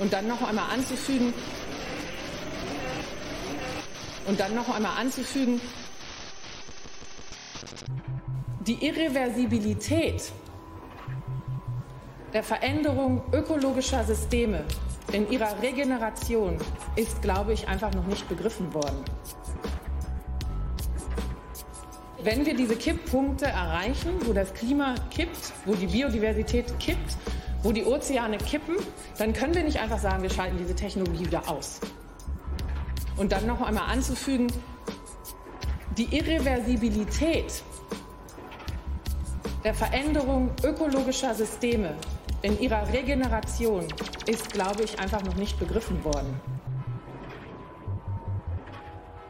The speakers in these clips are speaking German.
Und dann noch einmal anzufügen, und dann noch einmal anzufügen, die Irreversibilität der Veränderung ökologischer Systeme in ihrer Regeneration ist, glaube ich, einfach noch nicht begriffen worden. Wenn wir diese Kipppunkte erreichen, wo das Klima kippt, wo die Biodiversität kippt, wo die Ozeane kippen, dann können wir nicht einfach sagen, wir schalten diese Technologie wieder aus. Und dann noch einmal anzufügen, die Irreversibilität der Veränderung ökologischer Systeme in ihrer Regeneration ist, glaube ich, einfach noch nicht begriffen worden.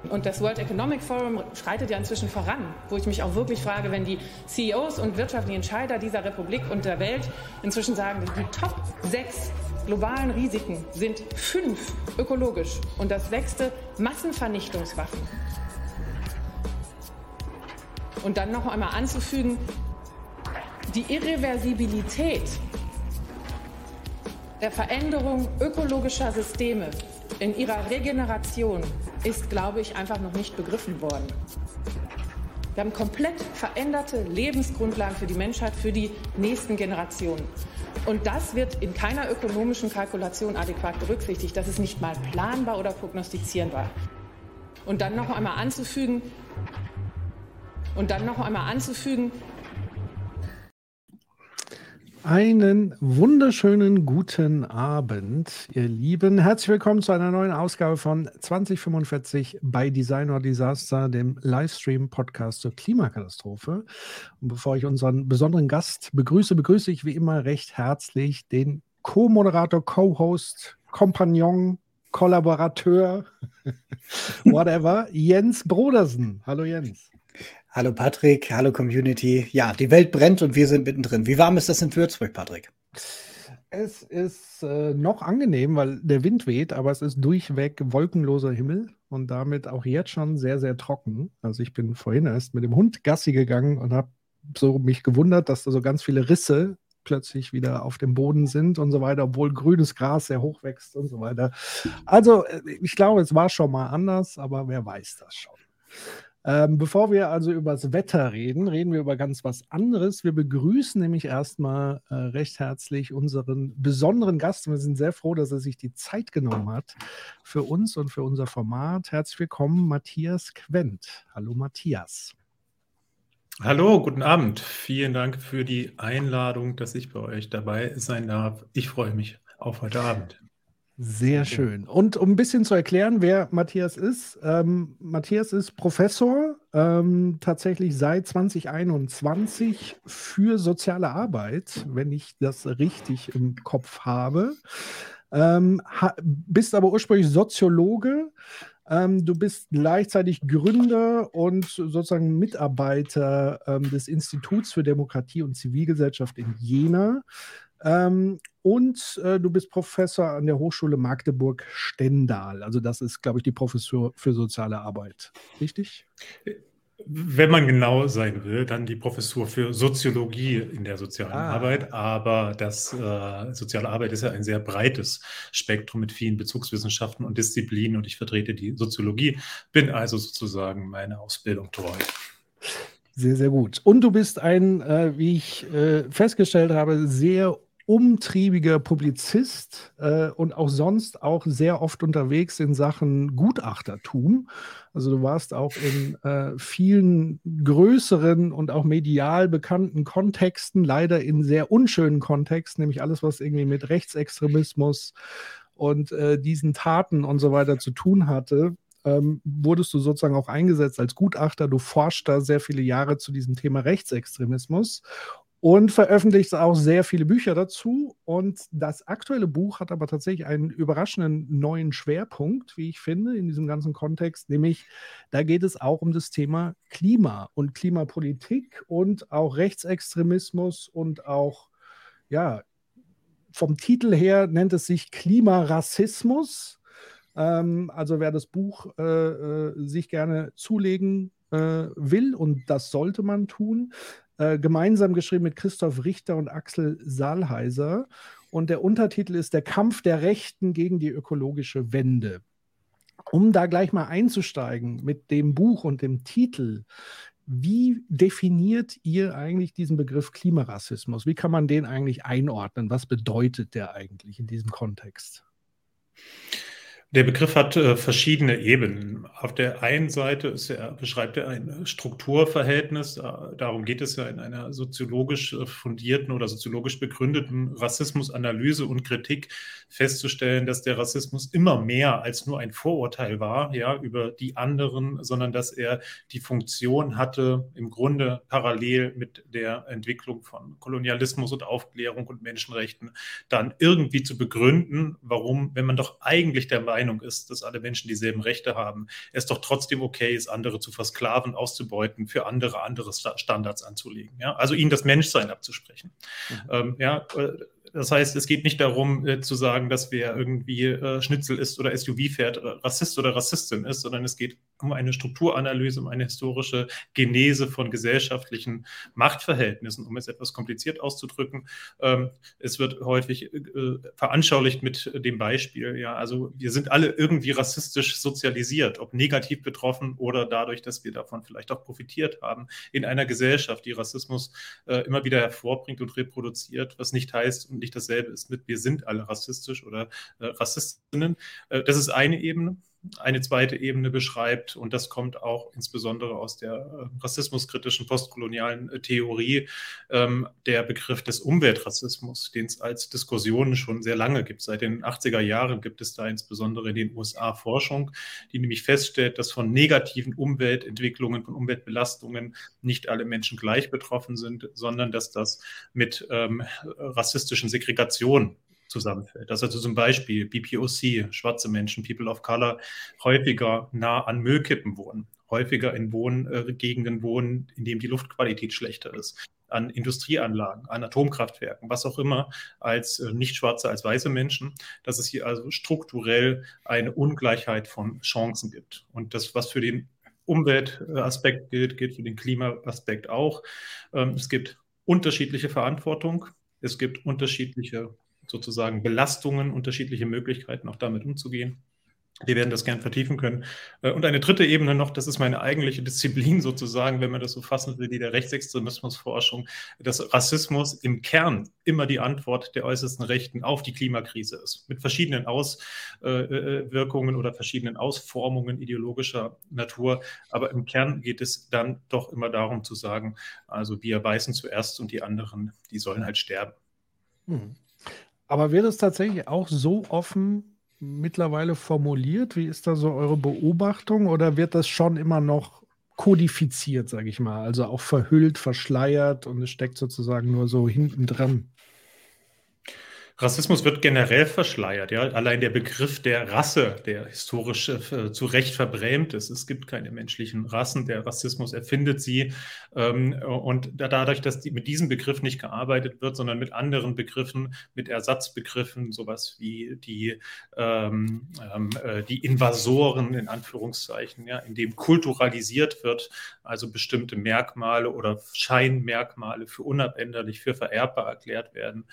Und das World Economic Forum schreitet ja inzwischen voran, wo ich mich auch wirklich frage, wenn die CEOs und wirtschaftlichen Entscheider dieser Republik und der Welt inzwischen sagen, die Top 6 globalen Risiken sind fünf ökologisch und das sechste Massenvernichtungswaffen. Und dann noch einmal anzufügen, die Irreversibilität der Veränderung ökologischer Systeme in ihrer Regeneration ist, glaube ich, einfach noch nicht begriffen worden. Wir haben komplett veränderte Lebensgrundlagen für die Menschheit, für die nächsten Generationen. Und das wird in keiner ökonomischen Kalkulation adäquat berücksichtigt. Das ist nicht mal planbar oder prognostizierbar. Und dann noch einmal anzufügen, und dann noch einmal anzufügen, einen wunderschönen guten Abend, ihr Lieben. Herzlich willkommen zu einer neuen Ausgabe von 2045 bei Design or Disaster, dem Livestream-Podcast zur Klimakatastrophe. Und bevor ich unseren besonderen Gast begrüße, begrüße ich wie immer recht herzlich den Co-Moderator, Co-Host, Kompagnon, Kollaborateur, whatever, Jens Brodersen. Hallo Jens. Hallo Patrick, hallo Community. Ja, die Welt brennt und wir sind mittendrin. Wie warm ist das in Würzburg, Patrick? Es ist äh, noch angenehm, weil der Wind weht, aber es ist durchweg wolkenloser Himmel und damit auch jetzt schon sehr, sehr trocken. Also ich bin vorhin erst mit dem Hund Gassi gegangen und habe so mich gewundert, dass da so ganz viele Risse plötzlich wieder auf dem Boden sind und so weiter, obwohl grünes Gras sehr hoch wächst und so weiter. Also äh, ich glaube, es war schon mal anders, aber wer weiß das schon. Ähm, bevor wir also über das Wetter reden, reden wir über ganz was anderes. Wir begrüßen nämlich erstmal äh, recht herzlich unseren besonderen Gast. Wir sind sehr froh, dass er sich die Zeit genommen hat für uns und für unser Format. Herzlich willkommen, Matthias Quent. Hallo, Matthias. Hallo, guten Abend. Vielen Dank für die Einladung, dass ich bei euch dabei sein darf. Ich freue mich auf heute Abend. Sehr schön. Und um ein bisschen zu erklären, wer Matthias ist. Ähm, Matthias ist Professor ähm, tatsächlich seit 2021 für soziale Arbeit, wenn ich das richtig im Kopf habe. Ähm, ha bist aber ursprünglich Soziologe. Ähm, du bist gleichzeitig Gründer und sozusagen Mitarbeiter ähm, des Instituts für Demokratie und Zivilgesellschaft in Jena. Ähm, und äh, du bist Professor an der Hochschule Magdeburg-Stendal. Also das ist, glaube ich, die Professur für soziale Arbeit. Richtig? Wenn man genau sein will, dann die Professur für Soziologie in der sozialen ah. Arbeit. Aber das äh, soziale Arbeit ist ja ein sehr breites Spektrum mit vielen Bezugswissenschaften und Disziplinen. Und ich vertrete die Soziologie, bin also sozusagen meine Ausbildung treu. Sehr, sehr gut. Und du bist ein, äh, wie ich äh, festgestellt habe, sehr umtriebiger Publizist äh, und auch sonst auch sehr oft unterwegs in Sachen Gutachtertum. Also du warst auch in äh, vielen größeren und auch medial bekannten Kontexten, leider in sehr unschönen Kontexten, nämlich alles, was irgendwie mit Rechtsextremismus und äh, diesen Taten und so weiter zu tun hatte. Ähm, wurdest du sozusagen auch eingesetzt als Gutachter. Du forscht da sehr viele Jahre zu diesem Thema Rechtsextremismus und veröffentlicht auch sehr viele Bücher dazu. Und das aktuelle Buch hat aber tatsächlich einen überraschenden neuen Schwerpunkt, wie ich finde, in diesem ganzen Kontext, nämlich da geht es auch um das Thema Klima und Klimapolitik und auch Rechtsextremismus und auch, ja, vom Titel her nennt es sich Klimarassismus. Ähm, also wer das Buch äh, äh, sich gerne zulegen will und das sollte man tun, äh, gemeinsam geschrieben mit Christoph Richter und Axel Saalheiser. Und der Untertitel ist Der Kampf der Rechten gegen die ökologische Wende. Um da gleich mal einzusteigen mit dem Buch und dem Titel, wie definiert ihr eigentlich diesen Begriff Klimarassismus? Wie kann man den eigentlich einordnen? Was bedeutet der eigentlich in diesem Kontext? Der Begriff hat äh, verschiedene Ebenen. Auf der einen Seite er, beschreibt er ein Strukturverhältnis. darum geht es ja in einer soziologisch äh, fundierten oder soziologisch begründeten Rassismusanalyse und Kritik festzustellen, dass der Rassismus immer mehr als nur ein Vorurteil war, ja, über die anderen, sondern dass er die Funktion hatte, im Grunde parallel mit der Entwicklung von Kolonialismus und Aufklärung und Menschenrechten dann irgendwie zu begründen, warum, wenn man doch eigentlich der Meinung Meinung ist, dass alle Menschen dieselben Rechte haben, es doch trotzdem okay ist, andere zu versklaven, auszubeuten, für andere andere Standards anzulegen. Ja? Also ihnen das Menschsein abzusprechen. Mhm. Ähm, ja, äh, das heißt, es geht nicht darum äh, zu sagen, dass wer irgendwie äh, Schnitzel ist oder SUV fährt, äh, Rassist oder Rassistin ist, sondern es geht um eine Strukturanalyse, um eine historische Genese von gesellschaftlichen Machtverhältnissen, um es etwas kompliziert auszudrücken. Ähm, es wird häufig äh, veranschaulicht mit dem Beispiel, ja, also wir sind alle irgendwie rassistisch sozialisiert, ob negativ betroffen oder dadurch, dass wir davon vielleicht auch profitiert haben, in einer Gesellschaft, die Rassismus äh, immer wieder hervorbringt und reproduziert, was nicht heißt, nicht dasselbe ist mit wir sind alle rassistisch oder äh, Rassistinnen. Äh, das ist eine Ebene eine zweite Ebene beschreibt. Und das kommt auch insbesondere aus der äh, rassismuskritischen postkolonialen äh, Theorie, ähm, der Begriff des Umweltrassismus, den es als Diskussion schon sehr lange gibt. Seit den 80er Jahren gibt es da insbesondere in den USA Forschung, die nämlich feststellt, dass von negativen Umweltentwicklungen, von Umweltbelastungen nicht alle Menschen gleich betroffen sind, sondern dass das mit ähm, rassistischen Segregationen zusammenfällt. Dass also zum Beispiel BPOC, schwarze Menschen, People of Color, häufiger nah an Müllkippen wohnen, häufiger in Wohngegenden wohnen, in denen die Luftqualität schlechter ist, an Industrieanlagen, an Atomkraftwerken, was auch immer, als äh, nicht schwarze, als weiße Menschen, dass es hier also strukturell eine Ungleichheit von Chancen gibt. Und das, was für den Umweltaspekt gilt, gilt für den Klimaaspekt auch. Ähm, es gibt unterschiedliche Verantwortung, es gibt unterschiedliche sozusagen Belastungen, unterschiedliche Möglichkeiten, auch damit umzugehen. Wir werden das gern vertiefen können. Äh, und eine dritte Ebene noch, das ist meine eigentliche Disziplin sozusagen, wenn man das so fassen will, die der Rechtsextremismusforschung, dass Rassismus im Kern immer die Antwort der äußersten Rechten auf die Klimakrise ist. Mit verschiedenen Auswirkungen oder verschiedenen Ausformungen ideologischer Natur. Aber im Kern geht es dann doch immer darum zu sagen, also wir beißen zuerst und die anderen, die sollen halt sterben. Hm. Aber wird es tatsächlich auch so offen mittlerweile formuliert? Wie ist da so eure Beobachtung? Oder wird das schon immer noch kodifiziert, sage ich mal? Also auch verhüllt, verschleiert und es steckt sozusagen nur so hinten dran? Rassismus wird generell verschleiert. Ja? Allein der Begriff der Rasse, der historisch äh, zu Recht verbrämt ist. Es gibt keine menschlichen Rassen. Der Rassismus erfindet sie. Ähm, und da, dadurch, dass die, mit diesem Begriff nicht gearbeitet wird, sondern mit anderen Begriffen, mit Ersatzbegriffen, sowas wie die, ähm, ähm äh, die Invasoren in Anführungszeichen, ja, in kulturalisiert wird, also bestimmte Merkmale oder Scheinmerkmale für unabänderlich, für vererbbar erklärt werden,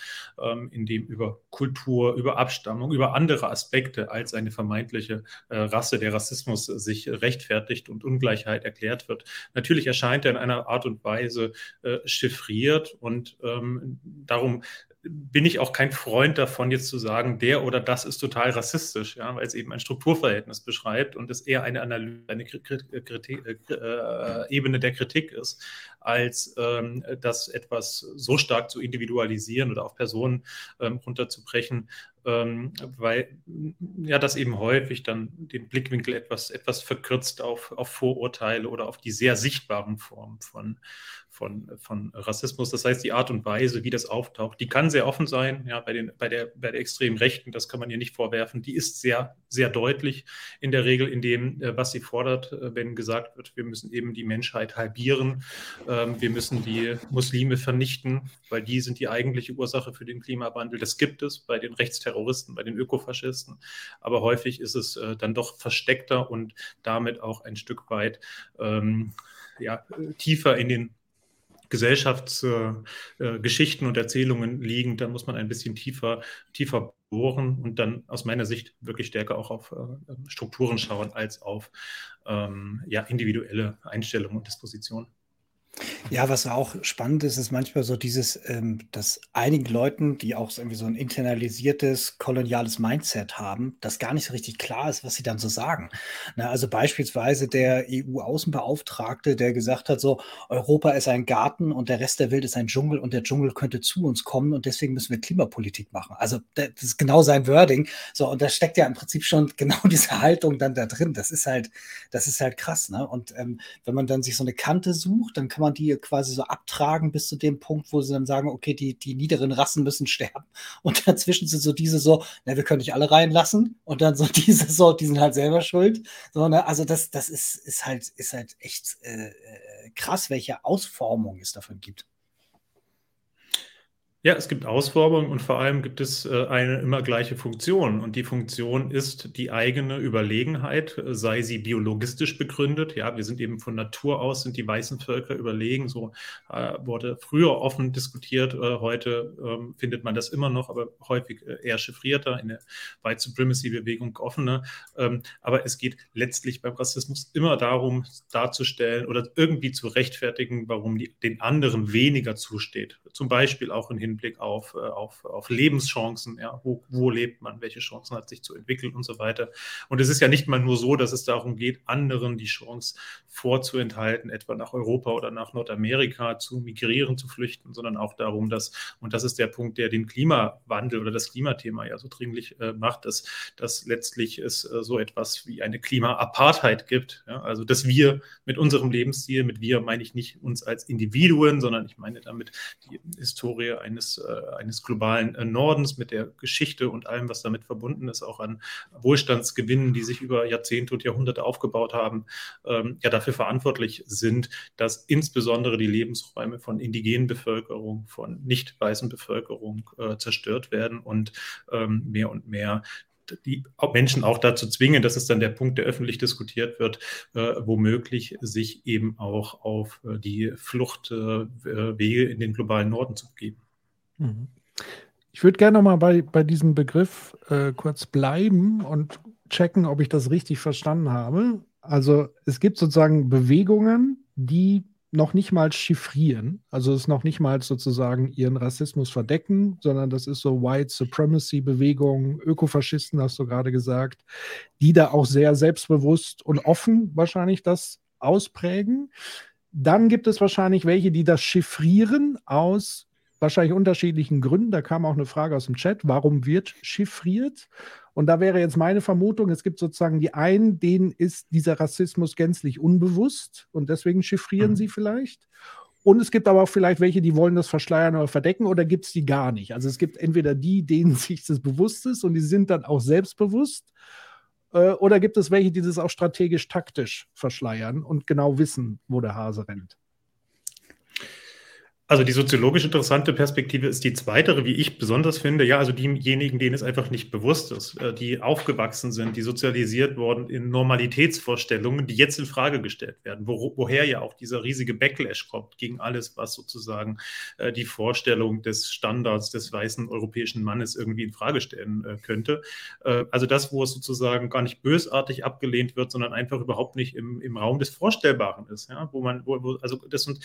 ähm, in dem über Kultur, über Abstammung, über andere Aspekte als eine vermeintliche äh, Rasse, der Rassismus sich rechtfertigt und Ungleichheit erklärt wird. Natürlich erscheint er in einer Art und Weise äh, chiffriert und ähm, darum bin ich auch kein Freund davon, jetzt zu sagen, der oder das ist total rassistisch, ja, weil es eben ein Strukturverhältnis beschreibt und es eher eine Analyse, eine Kritik, äh, Ebene der Kritik ist, als ähm, das etwas so stark zu individualisieren oder auf Personen ähm, runterzubrechen, ähm, weil ja das eben häufig dann den Blickwinkel etwas, etwas verkürzt auf, auf Vorurteile oder auf die sehr sichtbaren Formen von, von, von Rassismus. Das heißt, die Art und Weise, wie das auftaucht, die kann sehr offen sein. Ja, bei, den, bei, der, bei der extremen Rechten, das kann man ihr nicht vorwerfen. Die ist sehr, sehr deutlich in der Regel in dem, äh, was sie fordert, äh, wenn gesagt wird, wir müssen eben die Menschheit halbieren, ähm, wir müssen die Muslime vernichten, weil die sind die eigentliche Ursache für den Klimawandel. Das gibt es bei den Rechtsterroristen, bei den Ökofaschisten. Aber häufig ist es äh, dann doch versteckter und damit auch ein Stück weit ähm, ja, tiefer in den Gesellschaftsgeschichten äh, und Erzählungen liegen, dann muss man ein bisschen tiefer, tiefer bohren und dann aus meiner Sicht wirklich stärker auch auf äh, Strukturen schauen als auf ähm, ja, individuelle Einstellungen und Dispositionen. Ja, was auch spannend ist, ist manchmal so dieses, ähm, dass einigen Leuten, die auch irgendwie so ein internalisiertes koloniales Mindset haben, das gar nicht so richtig klar ist, was sie dann so sagen. Na, also beispielsweise der EU-Außenbeauftragte, der gesagt hat, so Europa ist ein Garten und der Rest der Welt ist ein Dschungel und der Dschungel könnte zu uns kommen und deswegen müssen wir Klimapolitik machen. Also das ist genau sein Wording. So, und da steckt ja im Prinzip schon genau diese Haltung dann da drin. Das ist halt, das ist halt krass. Ne? Und ähm, wenn man dann sich so eine Kante sucht, dann kann man man die quasi so abtragen bis zu dem Punkt, wo sie dann sagen, okay, die, die niederen Rassen müssen sterben. Und dazwischen sind so diese so, na, wir können nicht alle reinlassen. Und dann so diese so, die sind halt selber schuld. So, ne? Also das, das ist, ist halt, ist halt echt äh, äh krass, welche Ausformung es davon gibt. Ja, es gibt Ausformungen und vor allem gibt es äh, eine immer gleiche Funktion. Und die Funktion ist die eigene Überlegenheit, sei sie biologistisch begründet. Ja, wir sind eben von Natur aus, sind die weißen Völker überlegen. So äh, wurde früher offen diskutiert. Äh, heute ähm, findet man das immer noch, aber häufig äh, eher chiffrierter, in der White Supremacy-Bewegung offener. Ähm, aber es geht letztlich beim Rassismus immer darum, darzustellen oder irgendwie zu rechtfertigen, warum die, den anderen weniger zusteht. Zum Beispiel auch in Hinblick Hinblick auf, äh, auf, auf Lebenschancen, ja, wo, wo lebt man, welche Chancen hat sich zu entwickeln und so weiter. Und es ist ja nicht mal nur so, dass es darum geht, anderen die Chance vorzuenthalten, etwa nach Europa oder nach Nordamerika zu migrieren, zu flüchten, sondern auch darum, dass, und das ist der Punkt, der den Klimawandel oder das Klimathema ja so dringlich äh, macht, dass, dass letztlich es äh, so etwas wie eine Klimaapartheit gibt. Ja? Also, dass wir mit unserem Lebensstil, mit wir meine ich nicht uns als Individuen, sondern ich meine damit die Historie eines eines, äh, eines globalen äh, Nordens mit der Geschichte und allem, was damit verbunden ist, auch an Wohlstandsgewinnen, die sich über Jahrzehnte und Jahrhunderte aufgebaut haben, ähm, ja dafür verantwortlich sind, dass insbesondere die Lebensräume von indigenen Bevölkerung, von nicht weißen Bevölkerung äh, zerstört werden und ähm, mehr und mehr die Menschen auch dazu zwingen, das ist dann der Punkt, der öffentlich diskutiert wird, äh, womöglich sich eben auch auf die Fluchtwege äh, in den globalen Norden zu begeben. Mhm. Ich würde gerne mal bei, bei diesem Begriff äh, kurz bleiben und checken, ob ich das richtig verstanden habe. Also es gibt sozusagen Bewegungen, die noch nicht mal chiffrieren, also es noch nicht mal sozusagen ihren Rassismus verdecken, sondern das ist so White Supremacy Bewegung, Ökofaschisten hast du gerade gesagt, die da auch sehr selbstbewusst und offen wahrscheinlich das ausprägen. Dann gibt es wahrscheinlich welche, die das chiffrieren aus wahrscheinlich unterschiedlichen Gründen. Da kam auch eine Frage aus dem Chat, warum wird chiffriert? Und da wäre jetzt meine Vermutung, es gibt sozusagen die einen, denen ist dieser Rassismus gänzlich unbewusst und deswegen chiffrieren mhm. sie vielleicht. Und es gibt aber auch vielleicht welche, die wollen das verschleiern oder verdecken oder gibt es die gar nicht. Also es gibt entweder die, denen sich das bewusst ist und die sind dann auch selbstbewusst. Äh, oder gibt es welche, die das auch strategisch taktisch verschleiern und genau wissen, wo der Hase rennt? Also die soziologisch interessante Perspektive ist die zweite, wie ich besonders finde. Ja, also diejenigen, denen es einfach nicht bewusst ist, äh, die aufgewachsen sind, die sozialisiert worden in Normalitätsvorstellungen, die jetzt in Frage gestellt werden, wo, woher ja auch dieser riesige Backlash kommt gegen alles, was sozusagen äh, die Vorstellung des Standards des weißen europäischen Mannes irgendwie in Frage stellen äh, könnte. also das, wo es sozusagen gar nicht bösartig abgelehnt wird, sondern einfach überhaupt nicht im, im Raum des Vorstellbaren ist. Ja, wo man, wo, also das sind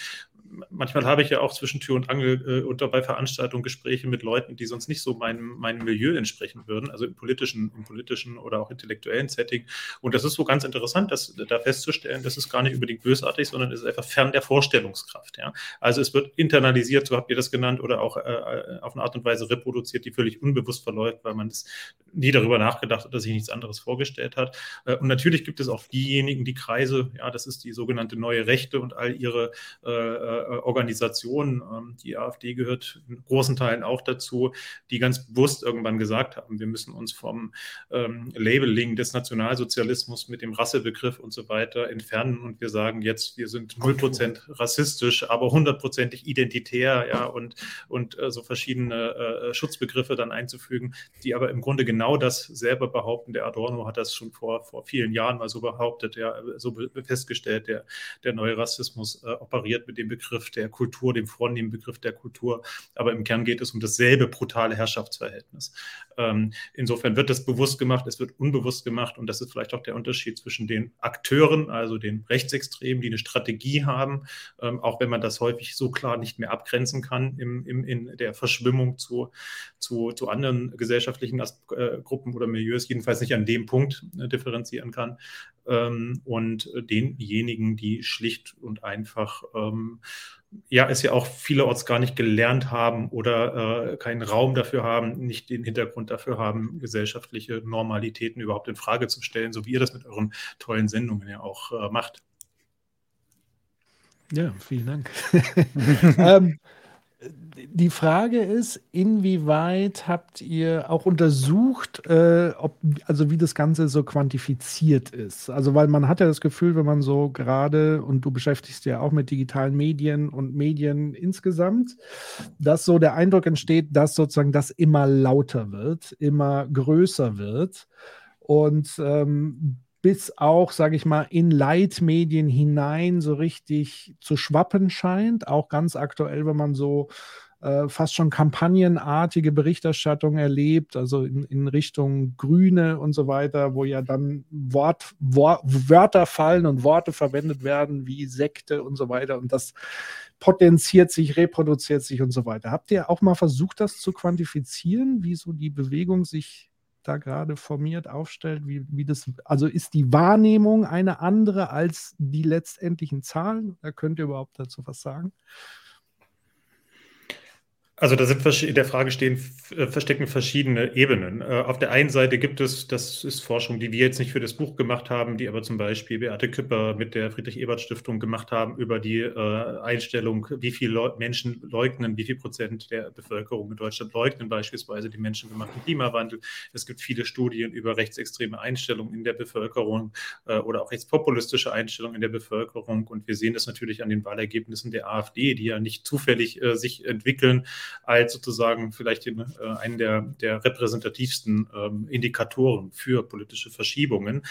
manchmal habe ich ja auch zwischen Tür und Angel äh, und bei Veranstaltungen Gespräche mit Leuten, die sonst nicht so meinem, meinem Milieu entsprechen würden, also im politischen, im politischen oder auch intellektuellen Setting. Und das ist so ganz interessant, das, da festzustellen, das ist gar nicht unbedingt bösartig, sondern es ist einfach fern der Vorstellungskraft. Ja? Also es wird internalisiert, so habt ihr das genannt, oder auch äh, auf eine Art und Weise reproduziert, die völlig unbewusst verläuft, weil man das nie darüber nachgedacht hat, oder sich nichts anderes vorgestellt hat. Äh, und natürlich gibt es auch diejenigen, die Kreise, ja, das ist die sogenannte neue Rechte und all ihre äh, äh äh, Organisationen, ähm, die AfD gehört in großen Teilen auch dazu, die ganz bewusst irgendwann gesagt haben, wir müssen uns vom ähm, Labeling des Nationalsozialismus mit dem Rassebegriff und so weiter entfernen und wir sagen jetzt, wir sind 0% rassistisch, aber hundertprozentig identitär, ja, und, und äh, so verschiedene äh, Schutzbegriffe dann einzufügen, die aber im Grunde genau genau das selber behaupten. Der Adorno hat das schon vor, vor vielen Jahren mal so behauptet, ja, so festgestellt, der, der neue Rassismus äh, operiert mit dem Begriff der Kultur, dem vornehmen Begriff der Kultur. Aber im Kern geht es um dasselbe brutale Herrschaftsverhältnis. Ähm, insofern wird das bewusst gemacht, es wird unbewusst gemacht und das ist vielleicht auch der Unterschied zwischen den Akteuren, also den Rechtsextremen, die eine Strategie haben, ähm, auch wenn man das häufig so klar nicht mehr abgrenzen kann im, im, in der Verschwimmung zu, zu, zu anderen gesellschaftlichen As äh, Gruppen oder Milieus, jedenfalls nicht an dem Punkt äh, differenzieren kann. Ähm, und denjenigen, die schlicht und einfach ähm, ja, es ja auch vielerorts gar nicht gelernt haben oder äh, keinen Raum dafür haben, nicht den Hintergrund dafür haben, gesellschaftliche Normalitäten überhaupt in Frage zu stellen, so wie ihr das mit euren tollen Sendungen ja auch äh, macht. Ja, vielen Dank. ähm, die Frage ist, inwieweit habt ihr auch untersucht, äh, ob, also wie das Ganze so quantifiziert ist? Also, weil man hat ja das Gefühl, wenn man so gerade, und du beschäftigst ja auch mit digitalen Medien und Medien insgesamt, dass so der Eindruck entsteht, dass sozusagen das immer lauter wird, immer größer wird. Und ähm, bis auch, sage ich mal, in Leitmedien hinein so richtig zu schwappen scheint. Auch ganz aktuell, wenn man so äh, fast schon kampagnenartige Berichterstattung erlebt, also in, in, Richtung Grüne und so weiter, wo ja dann Wort, Wort, Wörter fallen und Worte verwendet werden wie Sekte und so weiter. Und das potenziert sich, reproduziert sich und so weiter. Habt ihr auch mal versucht, das zu quantifizieren, wie so die Bewegung sich da gerade formiert aufstellt, wie, wie das, also ist die Wahrnehmung eine andere als die letztendlichen Zahlen? Da könnt ihr überhaupt dazu was sagen? Also da sind in der Frage stehen, äh, verstecken verschiedene Ebenen. Äh, auf der einen Seite gibt es, das ist Forschung, die wir jetzt nicht für das Buch gemacht haben, die aber zum Beispiel Beate Küpper mit der Friedrich-Ebert-Stiftung gemacht haben über die äh, Einstellung, wie viele Menschen leugnen, wie viel Prozent der Bevölkerung in Deutschland leugnen beispielsweise den menschengemachten Klimawandel. Es gibt viele Studien über rechtsextreme Einstellungen in der Bevölkerung oder auch rechtspopulistische Einstellungen in der Bevölkerung. Und wir sehen das natürlich an den Wahlergebnissen der AfD, die ja nicht zufällig sich entwickeln, als sozusagen vielleicht den, äh, einen der, der repräsentativsten ähm, Indikatoren für politische Verschiebungen.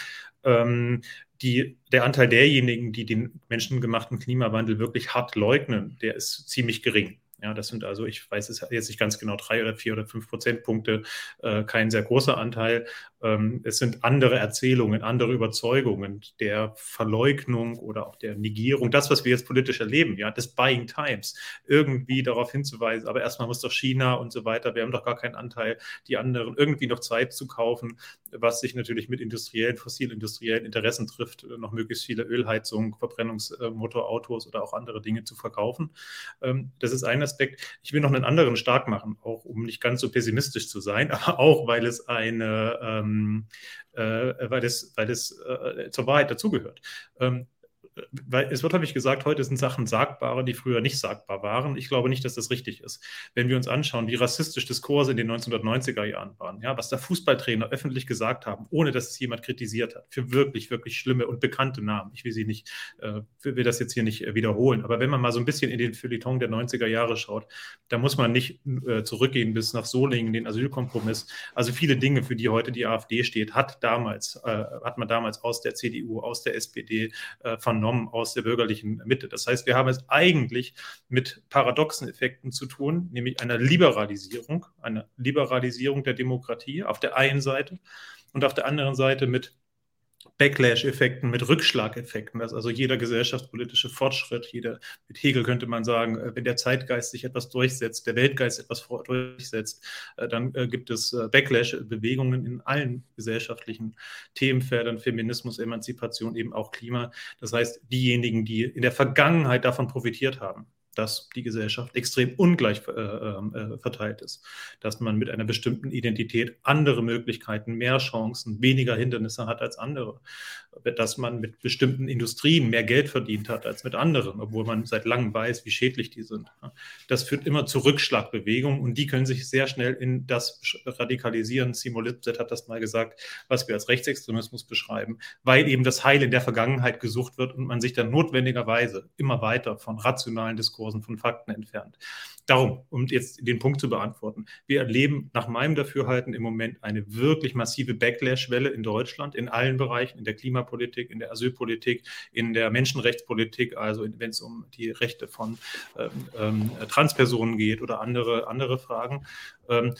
Ähm, die, der Anteil derjenigen, die den menschengemachten Klimawandel wirklich hart leugnen, der ist ziemlich gering. Ja, das sind also, ich weiß es jetzt nicht ganz genau, drei oder vier oder fünf Prozentpunkte, äh, kein sehr großer Anteil. Ähm, es sind andere Erzählungen, andere Überzeugungen der Verleugnung oder auch der Negierung, das, was wir jetzt politisch erleben, ja, des Buying Times, irgendwie darauf hinzuweisen, aber erstmal muss doch China und so weiter, wir haben doch gar keinen Anteil, die anderen irgendwie noch Zeit zu kaufen, was sich natürlich mit industriellen, fossilindustriellen Interessen trifft, noch möglichst viele Ölheizungen, Verbrennungsmotorautos oder auch andere Dinge zu verkaufen. Ähm, das ist ein Aspekt. Ich will noch einen anderen stark machen, auch um nicht ganz so pessimistisch zu sein, aber auch, weil es eine ähm, äh, weil es, weil es äh, zur Wahrheit dazugehört. Ähm, weil es wird häufig gesagt, heute sind Sachen sagbare, die früher nicht sagbar waren. Ich glaube nicht, dass das richtig ist. Wenn wir uns anschauen, wie rassistisch Diskurse in den 1990er Jahren waren, ja, was da Fußballtrainer öffentlich gesagt haben, ohne dass es jemand kritisiert hat, für wirklich, wirklich schlimme und bekannte Namen. Ich will sie nicht, äh, will das jetzt hier nicht äh, wiederholen. Aber wenn man mal so ein bisschen in den Feuilleton der 90er Jahre schaut, da muss man nicht äh, zurückgehen bis nach Solingen, den Asylkompromiss. Also viele Dinge, für die heute die AfD steht, hat damals, äh, hat man damals aus der CDU, aus der SPD äh, von übernommen aus der bürgerlichen Mitte. Das heißt, wir haben es eigentlich mit paradoxen Effekten zu tun, nämlich einer Liberalisierung, einer Liberalisierung der Demokratie auf der einen Seite und auf der anderen Seite mit Backlash-Effekten, mit Rückschlageffekten, dass also jeder gesellschaftspolitische Fortschritt, jeder, mit Hegel könnte man sagen, äh, wenn der Zeitgeist sich etwas durchsetzt, der Weltgeist etwas durchsetzt, äh, dann äh, gibt es Backlash-Bewegungen in allen gesellschaftlichen Themenfeldern, Feminismus, Emanzipation, eben auch Klima. Das heißt, diejenigen, die in der Vergangenheit davon profitiert haben, dass die Gesellschaft extrem ungleich äh, ähm, äh, verteilt ist, dass man mit einer bestimmten Identität andere Möglichkeiten, mehr Chancen, weniger Hindernisse hat als andere, dass man mit bestimmten Industrien mehr Geld verdient hat als mit anderen, obwohl man seit langem weiß, wie schädlich die sind. Das führt immer zu Rückschlagbewegungen und die können sich sehr schnell in das radikalisieren. Simo Lipset hat das mal gesagt, was wir als Rechtsextremismus beschreiben, weil eben das Heil in der Vergangenheit gesucht wird und man sich dann notwendigerweise immer weiter von rationalen Diskursen Diskursen, von Fakten entfernt. Darum, um jetzt den Punkt zu beantworten, wir erleben nach meinem Dafürhalten im Moment eine wirklich massive Backlash-Welle in Deutschland, in allen Bereichen, in der Klimapolitik, in der Asylpolitik, in der Menschenrechtspolitik, also wenn es um die Rechte von ähm, ähm, Transpersonen geht oder andere, andere Fragen. Ähm,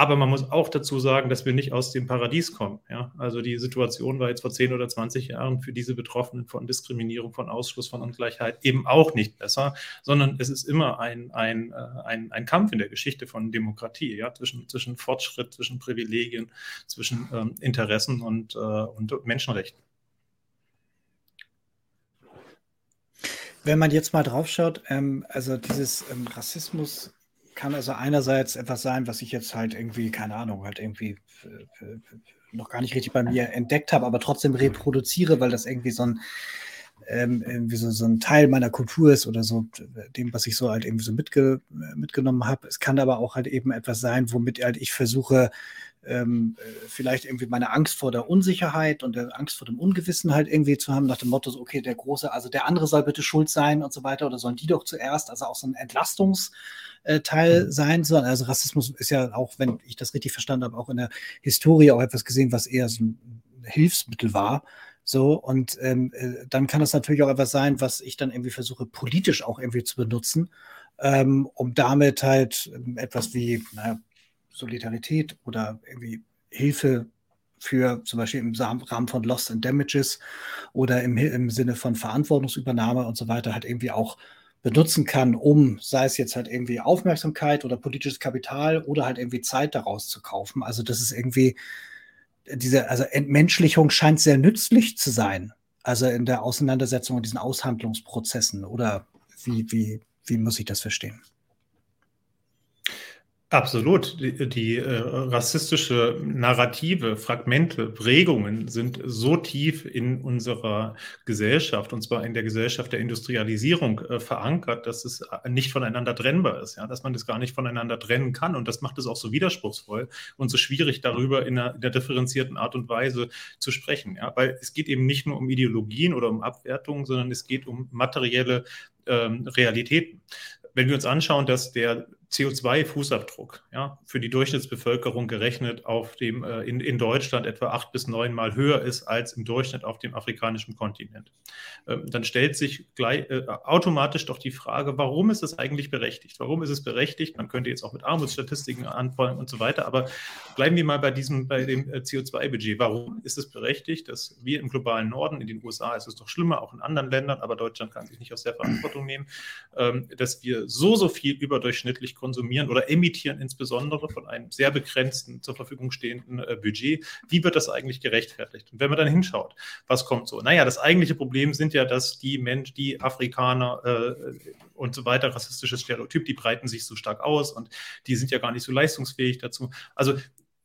aber man muss auch dazu sagen, dass wir nicht aus dem Paradies kommen. Ja? Also die Situation war jetzt vor 10 oder 20 Jahren für diese Betroffenen von Diskriminierung, von Ausschluss, von Ungleichheit eben auch nicht besser, sondern es ist immer ein, ein, äh, ein, ein Kampf in der Geschichte von Demokratie, ja? zwischen, zwischen Fortschritt, zwischen Privilegien, zwischen ähm, Interessen und, äh, und Menschenrechten. Wenn man jetzt mal drauf schaut, ähm, also dieses ähm, Rassismus kann also einerseits etwas sein, was ich jetzt halt irgendwie, keine Ahnung, halt irgendwie äh, äh, noch gar nicht richtig bei mir entdeckt habe, aber trotzdem reproduziere, weil das irgendwie so ein, ähm, irgendwie so, so ein Teil meiner Kultur ist oder so, dem, was ich so halt irgendwie so mitge mitgenommen habe. Es kann aber auch halt eben etwas sein, womit halt ich versuche, ähm, vielleicht irgendwie meine Angst vor der Unsicherheit und der Angst vor dem Ungewissen halt irgendwie zu haben, nach dem Motto, so, okay, der Große, also der andere soll bitte schuld sein und so weiter oder sollen die doch zuerst, also auch so ein Entlastungs- äh, Teil mhm. sein soll. Also Rassismus ist ja auch, wenn ich das richtig verstanden habe, auch in der Historie auch etwas gesehen, was eher so ein Hilfsmittel war. So, und ähm, äh, dann kann das natürlich auch etwas sein, was ich dann irgendwie versuche, politisch auch irgendwie zu benutzen, ähm, um damit halt ähm, etwas wie naja, Solidarität oder irgendwie Hilfe für zum Beispiel im Rahmen von Loss and Damages oder im, im Sinne von Verantwortungsübernahme und so weiter halt irgendwie auch benutzen kann, um, sei es jetzt halt irgendwie Aufmerksamkeit oder politisches Kapital oder halt irgendwie Zeit daraus zu kaufen. Also das ist irgendwie, diese, also Entmenschlichung scheint sehr nützlich zu sein. Also in der Auseinandersetzung und diesen Aushandlungsprozessen. Oder wie, wie, wie muss ich das verstehen? Absolut. Die, die äh, rassistische Narrative, Fragmente, Prägungen sind so tief in unserer Gesellschaft, und zwar in der Gesellschaft der Industrialisierung äh, verankert, dass es äh, nicht voneinander trennbar ist, ja, dass man das gar nicht voneinander trennen kann. Und das macht es auch so widerspruchsvoll und so schwierig, darüber in einer, in einer differenzierten Art und Weise zu sprechen. Ja, weil es geht eben nicht nur um Ideologien oder um Abwertungen, sondern es geht um materielle ähm, Realitäten wenn wir uns anschauen, dass der CO2-Fußabdruck ja, für die Durchschnittsbevölkerung gerechnet auf dem, äh, in, in Deutschland etwa acht bis neun Mal höher ist als im Durchschnitt auf dem afrikanischen Kontinent. Ähm, dann stellt sich gleich, äh, automatisch doch die Frage, warum ist es eigentlich berechtigt? Warum ist es berechtigt? Man könnte jetzt auch mit Armutsstatistiken anfangen und so weiter, aber bleiben wir mal bei diesem, bei dem äh, CO2-Budget. Warum ist es berechtigt, dass wir im globalen Norden, in den USA ist es doch schlimmer, auch in anderen Ländern, aber Deutschland kann sich nicht aus der Verantwortung nehmen, ähm, dass wir so, so viel überdurchschnittlich konsumieren oder emittieren, insbesondere von einem sehr begrenzten zur Verfügung stehenden äh, Budget. Wie wird das eigentlich gerechtfertigt? Und wenn man dann hinschaut, was kommt so? Naja, das eigentliche Problem sind ja, dass die Menschen, die Afrikaner äh, und so weiter, rassistisches Stereotyp, die breiten sich so stark aus und die sind ja gar nicht so leistungsfähig dazu. Also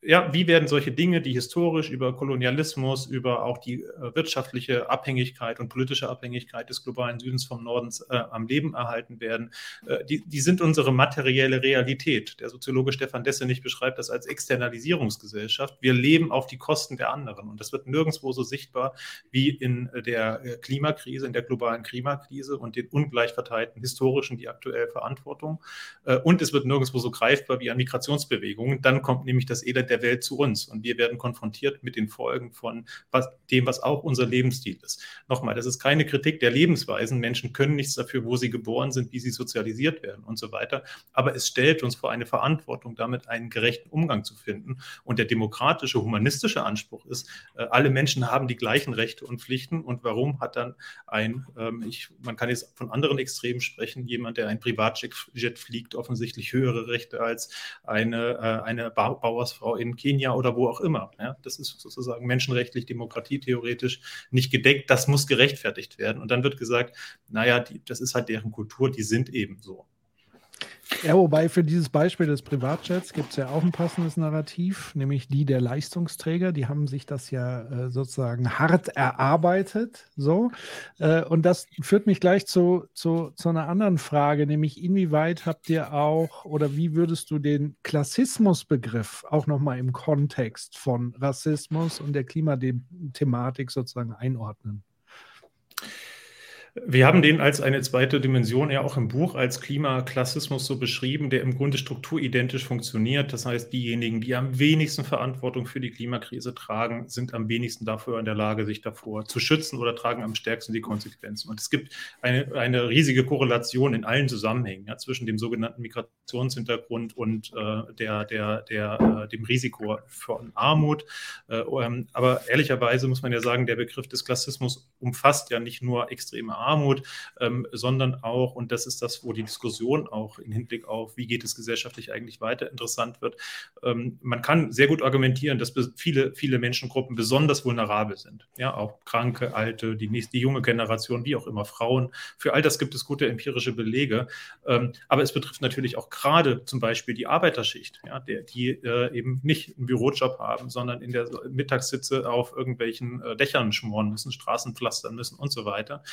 ja, wie werden solche Dinge, die historisch über Kolonialismus, über auch die äh, wirtschaftliche Abhängigkeit und politische Abhängigkeit des globalen Südens vom Norden äh, am Leben erhalten werden, äh, die, die sind unsere materielle Realität. Der Soziologe Stefan Dessenich beschreibt das als Externalisierungsgesellschaft. Wir leben auf die Kosten der anderen und das wird nirgendwo so sichtbar wie in der äh, Klimakrise, in der globalen Klimakrise und den ungleich verteilten historischen, die aktuelle Verantwortung. Äh, und es wird nirgendwo so greifbar wie an Migrationsbewegungen. Dann kommt nämlich das Elend der der Welt zu uns. Und wir werden konfrontiert mit den Folgen von was, dem, was auch unser Lebensstil ist. Nochmal, das ist keine Kritik der Lebensweisen. Menschen können nichts dafür, wo sie geboren sind, wie sie sozialisiert werden und so weiter. Aber es stellt uns vor eine Verantwortung, damit einen gerechten Umgang zu finden. Und der demokratische, humanistische Anspruch ist, äh, alle Menschen haben die gleichen Rechte und Pflichten. Und warum hat dann ein, ähm, ich, man kann jetzt von anderen Extremen sprechen, jemand, der ein Privatjet fliegt, offensichtlich höhere Rechte als eine, äh, eine Bauersfrau in Kenia oder wo auch immer. Ja, das ist sozusagen menschenrechtlich, demokratietheoretisch nicht gedeckt. Das muss gerechtfertigt werden. Und dann wird gesagt, naja, die, das ist halt deren Kultur, die sind eben so. Ja, wobei für dieses Beispiel des Privatjets gibt es ja auch ein passendes Narrativ, nämlich die der Leistungsträger. Die haben sich das ja äh, sozusagen hart erarbeitet. So. Äh, und das führt mich gleich zu, zu, zu einer anderen Frage, nämlich inwieweit habt ihr auch oder wie würdest du den Klassismusbegriff auch nochmal im Kontext von Rassismus und der Klimathematik sozusagen einordnen? Wir haben den als eine zweite Dimension ja auch im Buch als Klimaklassismus so beschrieben, der im Grunde strukturidentisch funktioniert. Das heißt, diejenigen, die am wenigsten Verantwortung für die Klimakrise tragen, sind am wenigsten dafür in der Lage, sich davor zu schützen oder tragen am stärksten die Konsequenzen. Und es gibt eine, eine riesige Korrelation in allen Zusammenhängen ja, zwischen dem sogenannten Migrationshintergrund und äh, der, der, der, äh, dem Risiko von Armut. Äh, ähm, aber ehrlicherweise muss man ja sagen, der Begriff des Klassismus umfasst ja nicht nur extreme Armut, Armut, ähm, sondern auch, und das ist das, wo die Diskussion auch im Hinblick auf, wie geht es gesellschaftlich eigentlich weiter, interessant wird. Ähm, man kann sehr gut argumentieren, dass viele, viele Menschengruppen besonders vulnerabel sind. Ja, auch Kranke, Alte, die, nächste, die junge Generation, wie auch immer, Frauen. Für all das gibt es gute empirische Belege. Ähm, aber es betrifft natürlich auch gerade zum Beispiel die Arbeiterschicht, ja, der, die äh, eben nicht einen Bürojob haben, sondern in der Mittagssitze auf irgendwelchen äh, Dächern schmoren müssen, Straßen pflastern müssen und so weiter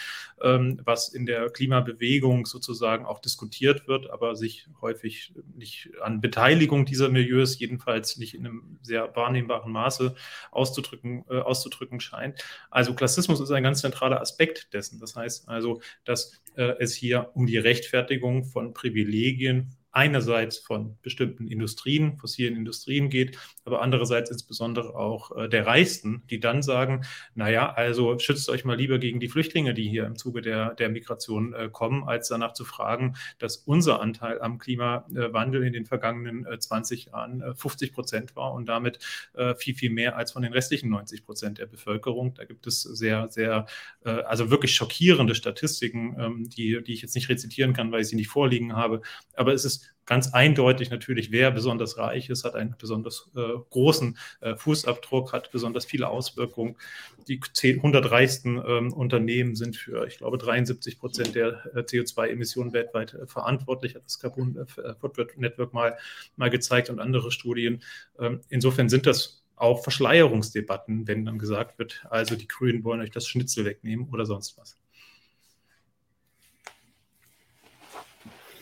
was in der Klimabewegung sozusagen auch diskutiert wird, aber sich häufig nicht an Beteiligung dieser Milieus, jedenfalls nicht in einem sehr wahrnehmbaren Maße auszudrücken, äh, auszudrücken scheint. Also Klassismus ist ein ganz zentraler Aspekt dessen. Das heißt also, dass äh, es hier um die Rechtfertigung von Privilegien einerseits von bestimmten Industrien, fossilen Industrien geht, aber andererseits insbesondere auch äh, der Reichsten, die dann sagen, naja, also schützt euch mal lieber gegen die Flüchtlinge, die hier im Zuge der, der Migration äh, kommen, als danach zu fragen, dass unser Anteil am Klimawandel in den vergangenen äh, 20 Jahren 50 äh, Prozent war und damit äh, viel, viel mehr als von den restlichen 90 Prozent der Bevölkerung. Da gibt es sehr, sehr, äh, also wirklich schockierende Statistiken, ähm, die, die ich jetzt nicht rezitieren kann, weil ich sie nicht vorliegen habe. Aber es ist ganz eindeutig natürlich, wer besonders reich ist, hat einen besonders äh, großen äh, Fußabdruck, hat besonders viele Auswirkungen. Die 10, 100 reichsten ähm, Unternehmen sind für, ich glaube, 73 Prozent der äh, CO2-Emissionen weltweit äh, verantwortlich, hat das Carbon äh, Footprint Network mal, mal gezeigt und andere Studien. Ähm, insofern sind das auch Verschleierungsdebatten, wenn dann gesagt wird, also die Grünen wollen euch das Schnitzel wegnehmen oder sonst was.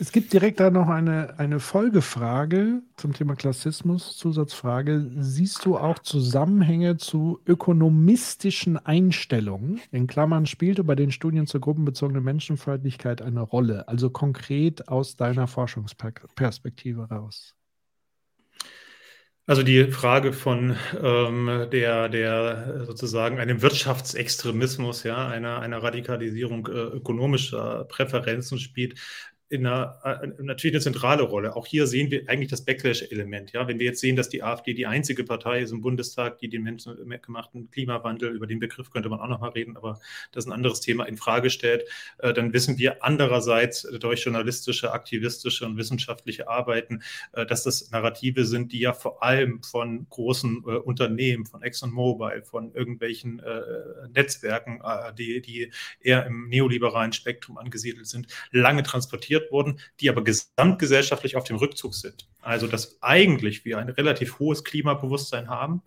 Es gibt direkt da noch eine, eine Folgefrage zum Thema Klassismus, Zusatzfrage. Siehst du auch Zusammenhänge zu ökonomistischen Einstellungen? In Klammern spielte bei den Studien zur gruppenbezogenen Menschenfeindlichkeit eine Rolle, also konkret aus deiner Forschungsperspektive raus. Also die Frage von ähm, der, der sozusagen einem Wirtschaftsextremismus, ja, einer, einer Radikalisierung äh, ökonomischer Präferenzen spielt in einer, äh, natürlich eine zentrale Rolle. Auch hier sehen wir eigentlich das Backlash-Element. Ja? Wenn wir jetzt sehen, dass die AfD die einzige Partei ist im Bundestag, die den menschengemachten Klimawandel, über den Begriff könnte man auch noch mal reden, aber das ist ein anderes Thema, in Frage stellt, äh, dann wissen wir andererseits durch journalistische, aktivistische und wissenschaftliche Arbeiten, äh, dass das Narrative sind, die ja vor allem von großen äh, Unternehmen, von ExxonMobil, von irgendwelchen äh, Netzwerken, äh, die, die eher im neoliberalen Spektrum angesiedelt sind, lange transportiert produziert wurden, die aber gesamtgesellschaftlich auf dem Rückzug sind. Also dass eigentlich wir ein relativ hohes Klimabewusstsein haben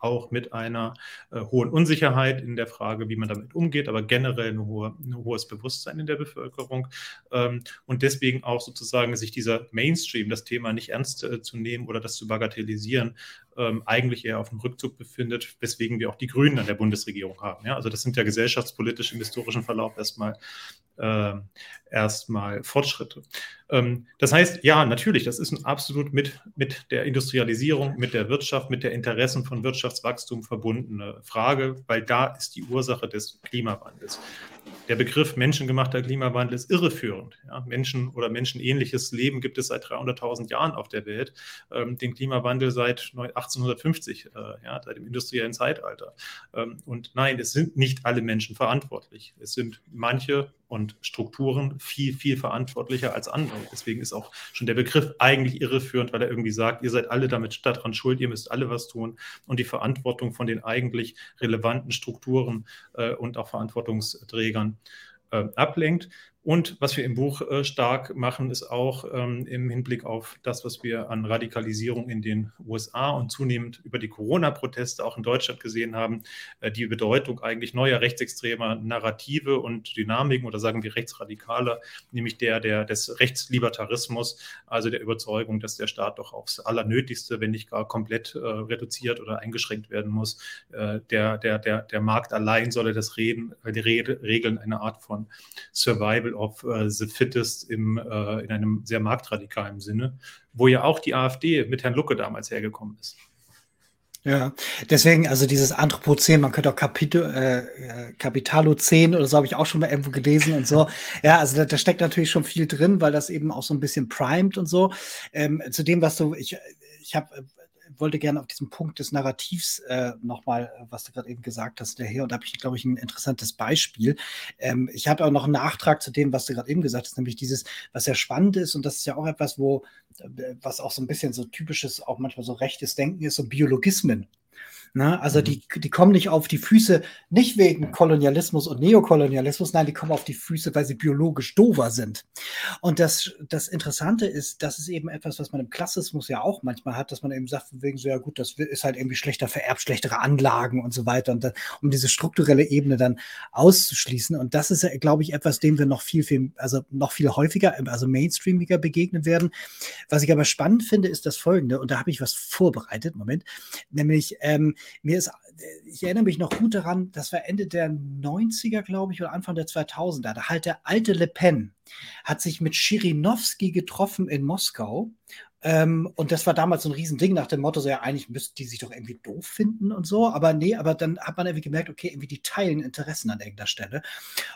auch mit einer äh, hohen Unsicherheit in der Frage, wie man damit umgeht, aber generell ein, hohe, ein hohes Bewusstsein in der Bevölkerung ähm, und deswegen auch sozusagen sich dieser Mainstream, das Thema nicht ernst äh, zu nehmen oder das zu bagatellisieren, ähm, eigentlich eher auf dem Rückzug befindet, weswegen wir auch die Grünen an der Bundesregierung haben. Ja? Also das sind ja gesellschaftspolitisch im historischen Verlauf erstmal äh, erstmal Fortschritte. Ähm, das heißt, ja, natürlich, das ist absolut mit, mit der Industrialisierung, mit der Wirtschaft, mit der Interessen von Wirtschaftswachstum verbundene Frage, weil da ist die Ursache des Klimawandels. Der Begriff menschengemachter Klimawandel ist irreführend. Ja, Menschen oder menschenähnliches Leben gibt es seit 300.000 Jahren auf der Welt. Ähm, den Klimawandel seit 1850, äh, ja, seit dem industriellen Zeitalter. Ähm, und nein, es sind nicht alle Menschen verantwortlich. Es sind manche und Strukturen viel, viel verantwortlicher als andere. Deswegen ist auch schon der Begriff eigentlich irreführend, weil er irgendwie sagt, ihr seid alle damit daran schuld, ihr müsst alle was tun und die Verantwortung von den eigentlich relevanten Strukturen äh, und auch Verantwortungsträgern äh, ablenkt. Und was wir im Buch äh, stark machen, ist auch ähm, im Hinblick auf das, was wir an Radikalisierung in den USA und zunehmend über die Corona-Proteste auch in Deutschland gesehen haben, äh, die Bedeutung eigentlich neuer rechtsextremer Narrative und Dynamiken oder sagen wir rechtsradikaler, nämlich der, der des Rechtslibertarismus, also der Überzeugung, dass der Staat doch aufs Allernötigste, wenn nicht gar komplett äh, reduziert oder eingeschränkt werden muss. Äh, der, der, der, der Markt allein solle das Reden, äh, die Rede, Regeln eine Art von Survival of uh, the Fittest im, uh, in einem sehr marktradikalen Sinne, wo ja auch die AfD mit Herrn Lucke damals hergekommen ist. Ja, deswegen, also dieses Anthropozän, man könnte auch Kapito, äh, äh Kapitalozän oder so habe ich auch schon mal irgendwo gelesen und so. Ja, also da, da, steckt natürlich schon viel drin, weil das eben auch so ein bisschen primed und so. Ähm, zu dem, was du, ich, ich habe wollte gerne auf diesen Punkt des Narrativs äh, nochmal, äh, was du gerade eben gesagt hast, daher. Und da habe ich, glaube ich, ein interessantes Beispiel. Ähm, ich habe auch noch einen Nachtrag zu dem, was du gerade eben gesagt hast, nämlich dieses, was sehr spannend ist, und das ist ja auch etwas, wo, äh, was auch so ein bisschen so typisches, auch manchmal so rechtes Denken ist, so Biologismen. Ne? Also mhm. die, die kommen nicht auf die Füße, nicht wegen Kolonialismus und Neokolonialismus, nein, die kommen auf die Füße, weil sie biologisch dover sind. Und das, das Interessante ist, das ist eben etwas, was man im Klassismus ja auch manchmal hat, dass man eben sagt, wegen so, ja gut, das ist halt irgendwie schlechter vererbt, schlechtere Anlagen und so weiter, und dann, um diese strukturelle Ebene dann auszuschließen. Und das ist, glaube ich, etwas, dem wir noch viel, viel, also noch viel häufiger, also mainstreamiger begegnen werden. Was ich aber spannend finde, ist das folgende, und da habe ich was vorbereitet, Moment, nämlich ähm, mir ist, ich erinnere mich noch gut daran, das war Ende der 90er, glaube ich, oder Anfang der 2000er. Da halt der alte Le Pen hat sich mit Schirinowski getroffen in Moskau. Ähm, und das war damals so ein Riesending nach dem Motto, so ja, eigentlich müssten die sich doch irgendwie doof finden und so. Aber nee, aber dann hat man irgendwie gemerkt, okay, irgendwie die teilen Interessen an irgendeiner Stelle.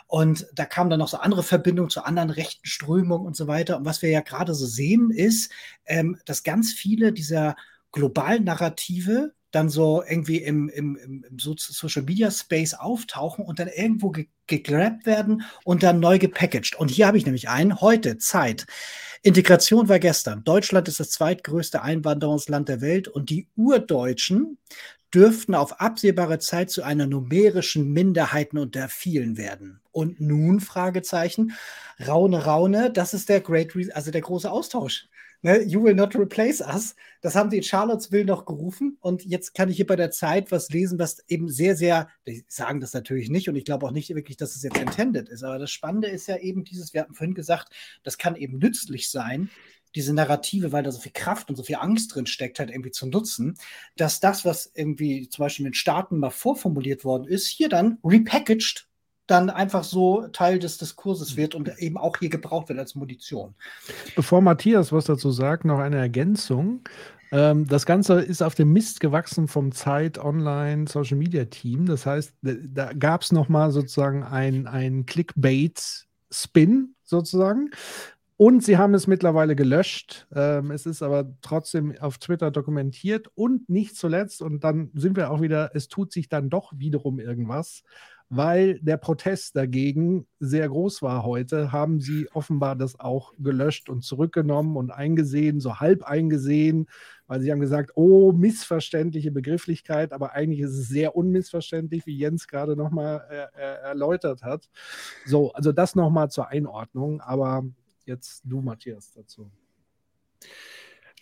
Und da kamen dann noch so andere Verbindungen zu anderen rechten Strömungen und so weiter. Und was wir ja gerade so sehen, ist, ähm, dass ganz viele dieser globalen Narrative dann so irgendwie im, im, im Social Media Space auftauchen und dann irgendwo ge gegrabt werden und dann neu gepackaged. Und hier habe ich nämlich einen, heute, Zeit. Integration war gestern. Deutschland ist das zweitgrößte Einwanderungsland der Welt und die Urdeutschen dürften auf absehbare Zeit zu einer numerischen Minderheiten unter vielen werden. Und nun, Fragezeichen, Raune, Raune, das ist der Great, Re also der große Austausch ne, You will not replace us. Das haben sie in Charlottesville noch gerufen. Und jetzt kann ich hier bei der Zeit was lesen, was eben sehr, sehr, die sagen das natürlich nicht und ich glaube auch nicht wirklich, dass es jetzt intended ist. Aber das Spannende ist ja eben dieses, wir hatten vorhin gesagt, das kann eben nützlich sein, diese Narrative, weil da so viel Kraft und so viel Angst drin steckt, halt irgendwie zu nutzen, dass das, was irgendwie zum Beispiel in den Staaten mal vorformuliert worden ist, hier dann repackaged dann einfach so Teil des Diskurses wird und eben auch hier gebraucht wird als Munition. Bevor Matthias was dazu sagt, noch eine Ergänzung. Ähm, das Ganze ist auf dem Mist gewachsen vom Zeit Online Social Media Team. Das heißt, da gab es nochmal sozusagen ein, Clickbait-Spin sozusagen. Und sie haben es mittlerweile gelöscht. Ähm, es ist aber trotzdem auf Twitter dokumentiert. Und nicht zuletzt, und dann sind wir auch wieder, es tut sich dann doch wiederum irgendwas weil der Protest dagegen sehr groß war heute, haben sie offenbar das auch gelöscht und zurückgenommen und eingesehen, so halb eingesehen, weil sie haben gesagt, oh, missverständliche Begrifflichkeit, aber eigentlich ist es sehr unmissverständlich, wie Jens gerade nochmal äh, äh, erläutert hat. So, also das nochmal zur Einordnung, aber jetzt du, Matthias, dazu.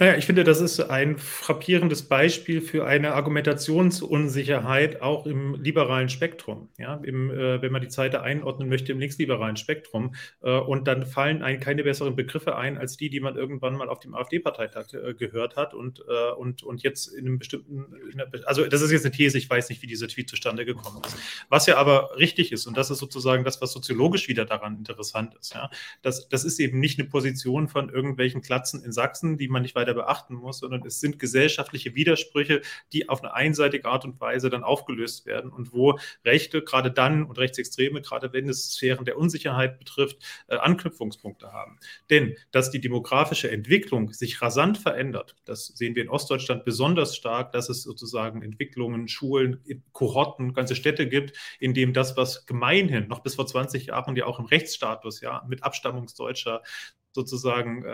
Naja, ich finde, das ist ein frappierendes Beispiel für eine Argumentationsunsicherheit auch im liberalen Spektrum. Ja, im, äh, wenn man die Zeit einordnen möchte, im linksliberalen Spektrum. Äh, und dann fallen einem keine besseren Begriffe ein, als die, die man irgendwann mal auf dem AfD-Parteitag äh, gehört hat und, äh, und, und jetzt in einem bestimmten, in einer, also das ist jetzt eine These, ich weiß nicht, wie dieser Tweet zustande gekommen ist. Was ja aber richtig ist, und das ist sozusagen das, was soziologisch wieder daran interessant ist, ja, das, das ist eben nicht eine Position von irgendwelchen Klatzen in Sachsen, die man nicht weiter beachten muss, sondern es sind gesellschaftliche Widersprüche, die auf eine einseitige Art und Weise dann aufgelöst werden und wo Rechte gerade dann und Rechtsextreme, gerade wenn es Sphären der Unsicherheit betrifft, äh, Anknüpfungspunkte haben. Denn dass die demografische Entwicklung sich rasant verändert, das sehen wir in Ostdeutschland besonders stark, dass es sozusagen Entwicklungen, Schulen, Kohorten, ganze Städte gibt, in dem das, was gemeinhin noch bis vor 20 Jahren ja auch im Rechtsstatus ja mit Abstammungsdeutscher sozusagen äh,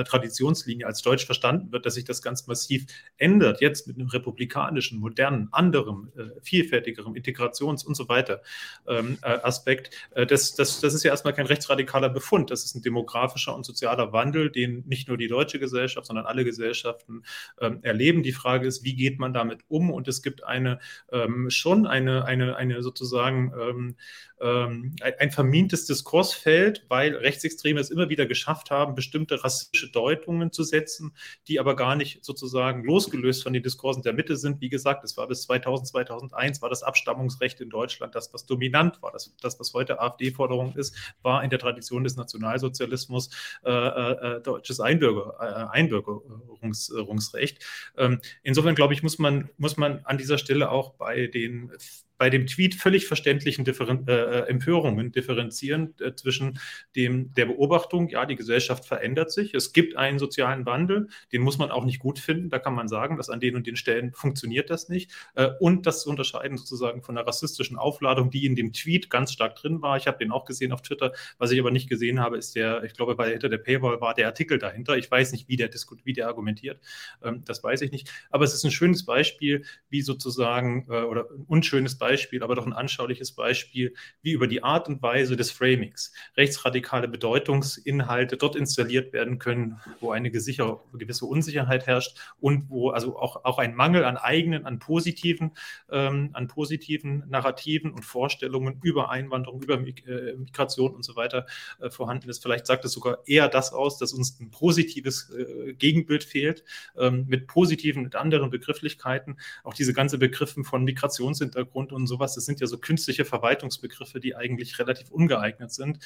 äh, Traditionslinie als deutsch verstanden wird, dass sich das ganz massiv ändert, jetzt mit einem republikanischen, modernen, anderem, äh, vielfältigerem Integrations- und so weiter ähm, äh, Aspekt. Äh, das, das, das ist ja erstmal kein rechtsradikaler Befund, das ist ein demografischer und sozialer Wandel, den nicht nur die deutsche Gesellschaft, sondern alle Gesellschaften ähm, erleben. Die Frage ist, wie geht man damit um? Und es gibt eine ähm, schon eine, eine, eine sozusagen ähm, ähm, ein vermintes Diskursfeld, weil Rechtsextreme es immer wieder geschafft haben, bestimmte rassistische Deutungen zu setzen, die aber gar nicht sozusagen losgelöst von den Diskursen der Mitte sind. Wie gesagt, es war bis 2000, 2001 war das Abstammungsrecht in Deutschland das, was dominant war. Das, das was heute AfD-Forderung ist, war in der Tradition des Nationalsozialismus äh, äh, äh deutsches Einbürger, äh, Einbürgerungsrecht. Ähm, insofern glaube ich, muss man, muss man an dieser Stelle auch bei den bei dem Tweet völlig verständlichen Differen äh, äh, Empörungen differenzieren äh, zwischen dem, der Beobachtung, ja, die Gesellschaft verändert sich, es gibt einen sozialen Wandel, den muss man auch nicht gut finden, da kann man sagen, dass an den und den Stellen funktioniert das nicht äh, und das zu unterscheiden sozusagen von der rassistischen Aufladung, die in dem Tweet ganz stark drin war. Ich habe den auch gesehen auf Twitter, was ich aber nicht gesehen habe, ist der, ich glaube, bei hinter der Paywall war der Artikel dahinter. Ich weiß nicht, wie der, wie der argumentiert, ähm, das weiß ich nicht, aber es ist ein schönes Beispiel, wie sozusagen, äh, oder ein unschönes Beispiel, Beispiel, aber doch ein anschauliches Beispiel, wie über die Art und Weise des Framings rechtsradikale Bedeutungsinhalte dort installiert werden können, wo eine gewisse Unsicherheit herrscht und wo also auch, auch ein Mangel an eigenen, an positiven, ähm, an positiven Narrativen und Vorstellungen über Einwanderung, über äh, Migration und so weiter äh, vorhanden ist. Vielleicht sagt es sogar eher das aus, dass uns ein positives äh, Gegenbild fehlt, ähm, mit positiven, mit anderen Begrifflichkeiten. Auch diese ganze Begriffe von Migrationshintergrund und und sowas, das sind ja so künstliche Verwaltungsbegriffe, die eigentlich relativ ungeeignet sind.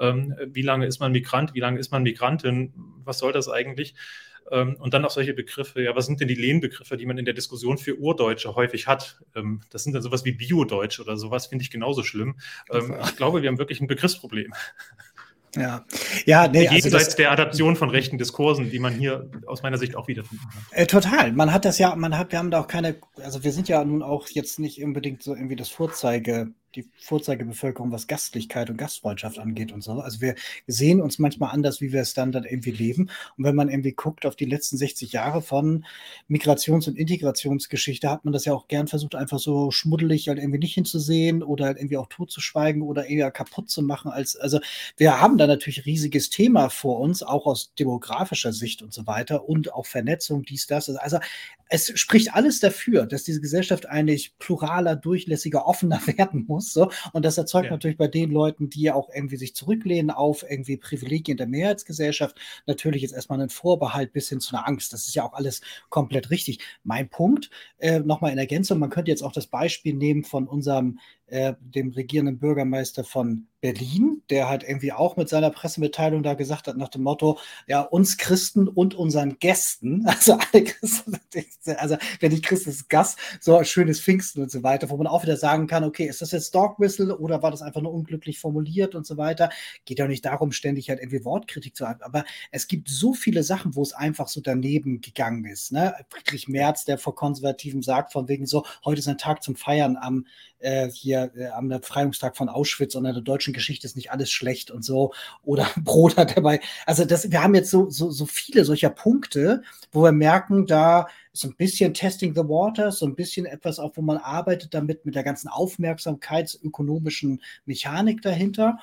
Ähm, wie lange ist man Migrant, wie lange ist man Migrantin, was soll das eigentlich? Ähm, und dann auch solche Begriffe, ja, was sind denn die Lehnbegriffe, die man in der Diskussion für Urdeutsche häufig hat? Ähm, das sind dann sowas wie Biodeutsch oder sowas, finde ich genauso schlimm. Ähm, ich glaube, wir haben wirklich ein Begriffsproblem. Ja, ja, nee, jenseits also der Adaption von rechten Diskursen, die man hier aus meiner Sicht auch wiederfinden kann. Äh, total. Man hat das ja, man hat, wir haben da auch keine, also wir sind ja nun auch jetzt nicht unbedingt so irgendwie das Vorzeige die Vorzeigebevölkerung, was Gastlichkeit und Gastfreundschaft angeht und so. Also wir sehen uns manchmal anders, wie wir es dann dann irgendwie leben. Und wenn man irgendwie guckt auf die letzten 60 Jahre von Migrations- und Integrationsgeschichte, hat man das ja auch gern versucht, einfach so schmuddelig halt irgendwie nicht hinzusehen oder halt irgendwie auch totzuschweigen oder eher kaputt zu machen. Als, also wir haben da natürlich riesiges Thema vor uns, auch aus demografischer Sicht und so weiter und auch Vernetzung, dies, das. Also es spricht alles dafür, dass diese Gesellschaft eigentlich pluraler, durchlässiger, offener werden muss muss. So. Und das erzeugt ja. natürlich bei den Leuten, die auch irgendwie sich zurücklehnen auf irgendwie Privilegien der Mehrheitsgesellschaft, natürlich jetzt erstmal einen Vorbehalt bis hin zu einer Angst. Das ist ja auch alles komplett richtig. Mein Punkt, äh, nochmal in Ergänzung, man könnte jetzt auch das Beispiel nehmen von unserem äh, dem regierenden Bürgermeister von Berlin, der halt irgendwie auch mit seiner Pressemitteilung da gesagt hat, nach dem Motto, ja, uns Christen und unseren Gästen, also alle Christen, also wenn nicht Christ ist Gast, so schönes Pfingsten und so weiter, wo man auch wieder sagen kann, okay, ist das jetzt Dog Whistle oder war das einfach nur unglücklich formuliert und so weiter? Geht ja nicht darum, ständig halt irgendwie Wortkritik zu haben, aber es gibt so viele Sachen, wo es einfach so daneben gegangen ist. Ne? Friedrich Merz, der vor Konservativen sagt, von wegen so, heute ist ein Tag zum Feiern am äh, hier äh, am Befreiungstag von Auschwitz und in der deutschen Geschichte ist nicht alles schlecht und so. Oder Broder dabei. Also das, wir haben jetzt so, so, so viele solcher Punkte, wo wir merken, da ist ein bisschen Testing the Waters, so ein bisschen etwas, auch wo man arbeitet damit mit der ganzen aufmerksamkeitsökonomischen Mechanik dahinter.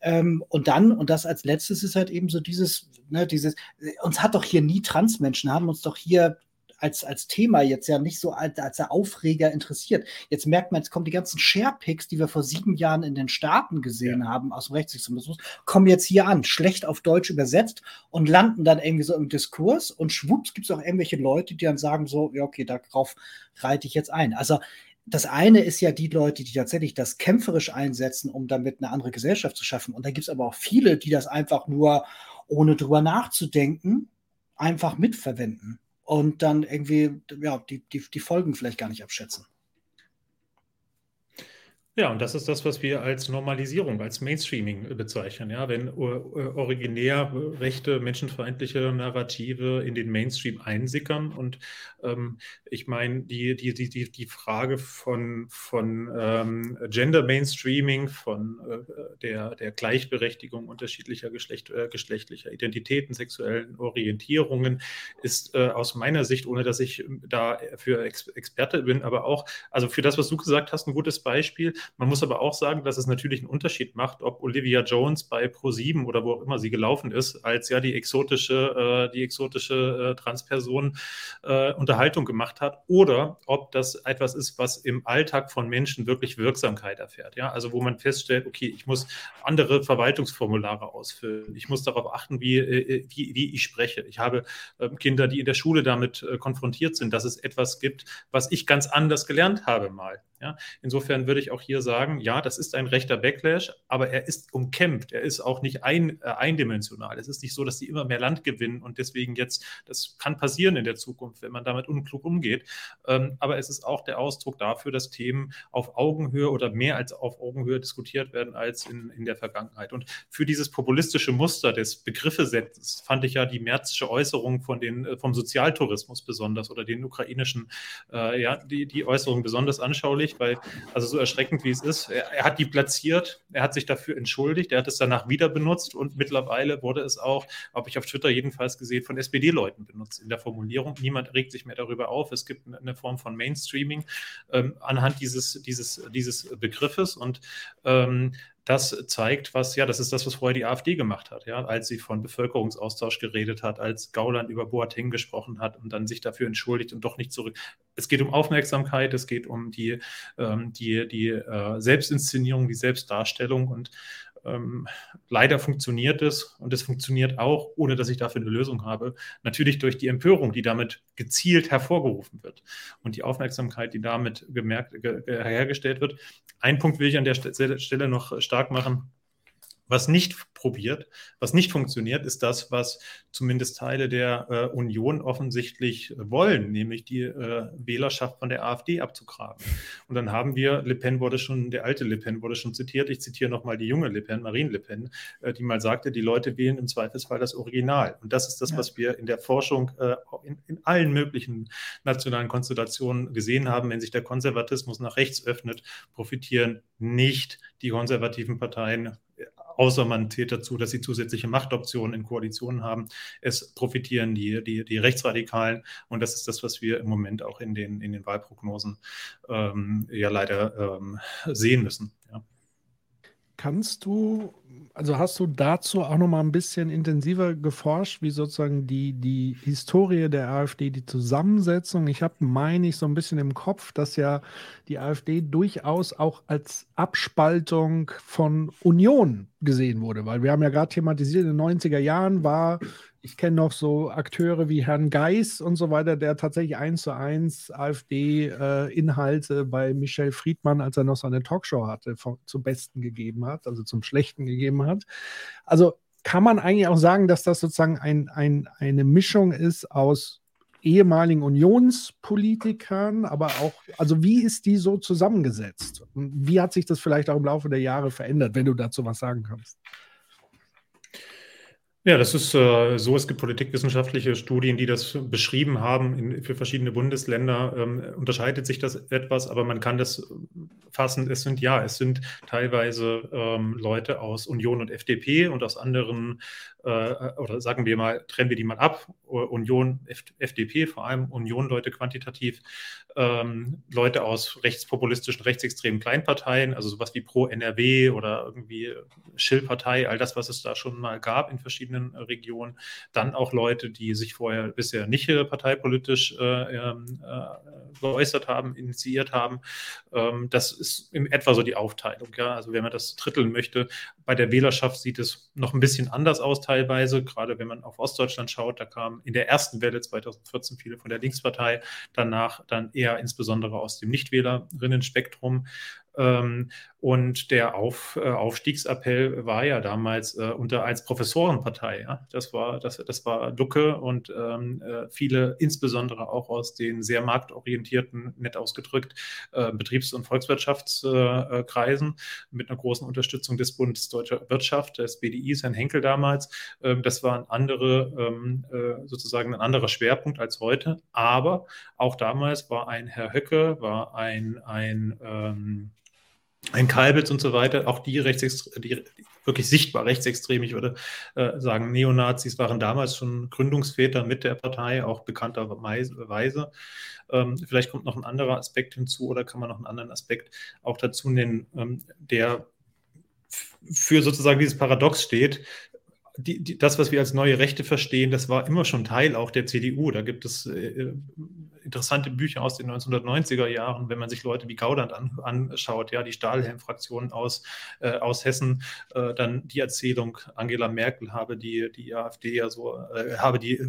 Ähm, und dann, und das als letztes ist halt eben so dieses, ne, dieses, uns hat doch hier nie Transmenschen, haben uns doch hier als, als Thema jetzt ja nicht so als, als der Aufreger interessiert. Jetzt merkt man, jetzt kommen die ganzen Sharepics, die wir vor sieben Jahren in den Staaten gesehen ja. haben aus dem Rechtsextremismus, kommen jetzt hier an, schlecht auf Deutsch übersetzt und landen dann irgendwie so im Diskurs und schwupps gibt es auch irgendwelche Leute, die dann sagen so, ja okay, darauf reite ich jetzt ein. Also das eine ist ja die Leute, die tatsächlich das kämpferisch einsetzen, um damit eine andere Gesellschaft zu schaffen. Und da gibt es aber auch viele, die das einfach nur, ohne drüber nachzudenken, einfach mitverwenden und dann irgendwie ja, die, die, die Folgen vielleicht gar nicht abschätzen. Ja, und das ist das, was wir als Normalisierung, als Mainstreaming äh, bezeichnen. Ja, wenn äh, originär rechte, menschenfeindliche Narrative in den Mainstream einsickern. Und ähm, ich meine, die, die, die, die Frage von, von ähm, Gender Mainstreaming, von äh, der, der Gleichberechtigung unterschiedlicher Geschlecht, äh, geschlechtlicher Identitäten, sexuellen Orientierungen, ist äh, aus meiner Sicht, ohne dass ich da für Ex Experte bin, aber auch, also für das, was du gesagt hast, ein gutes Beispiel man muss aber auch sagen, dass es natürlich einen Unterschied macht, ob Olivia Jones bei Pro7 oder wo auch immer sie gelaufen ist, als ja die exotische, äh, die exotische äh, Transperson äh, Unterhaltung gemacht hat, oder ob das etwas ist, was im Alltag von Menschen wirklich Wirksamkeit erfährt. Ja, also wo man feststellt, okay, ich muss andere Verwaltungsformulare ausfüllen, ich muss darauf achten, wie, äh, wie, wie ich spreche. Ich habe ähm, Kinder, die in der Schule damit äh, konfrontiert sind, dass es etwas gibt, was ich ganz anders gelernt habe mal. Ja, insofern würde ich auch hier sagen, ja, das ist ein rechter Backlash, aber er ist umkämpft. Er ist auch nicht ein, äh, eindimensional. Es ist nicht so, dass die immer mehr Land gewinnen und deswegen jetzt, das kann passieren in der Zukunft, wenn man damit unklug umgeht. Ähm, aber es ist auch der Ausdruck dafür, dass Themen auf Augenhöhe oder mehr als auf Augenhöhe diskutiert werden als in, in der Vergangenheit. Und für dieses populistische Muster des Begriffesetzens fand ich ja die märzische Äußerung von den, äh, vom Sozialtourismus besonders oder den ukrainischen, äh, ja, die, die Äußerung besonders anschaulich nicht, weil, also so erschreckend wie es ist, er, er, hat die platziert, er hat sich dafür entschuldigt, er hat es danach wieder benutzt und mittlerweile wurde es auch, habe ich auf Twitter jedenfalls gesehen, von SPD-Leuten benutzt in der Formulierung. Niemand regt sich mehr darüber auf. Es gibt eine Form von Mainstreaming ähm, anhand dieses, dieses, dieses Begriffes und ähm, das zeigt, was, ja, das ist das, was vorher die AfD gemacht hat, ja, als sie von Bevölkerungsaustausch geredet hat, als Gauland über Boateng gesprochen hat und dann sich dafür entschuldigt und doch nicht zurück. Es geht um Aufmerksamkeit, es geht um die, ähm, die, die äh, Selbstinszenierung, die Selbstdarstellung und ähm, leider funktioniert es und es funktioniert auch, ohne dass ich dafür eine Lösung habe, natürlich durch die Empörung, die damit gezielt hervorgerufen wird und die Aufmerksamkeit, die damit gemerkt, ge hergestellt wird. Ein Punkt will ich an der Stelle noch stark machen. Was nicht probiert, was nicht funktioniert, ist das, was zumindest Teile der äh, Union offensichtlich wollen, nämlich die äh, Wählerschaft von der AfD abzugraben. Und dann haben wir, Le Pen wurde schon, der alte Le Pen wurde schon zitiert, ich zitiere nochmal die junge Le Pen, Marine Le Pen, äh, die mal sagte, die Leute wählen im Zweifelsfall das Original. Und das ist das, ja. was wir in der Forschung äh, in, in allen möglichen nationalen Konstellationen gesehen haben. Wenn sich der Konservatismus nach rechts öffnet, profitieren nicht die konservativen Parteien außer man zählt dazu, dass sie zusätzliche Machtoptionen in Koalitionen haben. Es profitieren die, die, die Rechtsradikalen und das ist das, was wir im Moment auch in den, in den Wahlprognosen ähm, ja leider ähm, sehen müssen. Ja. Kannst du, also hast du dazu auch noch mal ein bisschen intensiver geforscht, wie sozusagen die, die Historie der AfD, die Zusammensetzung? Ich habe, meine ich, so ein bisschen im Kopf, dass ja die AfD durchaus auch als Abspaltung von Union gesehen wurde, weil wir haben ja gerade thematisiert, in den 90er Jahren war ich kenne noch so Akteure wie Herrn Geis und so weiter, der tatsächlich eins zu eins AfD-Inhalte äh, bei Michel Friedmann, als er noch seine Talkshow hatte, vom, zum Besten gegeben hat, also zum Schlechten gegeben hat. Also kann man eigentlich auch sagen, dass das sozusagen ein, ein, eine Mischung ist aus ehemaligen Unionspolitikern, aber auch, also wie ist die so zusammengesetzt? Wie hat sich das vielleicht auch im Laufe der Jahre verändert, wenn du dazu was sagen kannst? Ja, das ist äh, so. Es gibt politikwissenschaftliche Studien, die das beschrieben haben. In, für verschiedene Bundesländer ähm, unterscheidet sich das etwas, aber man kann das fassen. Es sind ja, es sind teilweise ähm, Leute aus Union und FDP und aus anderen oder sagen wir mal, trennen wir die mal ab, Union, FDP, vor allem Union-Leute quantitativ, ähm, Leute aus rechtspopulistischen, rechtsextremen Kleinparteien, also sowas wie Pro NRW oder irgendwie Schill-Partei, all das, was es da schon mal gab in verschiedenen äh, Regionen. Dann auch Leute, die sich vorher bisher nicht äh, parteipolitisch äh, ähm, äh, geäußert haben, initiiert haben. Ähm, das ist in etwa so die Aufteilung. Ja? Also wenn man das dritteln möchte, bei der Wählerschaft sieht es noch ein bisschen anders aus teilweise, gerade wenn man auf Ostdeutschland schaut, da kamen in der ersten Welle 2014 viele von der Linkspartei, danach dann eher insbesondere aus dem Nichtwählerinnen-Spektrum. Ähm, Und der Auf, äh, Aufstiegsappell war ja damals äh, unter als Professorenpartei. Ja? Das war das, das war Lucke und ähm, äh, viele, insbesondere auch aus den sehr marktorientierten, nett ausgedrückt, äh, Betriebs- und Volkswirtschaftskreisen mit einer großen Unterstützung des Bundes Deutscher Wirtschaft, des BDI, Herrn Henkel damals. Ähm, das war ein andere, ähm, äh, sozusagen ein anderer Schwerpunkt als heute. Aber auch damals war ein Herr Höcke, war ein, ein ähm, ein Kalbitz und so weiter, auch die, die wirklich sichtbar rechtsextrem, ich würde äh, sagen, Neonazis waren damals schon Gründungsväter mit der Partei, auch bekannterweise. Ähm, vielleicht kommt noch ein anderer Aspekt hinzu oder kann man noch einen anderen Aspekt auch dazu nennen, ähm, der für sozusagen dieses Paradox steht, die, die, das, was wir als neue Rechte verstehen, das war immer schon Teil auch der CDU. Da gibt es äh, interessante Bücher aus den 1990er Jahren, wenn man sich Leute wie Gauland an, anschaut, ja, die Stahlhelm-Fraktion aus, äh, aus Hessen, äh, dann die Erzählung, Angela Merkel habe die, die AfD ja so, äh, habe die,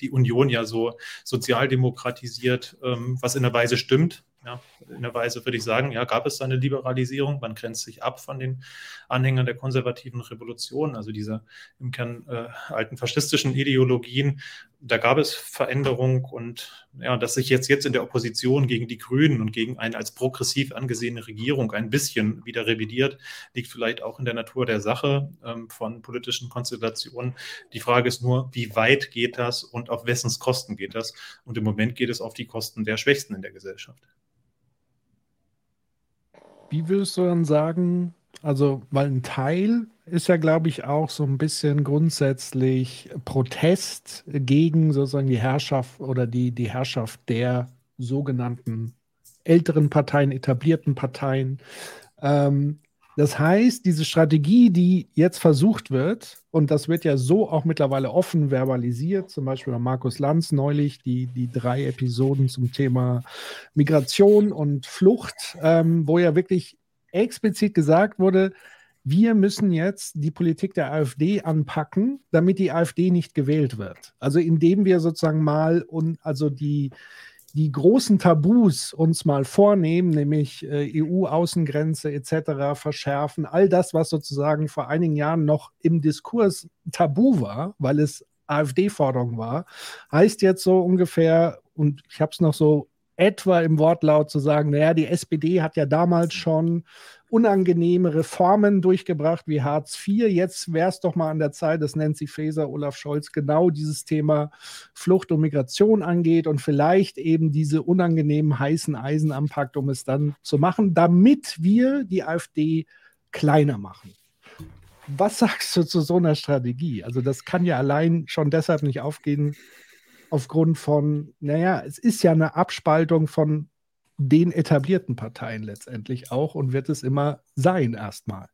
die Union ja so sozialdemokratisiert, ähm, was in der Weise stimmt. Ja, in der Weise würde ich sagen, ja, gab es da eine Liberalisierung. Man grenzt sich ab von den Anhängern der konservativen Revolution, also dieser im Kern äh, alten faschistischen Ideologien. Da gab es Veränderung und ja, dass sich jetzt, jetzt in der Opposition gegen die Grünen und gegen eine als progressiv angesehene Regierung ein bisschen wieder revidiert, liegt vielleicht auch in der Natur der Sache ähm, von politischen Konstellationen. Die Frage ist nur, wie weit geht das und auf wessens Kosten geht das? Und im Moment geht es auf die Kosten der Schwächsten in der Gesellschaft. Wie würdest du dann sagen, also, weil ein Teil ist ja, glaube ich, auch so ein bisschen grundsätzlich Protest gegen sozusagen die Herrschaft oder die, die Herrschaft der sogenannten älteren Parteien, etablierten Parteien. Ähm, das heißt, diese Strategie, die jetzt versucht wird, und das wird ja so auch mittlerweile offen verbalisiert, zum Beispiel bei Markus Lanz neulich, die, die drei Episoden zum Thema Migration und Flucht, ähm, wo ja wirklich explizit gesagt wurde, wir müssen jetzt die Politik der AfD anpacken, damit die AfD nicht gewählt wird. Also indem wir sozusagen mal und also die, die großen Tabus uns mal vornehmen, nämlich äh, EU-Außengrenze etc. verschärfen, all das, was sozusagen vor einigen Jahren noch im Diskurs tabu war, weil es AfD-Forderung war, heißt jetzt so ungefähr, und ich habe es noch so etwa im Wortlaut zu sagen, naja, die SPD hat ja damals schon unangenehme Reformen durchgebracht wie Hartz IV. Jetzt wäre es doch mal an der Zeit, dass Nancy Faeser, Olaf Scholz genau dieses Thema Flucht und Migration angeht und vielleicht eben diese unangenehmen heißen Eisen anpackt, um es dann zu machen, damit wir die AfD kleiner machen. Was sagst du zu so einer Strategie? Also das kann ja allein schon deshalb nicht aufgehen, aufgrund von, naja, es ist ja eine Abspaltung von den etablierten Parteien letztendlich auch und wird es immer sein erstmal.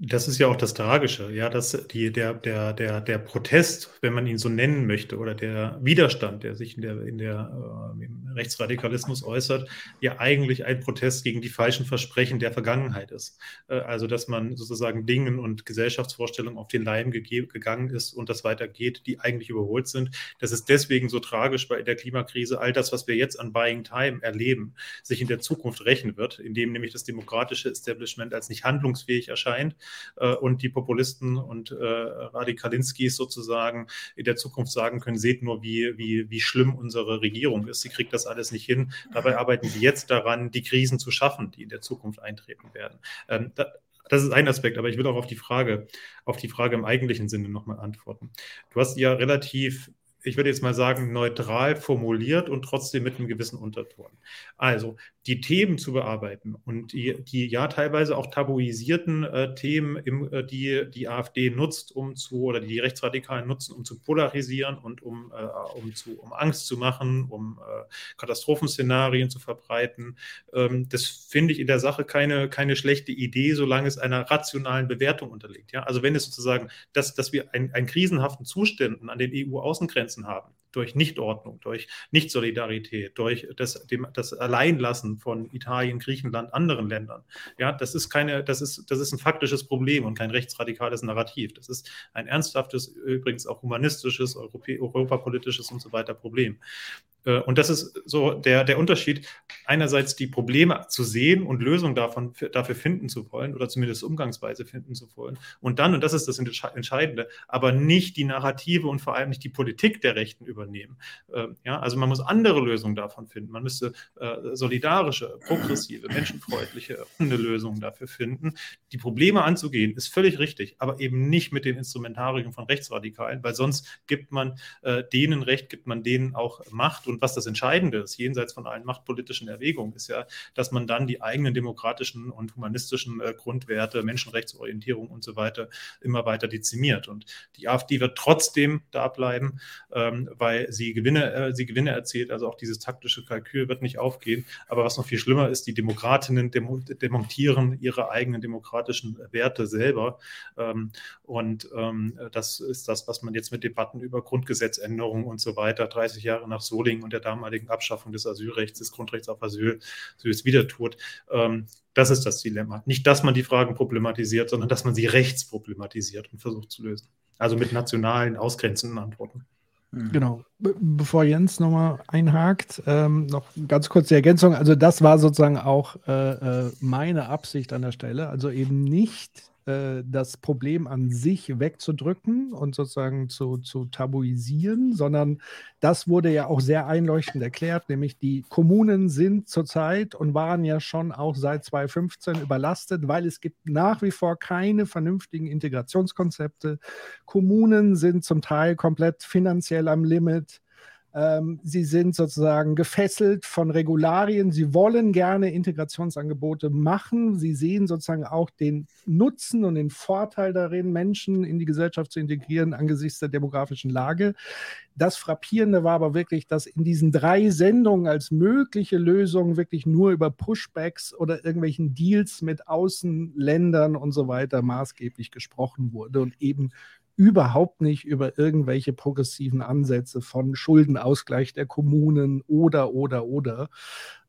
Das ist ja auch das Tragische, ja, dass die, der, der, der, der Protest, wenn man ihn so nennen möchte, oder der Widerstand, der sich in der, in der äh, im Rechtsradikalismus äußert, ja eigentlich ein Protest gegen die falschen Versprechen der Vergangenheit ist. Äh, also, dass man sozusagen Dingen und Gesellschaftsvorstellungen auf den Leim gegangen ist und das weitergeht, die eigentlich überholt sind. Das ist deswegen so tragisch bei der Klimakrise. All das, was wir jetzt an Buying Time erleben, sich in der Zukunft rächen wird, indem nämlich das demokratische Establishment als nicht handlungsfähig erscheint äh, und die Populisten und äh, Radikalinskis sozusagen in der Zukunft sagen können, seht nur, wie, wie, wie schlimm unsere Regierung ist. Sie kriegt das alles nicht hin. Dabei arbeiten sie jetzt daran, die Krisen zu schaffen, die in der Zukunft eintreten werden. Ähm, da, das ist ein Aspekt, aber ich will auch auf die Frage, auf die Frage im eigentlichen Sinne nochmal antworten. Du hast ja relativ ich würde jetzt mal sagen, neutral formuliert und trotzdem mit einem gewissen Unterton. Also die Themen zu bearbeiten und die, die ja teilweise auch tabuisierten äh, Themen, im, äh, die die AfD nutzt, um zu, oder die, die Rechtsradikalen nutzen, um zu polarisieren und um, äh, um, zu, um Angst zu machen, um äh, Katastrophenszenarien zu verbreiten. Ähm, das finde ich in der Sache keine, keine schlechte Idee, solange es einer rationalen Bewertung unterliegt. Ja? Also wenn es sozusagen, dass, dass wir einen krisenhaften Zuständen an den EU-Außengrenzen Konsequenzen haben durch Nichtordnung, durch Nichtsolidarität, durch das, dem, das Alleinlassen von Italien, Griechenland, anderen Ländern. Ja, das ist keine, das ist, das ist ein faktisches Problem und kein rechtsradikales Narrativ. Das ist ein ernsthaftes, übrigens auch humanistisches, europä europapolitisches und so weiter Problem. Äh, und das ist so der, der Unterschied, einerseits die Probleme zu sehen und Lösungen davon, dafür finden zu wollen oder zumindest Umgangsweise finden zu wollen. Und dann, und das ist das Entscheidende, aber nicht die Narrative und vor allem nicht die Politik der Rechten übernehmen. Ähm, ja, also man muss andere Lösungen davon finden. Man müsste äh, solidarische, progressive, menschenfreundliche Lösungen dafür finden. Die Probleme anzugehen, ist völlig richtig, aber eben nicht mit den Instrumentarien von Rechtsradikalen, weil sonst gibt man äh, denen Recht, gibt man denen auch Macht. Und was das Entscheidende ist, jenseits von allen machtpolitischen Erwägungen, ist ja, dass man dann die eigenen demokratischen und humanistischen äh, Grundwerte, Menschenrechtsorientierung und so weiter immer weiter dezimiert. Und die AfD wird trotzdem da bleiben, ähm, weil sie Gewinne, äh, sie Gewinne erzielt. Also auch dieses taktische Kalkül wird nicht aufgehen. Aber was noch viel schlimmer ist, die Demokratinnen demontieren ihre eigenen demokratischen Werte selber. Ähm, und ähm, das ist das, was man jetzt mit Debatten über Grundgesetzänderungen und so weiter 30 Jahre nach Solingen und der damaligen Abschaffung des Asylrechts, des Grundrechts auf Asyl, Asyls wieder tut. Ähm, das ist das Dilemma. Nicht, dass man die Fragen problematisiert, sondern dass man sie rechtsproblematisiert und versucht zu lösen. Also mit nationalen, ausgrenzenden Antworten. Mhm. Genau. Be bevor Jens nochmal einhakt, ähm, noch ganz kurz die Ergänzung. Also das war sozusagen auch äh, äh, meine Absicht an der Stelle. Also eben nicht äh, das Problem an sich wegzudrücken und sozusagen zu, zu tabuisieren, sondern das wurde ja auch sehr einleuchtend erklärt, nämlich die Kommunen sind zurzeit und waren ja schon auch seit 2015 überlastet, weil es gibt nach wie vor keine vernünftigen Integrationskonzepte. Kommunen sind zum Teil komplett finanziell am Limit. Ähm, sie sind sozusagen gefesselt von Regularien. Sie wollen gerne Integrationsangebote machen. Sie sehen sozusagen auch den Nutzen und den Vorteil darin, Menschen in die Gesellschaft zu integrieren angesichts der demografischen Lage. Das Frappierende war aber wirklich, dass in diesen drei Sendungen als mögliche Lösung wirklich nur über Pushbacks oder irgendwelchen Deals mit Außenländern und so weiter maßgeblich gesprochen wurde und eben überhaupt nicht über irgendwelche progressiven Ansätze von Schuldenausgleich der Kommunen oder, oder, oder.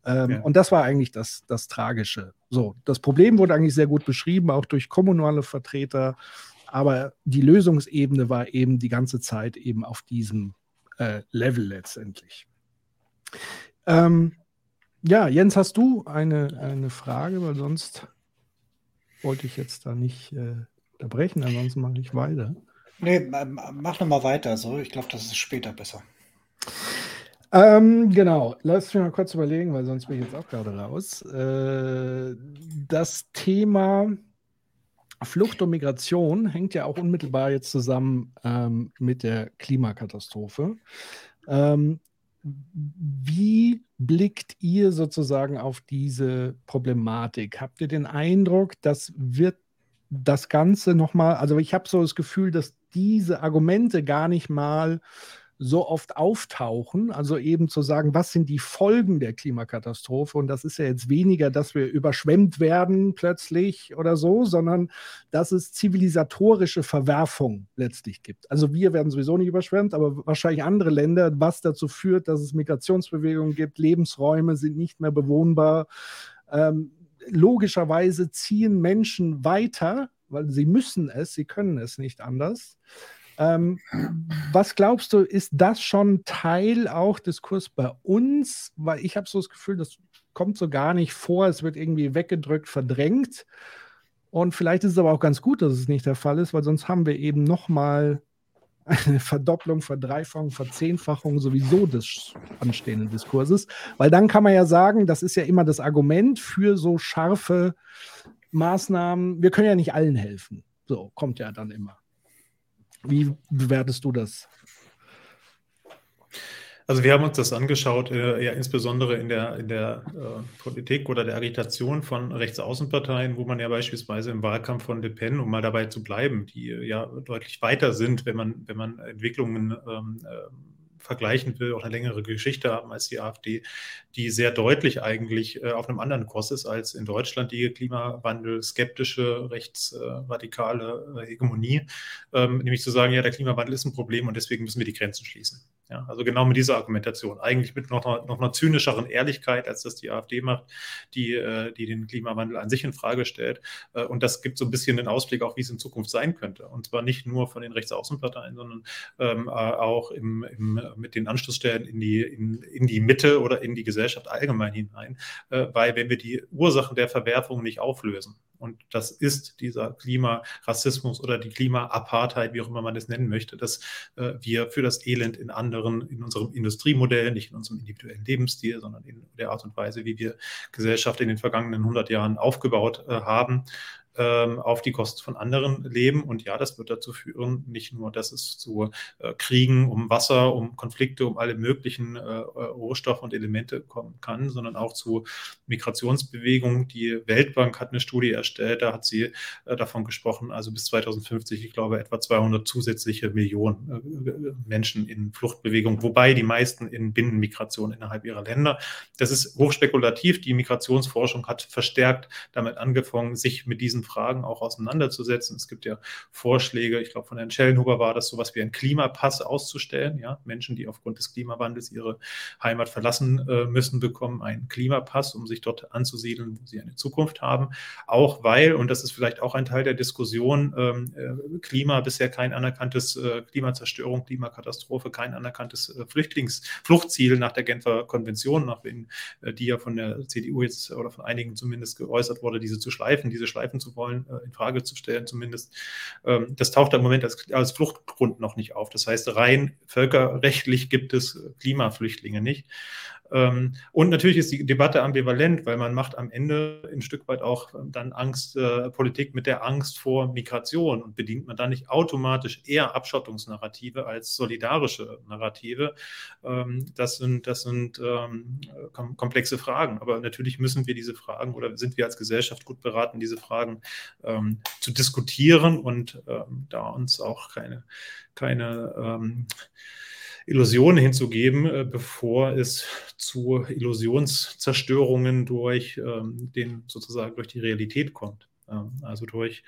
Ähm, ja. Und das war eigentlich das, das Tragische. So, das Problem wurde eigentlich sehr gut beschrieben, auch durch kommunale Vertreter. Aber die Lösungsebene war eben die ganze Zeit eben auf diesem äh, Level letztendlich. Ähm, ja, Jens, hast du eine, eine Frage, weil sonst wollte ich jetzt da nicht äh, unterbrechen, ansonsten mache ich weiter. Nee, mach nochmal weiter. So, ich glaube, das ist später besser. Ähm, genau, lass mich mal kurz überlegen, weil sonst bin ich jetzt auch gerade raus. Äh, das Thema Flucht und Migration hängt ja auch unmittelbar jetzt zusammen ähm, mit der Klimakatastrophe. Ähm, wie blickt ihr sozusagen auf diese Problematik? Habt ihr den Eindruck, das wird das Ganze nochmal, also ich habe so das Gefühl, dass diese Argumente gar nicht mal so oft auftauchen. Also eben zu sagen, was sind die Folgen der Klimakatastrophe? Und das ist ja jetzt weniger, dass wir überschwemmt werden plötzlich oder so, sondern dass es zivilisatorische Verwerfung letztlich gibt. Also wir werden sowieso nicht überschwemmt, aber wahrscheinlich andere Länder, was dazu führt, dass es Migrationsbewegungen gibt, Lebensräume sind nicht mehr bewohnbar. Ähm, logischerweise ziehen Menschen weiter, weil sie müssen es, sie können es nicht anders. Ähm, was glaubst du, ist das schon Teil auch des Kurs bei uns? Weil ich habe so das Gefühl, das kommt so gar nicht vor, es wird irgendwie weggedrückt, verdrängt. Und vielleicht ist es aber auch ganz gut, dass es nicht der Fall ist, weil sonst haben wir eben nochmal eine Verdopplung, Verdreifachung, Verzehnfachung sowieso des anstehenden Diskurses. Weil dann kann man ja sagen, das ist ja immer das Argument für so scharfe Maßnahmen. Wir können ja nicht allen helfen. So kommt ja dann immer. Wie bewertest du das? Also wir haben uns das angeschaut, äh, ja insbesondere in der, in der äh, Politik oder der Agitation von Rechtsaußenparteien, wo man ja beispielsweise im Wahlkampf von Le Pen, um mal dabei zu bleiben, die äh, ja deutlich weiter sind, wenn man, wenn man Entwicklungen ähm, äh, vergleichen will, auch eine längere Geschichte haben als die AfD, die sehr deutlich eigentlich äh, auf einem anderen Kurs ist als in Deutschland die Klimawandel skeptische, rechtsradikale äh, Hegemonie, ähm, nämlich zu sagen, ja, der Klimawandel ist ein Problem und deswegen müssen wir die Grenzen schließen. Ja, also genau mit dieser Argumentation. Eigentlich mit noch einer, noch einer zynischeren Ehrlichkeit, als das die AfD macht, die, äh, die den Klimawandel an sich in Frage stellt. Äh, und das gibt so ein bisschen den Ausblick auch, wie es in Zukunft sein könnte. Und zwar nicht nur von den Rechtsaußenparteien, sondern ähm, äh, auch im, im, mit den Anschlussstellen in die, in, in die Mitte oder in die Gesellschaft allgemein hinein. Weil wenn wir die Ursachen der Verwerfung nicht auflösen, und das ist dieser Klimarassismus oder die Klimaapartheid, wie auch immer man das nennen möchte, dass wir für das Elend in anderen, in unserem Industriemodell, nicht in unserem individuellen Lebensstil, sondern in der Art und Weise, wie wir Gesellschaft in den vergangenen 100 Jahren aufgebaut äh, haben, auf die Kosten von anderen leben. Und ja, das wird dazu führen, nicht nur, dass es zu äh, Kriegen um Wasser, um Konflikte, um alle möglichen äh, Rohstoffe und Elemente kommen kann, sondern auch zu Migrationsbewegungen. Die Weltbank hat eine Studie erstellt, da hat sie äh, davon gesprochen, also bis 2050, ich glaube, etwa 200 zusätzliche Millionen äh, Menschen in Fluchtbewegung, wobei die meisten in Binnenmigration innerhalb ihrer Länder. Das ist hochspekulativ. Die Migrationsforschung hat verstärkt damit angefangen, sich mit diesen Fragen auch auseinanderzusetzen. Es gibt ja Vorschläge, ich glaube von Herrn Schellenhuber war das sowas wie ein Klimapass auszustellen. Ja, Menschen, die aufgrund des Klimawandels ihre Heimat verlassen äh, müssen, bekommen einen Klimapass, um sich dort anzusiedeln, wo sie eine Zukunft haben. Auch weil, und das ist vielleicht auch ein Teil der Diskussion, ähm, äh, Klima bisher kein anerkanntes äh, Klimazerstörung, Klimakatastrophe, kein anerkanntes äh, Flüchtlings Fluchtziel nach der Genfer Konvention, nach wen, äh, die ja von der CDU jetzt oder von einigen zumindest geäußert wurde, diese zu schleifen, diese schleifen zu wollen, äh, in Frage zu stellen zumindest. Ähm, das taucht im Moment als, als Fluchtgrund noch nicht auf. Das heißt, rein völkerrechtlich gibt es Klimaflüchtlinge nicht. Ähm, und natürlich ist die Debatte ambivalent, weil man macht am Ende ein Stück weit auch dann Angst, äh, Politik mit der Angst vor Migration und bedient man dann nicht automatisch eher Abschottungsnarrative als solidarische Narrative. Ähm, das sind, das sind ähm, kom komplexe Fragen. Aber natürlich müssen wir diese Fragen oder sind wir als Gesellschaft gut beraten, diese Fragen ähm, zu diskutieren und ähm, da uns auch keine, keine ähm, Illusionen hinzugeben, äh, bevor es zu Illusionszerstörungen durch ähm, den sozusagen durch die Realität kommt. Ähm, also durch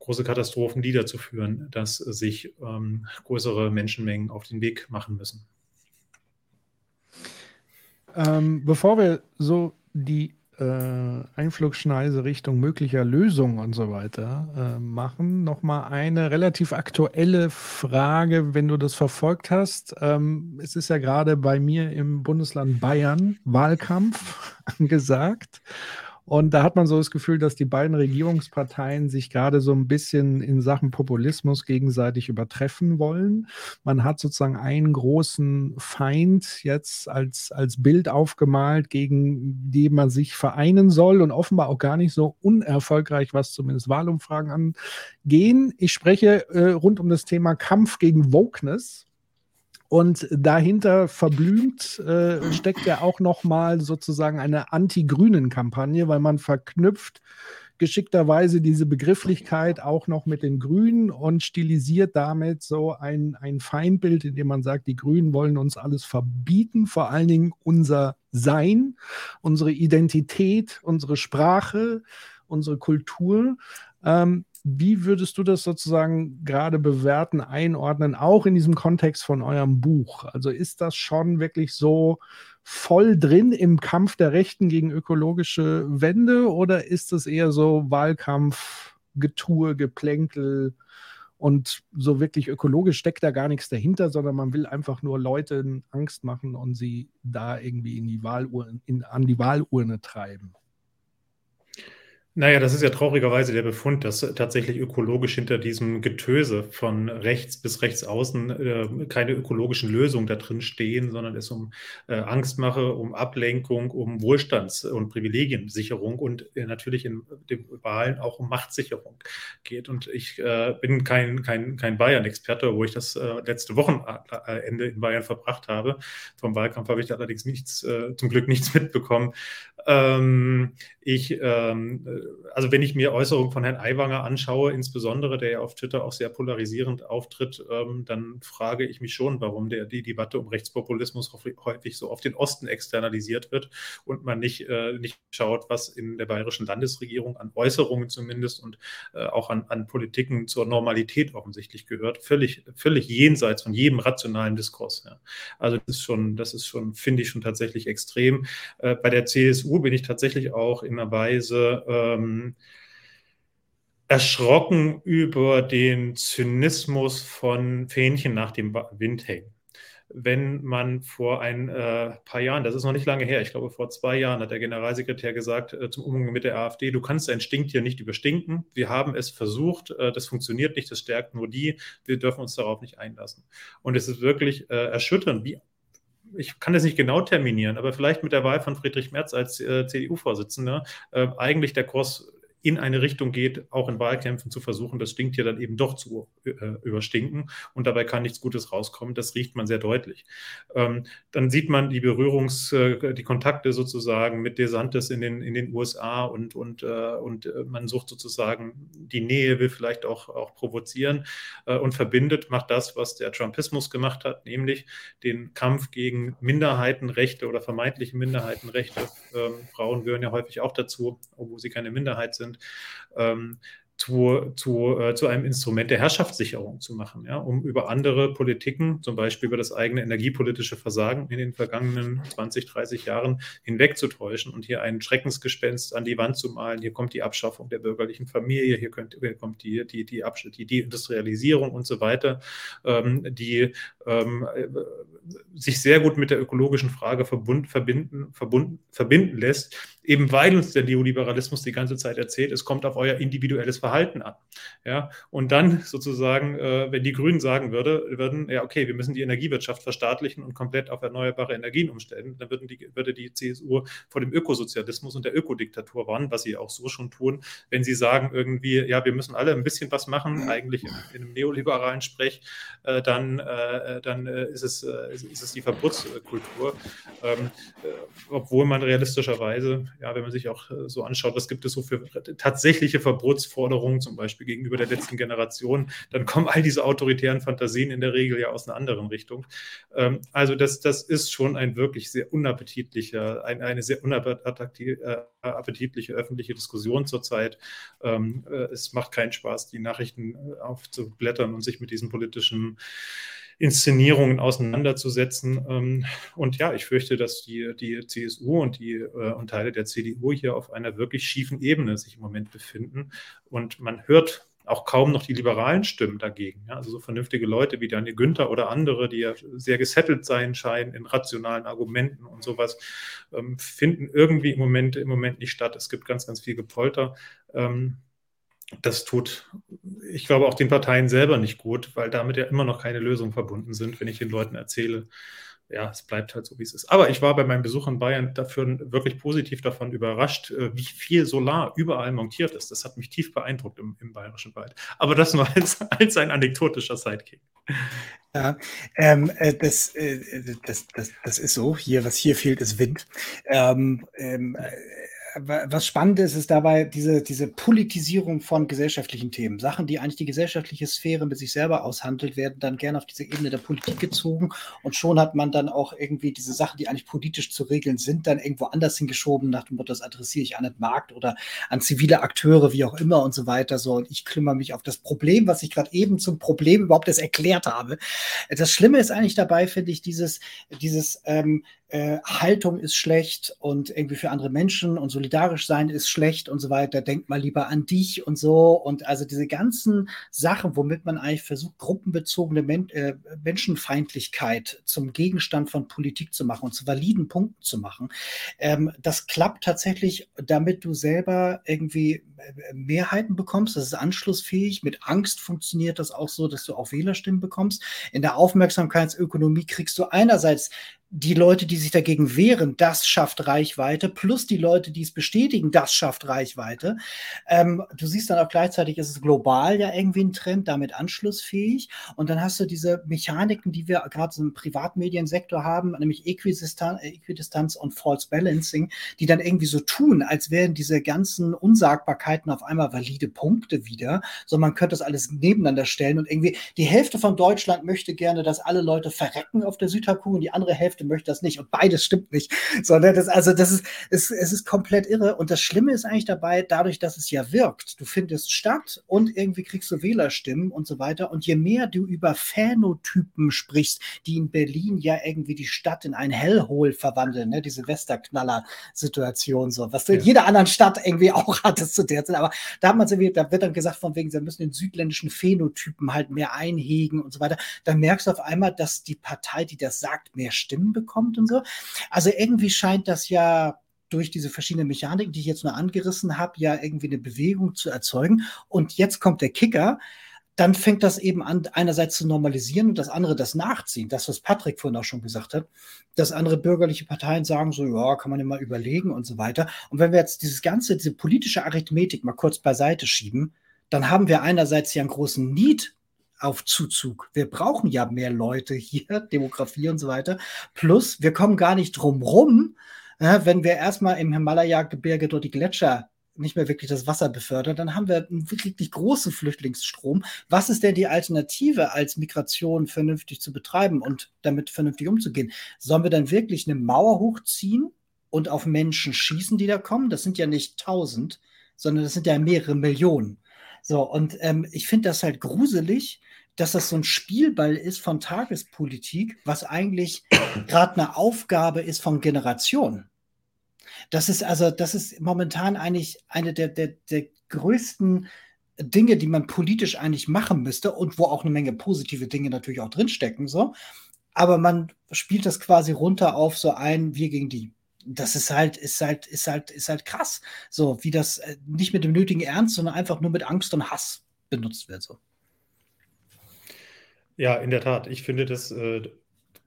große Katastrophen, die dazu führen, dass sich ähm, größere Menschenmengen auf den Weg machen müssen. Ähm, bevor wir so die äh, Einflugschneise Richtung möglicher Lösungen und so weiter äh, machen. Nochmal eine relativ aktuelle Frage, wenn du das verfolgt hast. Ähm, es ist ja gerade bei mir im Bundesland Bayern Wahlkampf angesagt. Und da hat man so das Gefühl, dass die beiden Regierungsparteien sich gerade so ein bisschen in Sachen Populismus gegenseitig übertreffen wollen. Man hat sozusagen einen großen Feind jetzt als, als Bild aufgemalt, gegen den man sich vereinen soll und offenbar auch gar nicht so unerfolgreich, was zumindest Wahlumfragen angehen. Ich spreche äh, rund um das Thema Kampf gegen Wokeness. Und dahinter verblümt äh, steckt ja auch nochmal sozusagen eine Anti-Grünen-Kampagne, weil man verknüpft geschickterweise diese Begrifflichkeit auch noch mit den Grünen und stilisiert damit so ein, ein Feindbild, indem man sagt, die Grünen wollen uns alles verbieten, vor allen Dingen unser Sein, unsere Identität, unsere Sprache, unsere Kultur. Ähm, wie würdest du das sozusagen gerade bewerten, einordnen, auch in diesem Kontext von eurem Buch? Also ist das schon wirklich so voll drin im Kampf der Rechten gegen ökologische Wende oder ist es eher so Wahlkampf, Getue, Geplänkel und so wirklich ökologisch steckt da gar nichts dahinter, sondern man will einfach nur Leuten Angst machen und sie da irgendwie in die Wahlurne, in, an die Wahlurne treiben? Naja, das ist ja traurigerweise der Befund, dass tatsächlich ökologisch hinter diesem Getöse von rechts bis rechts außen äh, keine ökologischen Lösungen da drin stehen, sondern es um äh, Angstmache, um Ablenkung, um Wohlstands- und Privilegiensicherung und äh, natürlich in den Wahlen auch um Machtsicherung geht. Und ich äh, bin kein, kein, kein Bayern-Experte, wo ich das äh, letzte Wochenende in Bayern verbracht habe. Vom Wahlkampf habe ich da allerdings nichts, äh, zum Glück nichts mitbekommen. Ähm, ich, ähm, also wenn ich mir Äußerungen von Herrn Aiwanger anschaue, insbesondere, der ja auf Twitter auch sehr polarisierend auftritt, ähm, dann frage ich mich schon, warum der, die Debatte um Rechtspopulismus häufig so auf den Osten externalisiert wird und man nicht, äh, nicht schaut, was in der bayerischen Landesregierung an Äußerungen zumindest und äh, auch an, an Politiken zur Normalität offensichtlich gehört. Völlig, völlig jenseits von jedem rationalen Diskurs. Ja. Also das ist schon, das ist schon, finde ich schon tatsächlich extrem. Äh, bei der CSU bin ich tatsächlich auch in einer Weise ähm, erschrocken über den Zynismus von Fähnchen nach dem Wind hängen wenn man vor ein äh, paar Jahren, das ist noch nicht lange her, ich glaube vor zwei Jahren hat der Generalsekretär gesagt äh, zum Umgang mit der AfD, du kannst dein Stinktier nicht überstinken. Wir haben es versucht, äh, das funktioniert nicht, das stärkt nur die, wir dürfen uns darauf nicht einlassen. Und es ist wirklich äh, erschütternd, wie ich kann das nicht genau terminieren, aber vielleicht mit der Wahl von Friedrich Merz als äh, CDU-Vorsitzender äh, eigentlich der Kurs in eine Richtung geht, auch in Wahlkämpfen zu versuchen, das Stinktier dann eben doch zu äh, überstinken. Und dabei kann nichts Gutes rauskommen. Das riecht man sehr deutlich. Ähm, dann sieht man die Berührungs-, äh, die Kontakte sozusagen mit DeSantis in den, in den USA und, und, äh, und äh, man sucht sozusagen die Nähe, will vielleicht auch, auch provozieren äh, und verbindet, macht das, was der Trumpismus gemacht hat, nämlich den Kampf gegen Minderheitenrechte oder vermeintliche Minderheitenrechte. Ähm, Frauen gehören ja häufig auch dazu, obwohl sie keine Minderheit sind ähm, zu, zu, äh, zu einem Instrument der Herrschaftssicherung zu machen, ja, um über andere Politiken, zum Beispiel über das eigene energiepolitische Versagen in den vergangenen 20, 30 Jahren hinwegzutäuschen und hier ein Schreckensgespenst an die Wand zu malen. Hier kommt die Abschaffung der bürgerlichen Familie, hier, könnt, hier kommt die, die, die, die, die Industrialisierung und so weiter, ähm, die ähm, sich sehr gut mit der ökologischen Frage verbund, verbinden, verbunden, verbinden lässt, eben weil uns der Neoliberalismus die ganze Zeit erzählt, es kommt auf euer individuelles Verhalten an. Ja? Und dann sozusagen, äh, wenn die Grünen sagen würde, würden, ja, okay, wir müssen die Energiewirtschaft verstaatlichen und komplett auf erneuerbare Energien umstellen, dann würden die, würde die CSU vor dem Ökosozialismus und der Ökodiktatur warnen, was sie auch so schon tun, wenn sie sagen irgendwie, ja, wir müssen alle ein bisschen was machen, eigentlich in, in einem neoliberalen Sprech, äh, dann, äh, dann äh, ist, es, äh, ist es die Verbotskultur. Ähm, äh, obwohl man realistischerweise ja, wenn man sich auch so anschaut, was gibt es so für tatsächliche Verbotsforderungen, zum Beispiel gegenüber der letzten Generation, dann kommen all diese autoritären Fantasien in der Regel ja aus einer anderen Richtung. Ähm, also das, das ist schon ein wirklich sehr unappetitlicher, ein, eine sehr unappetitliche äh, öffentliche Diskussion zurzeit. Ähm, äh, es macht keinen Spaß, die Nachrichten aufzublättern und sich mit diesen politischen Inszenierungen auseinanderzusetzen. Ähm, und ja, ich fürchte, dass die, die CSU und, die, äh, und Teile der CDU hier auf einer wirklich schiefen Ebene sich im Moment befinden. Und man hört auch kaum noch die liberalen Stimmen dagegen. Ja, also so vernünftige Leute wie Daniel Günther oder andere, die ja sehr gesettelt sein scheinen in rationalen Argumenten und sowas, ähm, finden irgendwie im Moment, im Moment nicht statt. Es gibt ganz, ganz viel Gepolter. Ähm, das tut, ich glaube, auch den Parteien selber nicht gut, weil damit ja immer noch keine Lösungen verbunden sind, wenn ich den Leuten erzähle, ja, es bleibt halt so, wie es ist. Aber ich war bei meinem Besuch in Bayern dafür wirklich positiv davon überrascht, äh, wie viel Solar überall montiert ist. Das hat mich tief beeindruckt im, im Bayerischen Wald. Aber das nur als, als ein anekdotischer Sidekick. Ja, ähm, äh, das, äh, das, das, das ist so. Hier, was hier fehlt, ist Wind. Ähm, ähm, was spannend ist, ist dabei diese, diese Politisierung von gesellschaftlichen Themen. Sachen, die eigentlich die gesellschaftliche Sphäre mit sich selber aushandelt, werden dann gerne auf diese Ebene der Politik gezogen und schon hat man dann auch irgendwie diese Sachen, die eigentlich politisch zu regeln sind, dann irgendwo anders hingeschoben, nach dem Motto, das adressiere ich an den Markt oder an zivile Akteure, wie auch immer und so weiter. So, und ich kümmere mich auf das Problem, was ich gerade eben zum Problem überhaupt erst erklärt habe. Das Schlimme ist eigentlich dabei, finde ich, dieses, dieses ähm, äh, Haltung ist schlecht und irgendwie für andere Menschen und solidarisch sein ist schlecht und so weiter. Denk mal lieber an dich und so. Und also diese ganzen Sachen, womit man eigentlich versucht, gruppenbezogene Men äh, Menschenfeindlichkeit zum Gegenstand von Politik zu machen und zu validen Punkten zu machen, ähm, das klappt tatsächlich, damit du selber irgendwie äh, Mehrheiten bekommst. Das ist anschlussfähig. Mit Angst funktioniert das auch so, dass du auch Wählerstimmen bekommst. In der Aufmerksamkeitsökonomie kriegst du einerseits die Leute, die sich dagegen wehren, das schafft Reichweite, plus die Leute, die es bestätigen, das schafft Reichweite. Ähm, du siehst dann auch gleichzeitig, ist es global ja irgendwie ein Trend, damit anschlussfähig. Und dann hast du diese Mechaniken, die wir gerade im Privatmediensektor haben, nämlich Äquidistanz, Äquidistanz und False Balancing, die dann irgendwie so tun, als wären diese ganzen Unsagbarkeiten auf einmal valide Punkte wieder. So, man könnte das alles nebeneinander stellen und irgendwie die Hälfte von Deutschland möchte gerne, dass alle Leute verrecken auf der Südhalbkugel und die andere Hälfte Hälfte möchte das nicht und beides stimmt nicht. Sondern das, also das ist, es, es ist komplett irre. Und das Schlimme ist eigentlich dabei, dadurch, dass es ja wirkt, du findest statt und irgendwie kriegst du Wählerstimmen und so weiter. Und je mehr du über Phänotypen sprichst, die in Berlin ja irgendwie die Stadt in ein Hellhole verwandeln, ne? diese Westerknaller-Situation, so, was du ja. in jeder anderen Stadt irgendwie auch hattest zu der Zeit. Aber da hat man irgendwie, da wird dann gesagt, von wegen, sie müssen den südländischen Phänotypen halt mehr einhegen und so weiter. Dann merkst du auf einmal, dass die Partei, die das sagt, mehr Stimmen bekommt und so. Also irgendwie scheint das ja durch diese verschiedenen Mechaniken, die ich jetzt nur angerissen habe, ja irgendwie eine Bewegung zu erzeugen. Und jetzt kommt der Kicker. Dann fängt das eben an, einerseits zu normalisieren und das andere das nachziehen. Das, was Patrick vorhin auch schon gesagt hat, dass andere bürgerliche Parteien sagen so, ja, kann man ja mal überlegen und so weiter. Und wenn wir jetzt dieses ganze, diese politische Arithmetik mal kurz beiseite schieben, dann haben wir einerseits ja einen großen Need auf Zuzug. Wir brauchen ja mehr Leute hier, Demografie und so weiter. Plus, wir kommen gar nicht drum rum, äh, wenn wir erstmal im Himalaya-Gebirge dort die Gletscher nicht mehr wirklich das Wasser befördern, dann haben wir einen wirklich großen Flüchtlingsstrom. Was ist denn die Alternative, als Migration vernünftig zu betreiben und damit vernünftig umzugehen? Sollen wir dann wirklich eine Mauer hochziehen und auf Menschen schießen, die da kommen? Das sind ja nicht tausend, sondern das sind ja mehrere Millionen. So, und ähm, ich finde das halt gruselig, dass das so ein Spielball ist von Tagespolitik, was eigentlich gerade eine Aufgabe ist von Generationen. Das ist also, das ist momentan eigentlich eine der, der, der größten Dinge, die man politisch eigentlich machen müsste und wo auch eine Menge positive Dinge natürlich auch drinstecken, so. Aber man spielt das quasi runter auf so ein Wir gegen die. Das ist halt, ist halt, ist halt, ist halt krass. So, wie das äh, nicht mit dem nötigen Ernst, sondern einfach nur mit Angst und Hass benutzt wird, so. Ja, in der Tat. Ich finde das äh,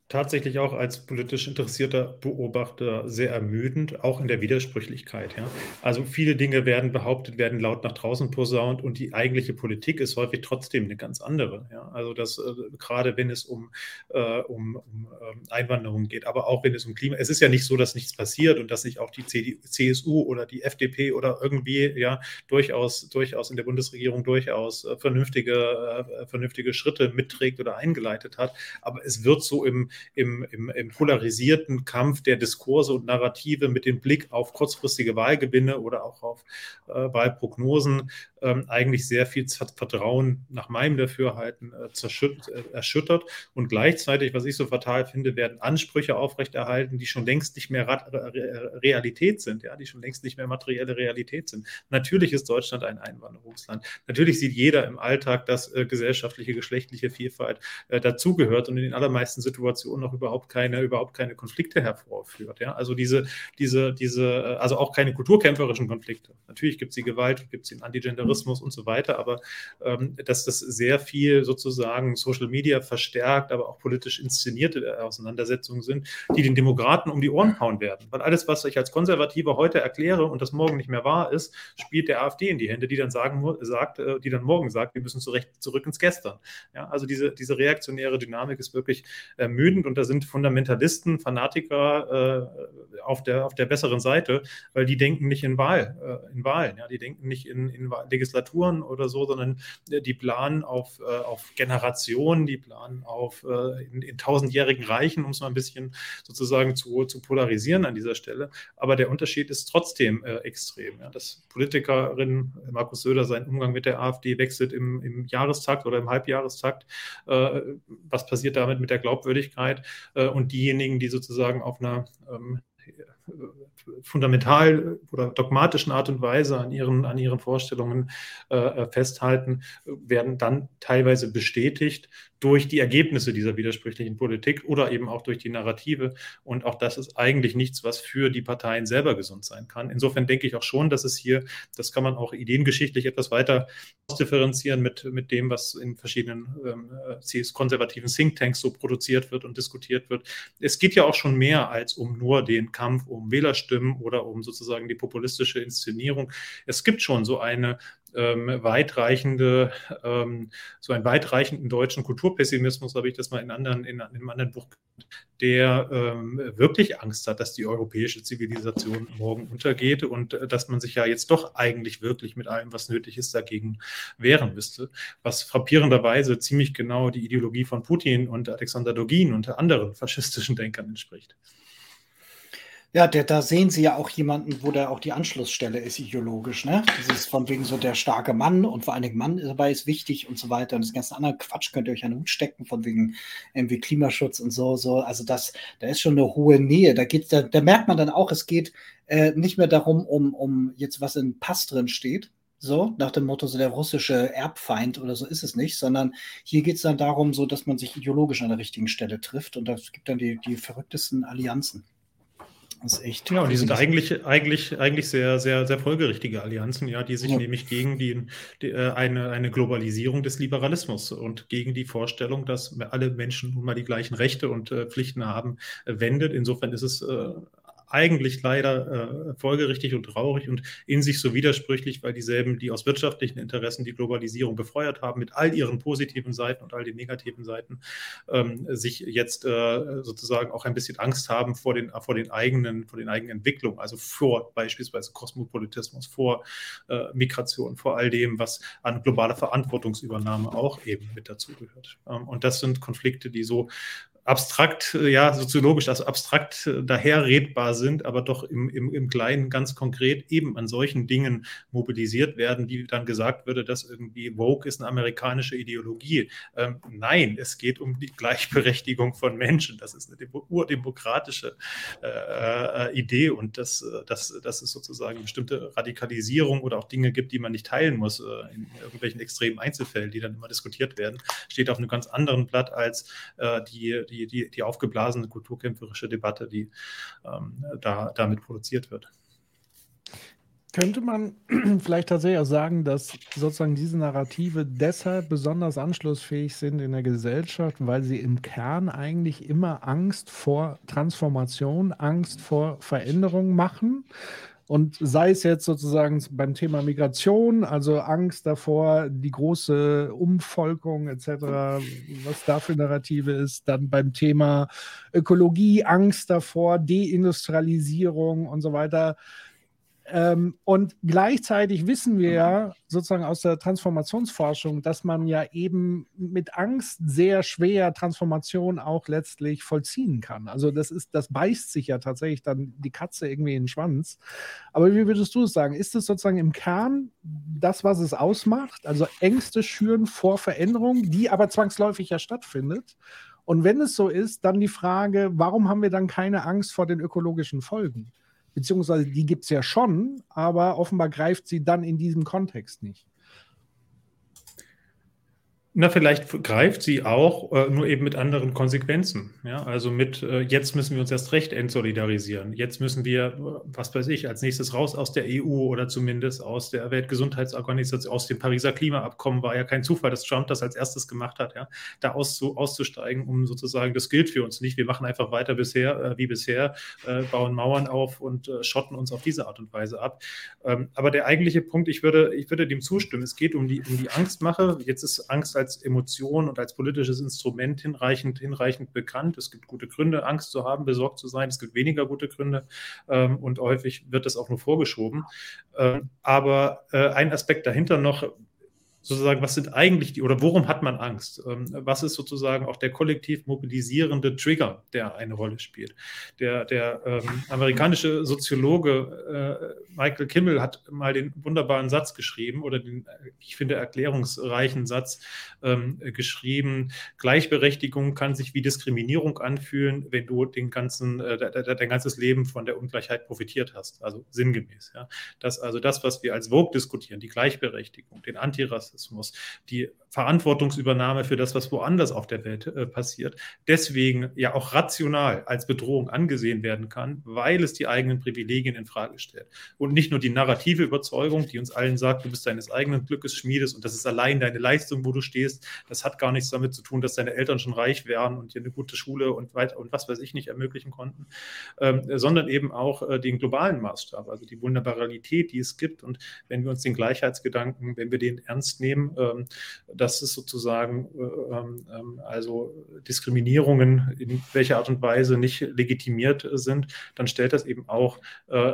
tatsächlich auch als politisch interessierter Beobachter sehr ermüdend, auch in der Widersprüchlichkeit. Ja. Also viele Dinge werden behauptet, werden laut nach draußen posaunt und die eigentliche Politik ist häufig trotzdem eine ganz andere. Ja. Also das äh, gerade wenn es um, äh, um, um äh, Einwanderung geht, aber auch wenn es um Klima. Es ist ja nicht so, dass nichts passiert und dass nicht auch die CD, CSU oder die FDP oder irgendwie ja durchaus durchaus in der Bundesregierung durchaus äh, vernünftige äh, vernünftige Schritte mitträgt oder eingeleitet hat. Aber es wird so im im, im, im polarisierten Kampf der Diskurse und Narrative mit dem Blick auf kurzfristige Wahlgewinne oder auch auf äh, Wahlprognosen ähm, eigentlich sehr viel Vertrauen nach meinem Dafürhalten äh, äh, erschüttert. Und gleichzeitig, was ich so fatal finde, werden Ansprüche aufrechterhalten, die schon längst nicht mehr Realität sind, ja, die schon längst nicht mehr materielle Realität sind. Natürlich ist Deutschland ein Einwanderungsland. Natürlich sieht jeder im Alltag, dass äh, gesellschaftliche, geschlechtliche Vielfalt äh, dazugehört und in den allermeisten Situationen noch überhaupt keine, überhaupt keine Konflikte hervorführt. Ja? Also diese, diese, diese, äh, also auch keine kulturkämpferischen Konflikte. Natürlich gibt es die Gewalt, gibt es den Antigender Terrorismus und so weiter, aber ähm, dass das sehr viel sozusagen Social Media verstärkt, aber auch politisch inszenierte Auseinandersetzungen sind, die den Demokraten um die Ohren hauen werden. Weil alles, was ich als Konservativer heute erkläre und das morgen nicht mehr wahr ist, spielt der AfD in die Hände, die dann sagen, sagt, äh, die dann morgen sagt, wir müssen zurecht, zurück ins Gestern. Ja, also diese, diese reaktionäre Dynamik ist wirklich ermüdend und da sind Fundamentalisten, Fanatiker äh, auf, der, auf der besseren Seite, weil die denken nicht in Wahl, äh, in Wahlen, ja, die denken nicht in, in Legislaturen oder so, sondern äh, die planen auf, äh, auf Generationen, die planen auf äh, in, in tausendjährigen Reichen, um es mal ein bisschen sozusagen zu, zu polarisieren an dieser Stelle. Aber der Unterschied ist trotzdem äh, extrem. Ja. Dass Politikerin Markus Söder seinen Umgang mit der AfD wechselt im, im Jahrestakt oder im Halbjahrestakt. Was passiert damit mit der Glaubwürdigkeit? Äh, und diejenigen, die sozusagen auf einer ähm, fundamental oder dogmatischen Art und Weise an ihren, an ihren Vorstellungen äh, festhalten, werden dann teilweise bestätigt durch die Ergebnisse dieser widersprüchlichen Politik oder eben auch durch die Narrative. Und auch das ist eigentlich nichts, was für die Parteien selber gesund sein kann. Insofern denke ich auch schon, dass es hier, das kann man auch ideengeschichtlich etwas weiter ausdifferenzieren mit, mit dem, was in verschiedenen ähm, äh, konservativen Thinktanks so produziert wird und diskutiert wird. Es geht ja auch schon mehr als um nur den Kampf um Wählerstimmen oder um sozusagen die populistische Inszenierung. Es gibt schon so eine ähm, weitreichende, ähm, so einen weitreichenden deutschen Kulturpessimismus, habe ich das mal in, anderen, in, in einem anderen Buch, der ähm, wirklich Angst hat, dass die europäische Zivilisation morgen untergeht und äh, dass man sich ja jetzt doch eigentlich wirklich mit allem, was nötig ist, dagegen wehren müsste. Was frappierenderweise ziemlich genau die Ideologie von Putin und Alexander Dogin und anderen faschistischen Denkern entspricht. Ja, der, da sehen Sie ja auch jemanden, wo da auch die Anschlussstelle ist, ideologisch. Ne? Das ist von wegen so der starke Mann und vor allen Dingen Mann dabei ist wichtig und so weiter. Und das ganze andere Quatsch könnt ihr euch an den Hut stecken, von wegen irgendwie Klimaschutz und so. so. Also das, da ist schon eine hohe Nähe. Da, geht, da, da merkt man dann auch, es geht äh, nicht mehr darum, um, um jetzt was in Pass drin steht, so, nach dem Motto, so der russische Erbfeind oder so ist es nicht, sondern hier geht es dann darum, so dass man sich ideologisch an der richtigen Stelle trifft und das gibt dann die, die verrücktesten Allianzen. Das ist echt. Ja, und die sind eigentlich, eigentlich, eigentlich sehr, sehr, sehr folgerichtige Allianzen, ja, die sich ja. nämlich gegen die, die, äh, eine, eine Globalisierung des Liberalismus und gegen die Vorstellung, dass alle Menschen nun mal die gleichen Rechte und äh, Pflichten haben, äh, wendet. Insofern ist es äh, eigentlich leider äh, folgerichtig und traurig und in sich so widersprüchlich, weil dieselben, die aus wirtschaftlichen Interessen die Globalisierung befeuert haben, mit all ihren positiven Seiten und all den negativen Seiten, ähm, sich jetzt äh, sozusagen auch ein bisschen Angst haben vor den, vor den eigenen, vor den eigenen Entwicklungen, also vor beispielsweise Kosmopolitismus, vor äh, Migration, vor all dem, was an globaler Verantwortungsübernahme auch eben mit dazugehört. Ähm, und das sind Konflikte, die so abstrakt, äh, ja, soziologisch, also abstrakt äh, daherredbar sind, aber doch im, im, im Kleinen ganz konkret eben an solchen Dingen mobilisiert werden, wie dann gesagt würde, dass irgendwie Woke ist eine amerikanische Ideologie. Ähm, nein, es geht um die Gleichberechtigung von Menschen. Das ist eine urdemokratische äh, äh, Idee und dass, dass, dass es sozusagen bestimmte Radikalisierung oder auch Dinge gibt, die man nicht teilen muss äh, in irgendwelchen extremen Einzelfällen, die dann immer diskutiert werden, steht auf einem ganz anderen Blatt als äh, die, die die, die, die aufgeblasene kulturkämpferische Debatte, die ähm, da, damit produziert wird. Könnte man vielleicht tatsächlich auch sagen, dass sozusagen diese Narrative deshalb besonders anschlussfähig sind in der Gesellschaft, weil sie im Kern eigentlich immer Angst vor Transformation, Angst vor Veränderung machen und sei es jetzt sozusagen beim Thema Migration, also Angst davor, die große Umvolkung etc., was da für Narrative ist, dann beim Thema Ökologie, Angst davor, Deindustrialisierung und so weiter. Ähm, und gleichzeitig wissen wir ja sozusagen aus der Transformationsforschung, dass man ja eben mit Angst sehr schwer Transformation auch letztlich vollziehen kann. Also das ist, das beißt sich ja tatsächlich dann die Katze irgendwie in den Schwanz. Aber wie würdest du es sagen? Ist es sozusagen im Kern das, was es ausmacht? Also Ängste schüren vor Veränderung, die aber zwangsläufig ja stattfindet. Und wenn es so ist, dann die Frage, warum haben wir dann keine Angst vor den ökologischen Folgen? Beziehungsweise die gibt es ja schon, aber offenbar greift sie dann in diesem Kontext nicht. Na, vielleicht greift sie auch, äh, nur eben mit anderen Konsequenzen. Ja, also mit, äh, jetzt müssen wir uns erst recht entsolidarisieren. Jetzt müssen wir, äh, was weiß ich, als nächstes raus aus der EU oder zumindest aus der Weltgesundheitsorganisation, aus dem Pariser Klimaabkommen. War ja kein Zufall, dass Trump das als erstes gemacht hat, ja, da auszu, auszusteigen, um sozusagen, das gilt für uns nicht. Wir machen einfach weiter bisher, äh, wie bisher, äh, bauen Mauern auf und äh, schotten uns auf diese Art und Weise ab. Ähm, aber der eigentliche Punkt, ich würde, ich würde dem zustimmen. Es geht um die, um die Angstmache. Jetzt ist Angst als als Emotion und als politisches Instrument hinreichend, hinreichend bekannt. Es gibt gute Gründe, Angst zu haben, besorgt zu sein. Es gibt weniger gute Gründe ähm, und häufig wird das auch nur vorgeschoben. Ähm, aber äh, ein Aspekt dahinter noch, sozusagen, was sind eigentlich die, oder worum hat man Angst? Ähm, was ist sozusagen auch der kollektiv mobilisierende Trigger, der eine Rolle spielt? Der, der ähm, amerikanische Soziologe äh, Michael Kimmel hat mal den wunderbaren Satz geschrieben oder den, ich finde, erklärungsreichen Satz ähm, geschrieben, Gleichberechtigung kann sich wie Diskriminierung anfühlen, wenn du den ganzen, äh, dein ganzes Leben von der Ungleichheit profitiert hast, also sinngemäß. Ja? Das, also das, was wir als Vogue diskutieren, die Gleichberechtigung, den Antirassismus, Rassismus, die Verantwortungsübernahme für das, was woanders auf der Welt äh, passiert, deswegen ja auch rational als Bedrohung angesehen werden kann, weil es die eigenen Privilegien in Frage stellt. Und nicht nur die narrative Überzeugung, die uns allen sagt, du bist deines eigenen Glückes Schmiedes und das ist allein deine Leistung, wo du stehst. Das hat gar nichts damit zu tun, dass deine Eltern schon reich wären und dir eine gute Schule und weiter und was weiß ich nicht ermöglichen konnten, ähm, sondern eben auch äh, den globalen Maßstab, also die Vulnerabilität, die es gibt. Und wenn wir uns den Gleichheitsgedanken, wenn wir den ernst nehmen, ähm, dass es sozusagen äh, ähm, ähm, also Diskriminierungen in welcher Art und Weise nicht legitimiert sind, dann stellt das eben auch äh,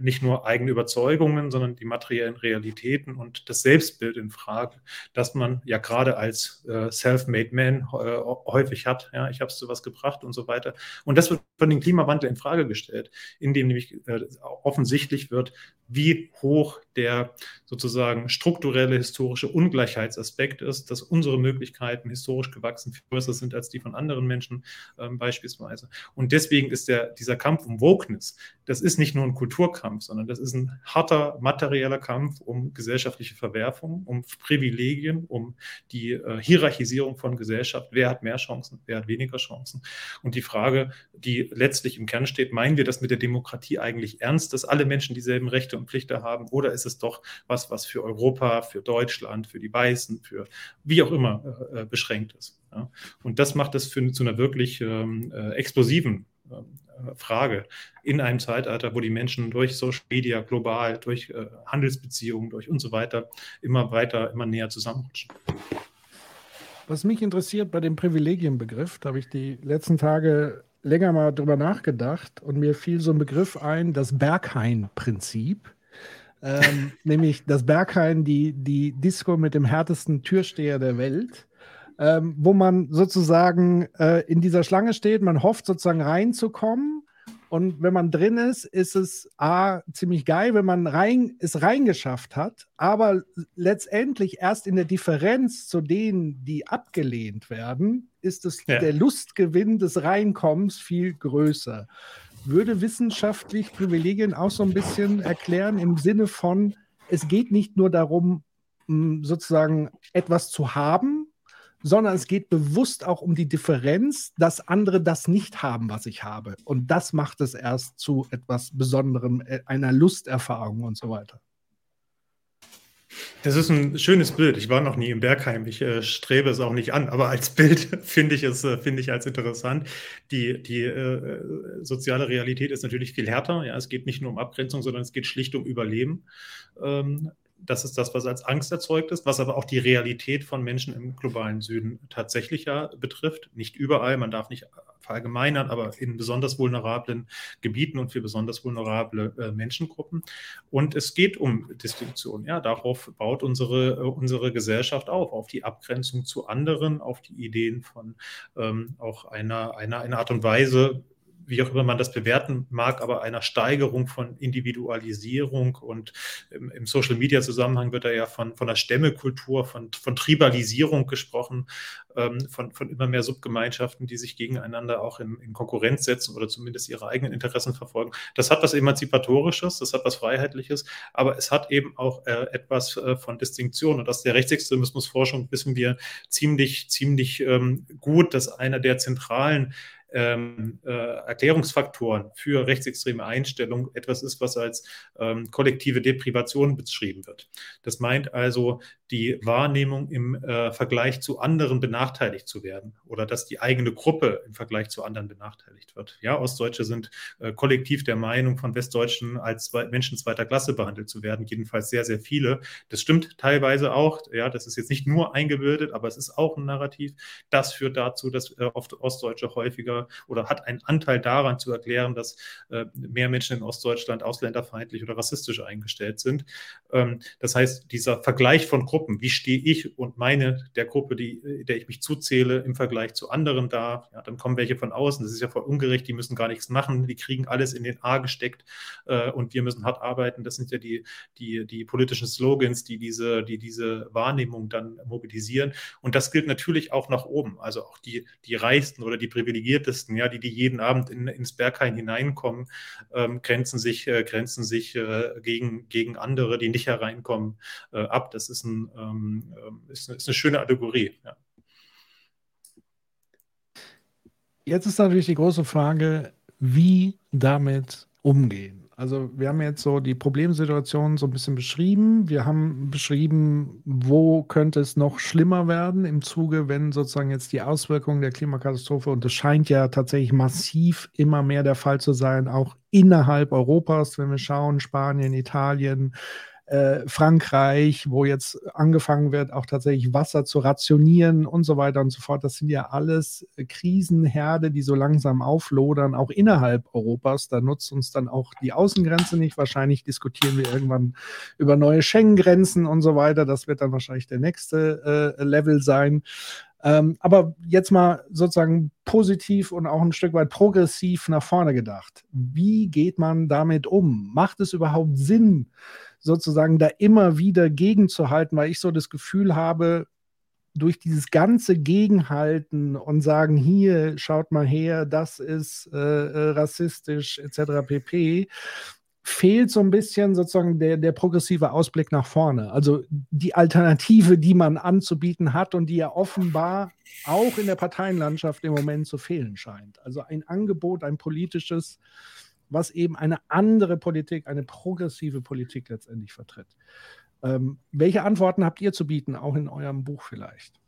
nicht nur eigene Überzeugungen, sondern die materiellen Realitäten und das Selbstbild in Frage, das man ja gerade als äh, self-made man häufig hat. Ja, ich habe es zu was gebracht und so weiter. Und das wird von dem Klimawandel in Frage gestellt, indem nämlich offensichtlich wird, wie hoch der sozusagen strukturelle historische Ungleichheitsaspekt ist, dass unsere Möglichkeiten historisch gewachsen viel größer sind als die von anderen Menschen ähm, beispielsweise. Und deswegen ist der, dieser Kampf um Wokeness, das ist nicht nur ein Kulturkampf, sondern das ist ein harter materieller Kampf um gesellschaftliche Verwerfungen, um Privilegien, um die äh, Hierarchisierung von Gesellschaft. Wer hat mehr Chancen, wer hat weniger Chancen? Und die Frage, die letztlich im Kern steht, meinen wir das mit der Demokratie eigentlich ernst, dass alle Menschen dieselben Rechte und Pflichten haben? Oder ist es doch was, was für Europa, für Deutschland, für die Weißen, für wie auch immer äh, äh beschränkt ist? Ja? Und das macht es für, zu einer wirklich ähm, äh, explosiven äh, Frage in einem Zeitalter, wo die Menschen durch Social Media global, durch äh, Handelsbeziehungen, durch und so weiter immer weiter, immer näher zusammenrutschen. Was mich interessiert bei dem Privilegienbegriff, da habe ich die letzten Tage länger mal drüber nachgedacht und mir fiel so ein Begriff ein, das Berghain-Prinzip. Ähm, nämlich das Berghain, die, die Disco mit dem härtesten Türsteher der Welt, ähm, wo man sozusagen äh, in dieser Schlange steht, man hofft sozusagen reinzukommen und wenn man drin ist, ist es A, ziemlich geil, wenn man rein, es reingeschafft hat, aber letztendlich erst in der Differenz zu denen, die abgelehnt werden, ist es ja. der Lustgewinn des Reinkommens viel größer. Würde wissenschaftlich Privilegien auch so ein bisschen erklären im Sinne von, es geht nicht nur darum, sozusagen etwas zu haben, sondern es geht bewusst auch um die Differenz, dass andere das nicht haben, was ich habe. Und das macht es erst zu etwas Besonderem, äh, einer Lusterfahrung und so weiter. Das ist ein schönes Bild. Ich war noch nie im Bergheim. Ich äh, strebe es auch nicht an, aber als Bild finde ich es äh, finde ich als interessant. Die, die äh, soziale Realität ist natürlich viel härter. Ja, es geht nicht nur um Abgrenzung, sondern es geht schlicht um Überleben. Ähm, das ist das, was als Angst erzeugt ist, was aber auch die Realität von Menschen im globalen Süden tatsächlich ja betrifft. Nicht überall, man darf nicht verallgemeinern, aber in besonders vulnerablen Gebieten und für besonders vulnerable äh, Menschengruppen. Und es geht um Distinktion. Ja, darauf baut unsere, äh, unsere Gesellschaft auf, auf die Abgrenzung zu anderen, auf die Ideen von ähm, auch einer, einer, einer Art und Weise, wie auch immer man das bewerten mag, aber einer Steigerung von Individualisierung und im, im Social Media Zusammenhang wird da ja von, von der Stämmekultur, von, von Tribalisierung gesprochen, ähm, von, von immer mehr Subgemeinschaften, die sich gegeneinander auch in, in Konkurrenz setzen oder zumindest ihre eigenen Interessen verfolgen. Das hat was Emanzipatorisches, das hat was Freiheitliches, aber es hat eben auch äh, etwas äh, von Distinktion. Und aus der Rechtsextremismusforschung wissen wir ziemlich, ziemlich ähm, gut, dass einer der zentralen ähm, äh, Erklärungsfaktoren für rechtsextreme Einstellungen etwas ist, was als ähm, kollektive Deprivation beschrieben wird. Das meint also die Wahrnehmung im äh, Vergleich zu anderen benachteiligt zu werden oder dass die eigene Gruppe im Vergleich zu anderen benachteiligt wird. Ja, Ostdeutsche sind äh, kollektiv der Meinung, von Westdeutschen als Menschen zweiter Klasse behandelt zu werden, jedenfalls sehr, sehr viele. Das stimmt teilweise auch. Ja, das ist jetzt nicht nur eingebildet, aber es ist auch ein Narrativ. Das führt dazu, dass äh, oft Ostdeutsche häufiger oder hat einen Anteil daran zu erklären, dass äh, mehr Menschen in Ostdeutschland ausländerfeindlich oder rassistisch eingestellt sind. Ähm, das heißt, dieser Vergleich von Gruppen, wie stehe ich und meine der Gruppe, die, der ich mich zuzähle, im Vergleich zu anderen da, ja, dann kommen welche von außen, das ist ja voll ungerecht, die müssen gar nichts machen, die kriegen alles in den A gesteckt äh, und wir müssen hart arbeiten. Das sind ja die, die, die politischen Slogans, die diese, die diese Wahrnehmung dann mobilisieren. Und das gilt natürlich auch nach oben. Also auch die, die Reichsten oder die Privilegierten Ältesten, ja, die, die jeden Abend in, ins Berghain hineinkommen, ähm, grenzen sich, äh, grenzen sich äh, gegen, gegen andere, die nicht hereinkommen, äh, ab. Das ist, ein, ähm, äh, ist, eine, ist eine schöne Allegorie. Ja. Jetzt ist natürlich die große Frage, wie damit umgehen. Also wir haben jetzt so die Problemsituation so ein bisschen beschrieben. Wir haben beschrieben, wo könnte es noch schlimmer werden im Zuge, wenn sozusagen jetzt die Auswirkungen der Klimakatastrophe, und das scheint ja tatsächlich massiv immer mehr der Fall zu sein, auch innerhalb Europas, wenn wir schauen, Spanien, Italien, äh, Frankreich, wo jetzt angefangen wird, auch tatsächlich Wasser zu rationieren und so weiter und so fort. Das sind ja alles Krisenherde, die so langsam auflodern, auch innerhalb Europas. Da nutzt uns dann auch die Außengrenze nicht. Wahrscheinlich diskutieren wir irgendwann über neue Schengen-Grenzen und so weiter. Das wird dann wahrscheinlich der nächste äh, Level sein. Ähm, aber jetzt mal sozusagen positiv und auch ein Stück weit progressiv nach vorne gedacht. Wie geht man damit um? Macht es überhaupt Sinn, sozusagen da immer wieder gegenzuhalten, weil ich so das Gefühl habe, durch dieses ganze Gegenhalten und sagen, hier, schaut mal her, das ist äh, äh rassistisch etc. pp, fehlt so ein bisschen sozusagen der, der progressive Ausblick nach vorne. Also die Alternative, die man anzubieten hat und die ja offenbar auch in der Parteienlandschaft im Moment zu fehlen scheint. Also ein Angebot, ein politisches, was eben eine andere Politik, eine progressive Politik letztendlich vertritt. Ähm, welche Antworten habt ihr zu bieten, auch in eurem Buch vielleicht?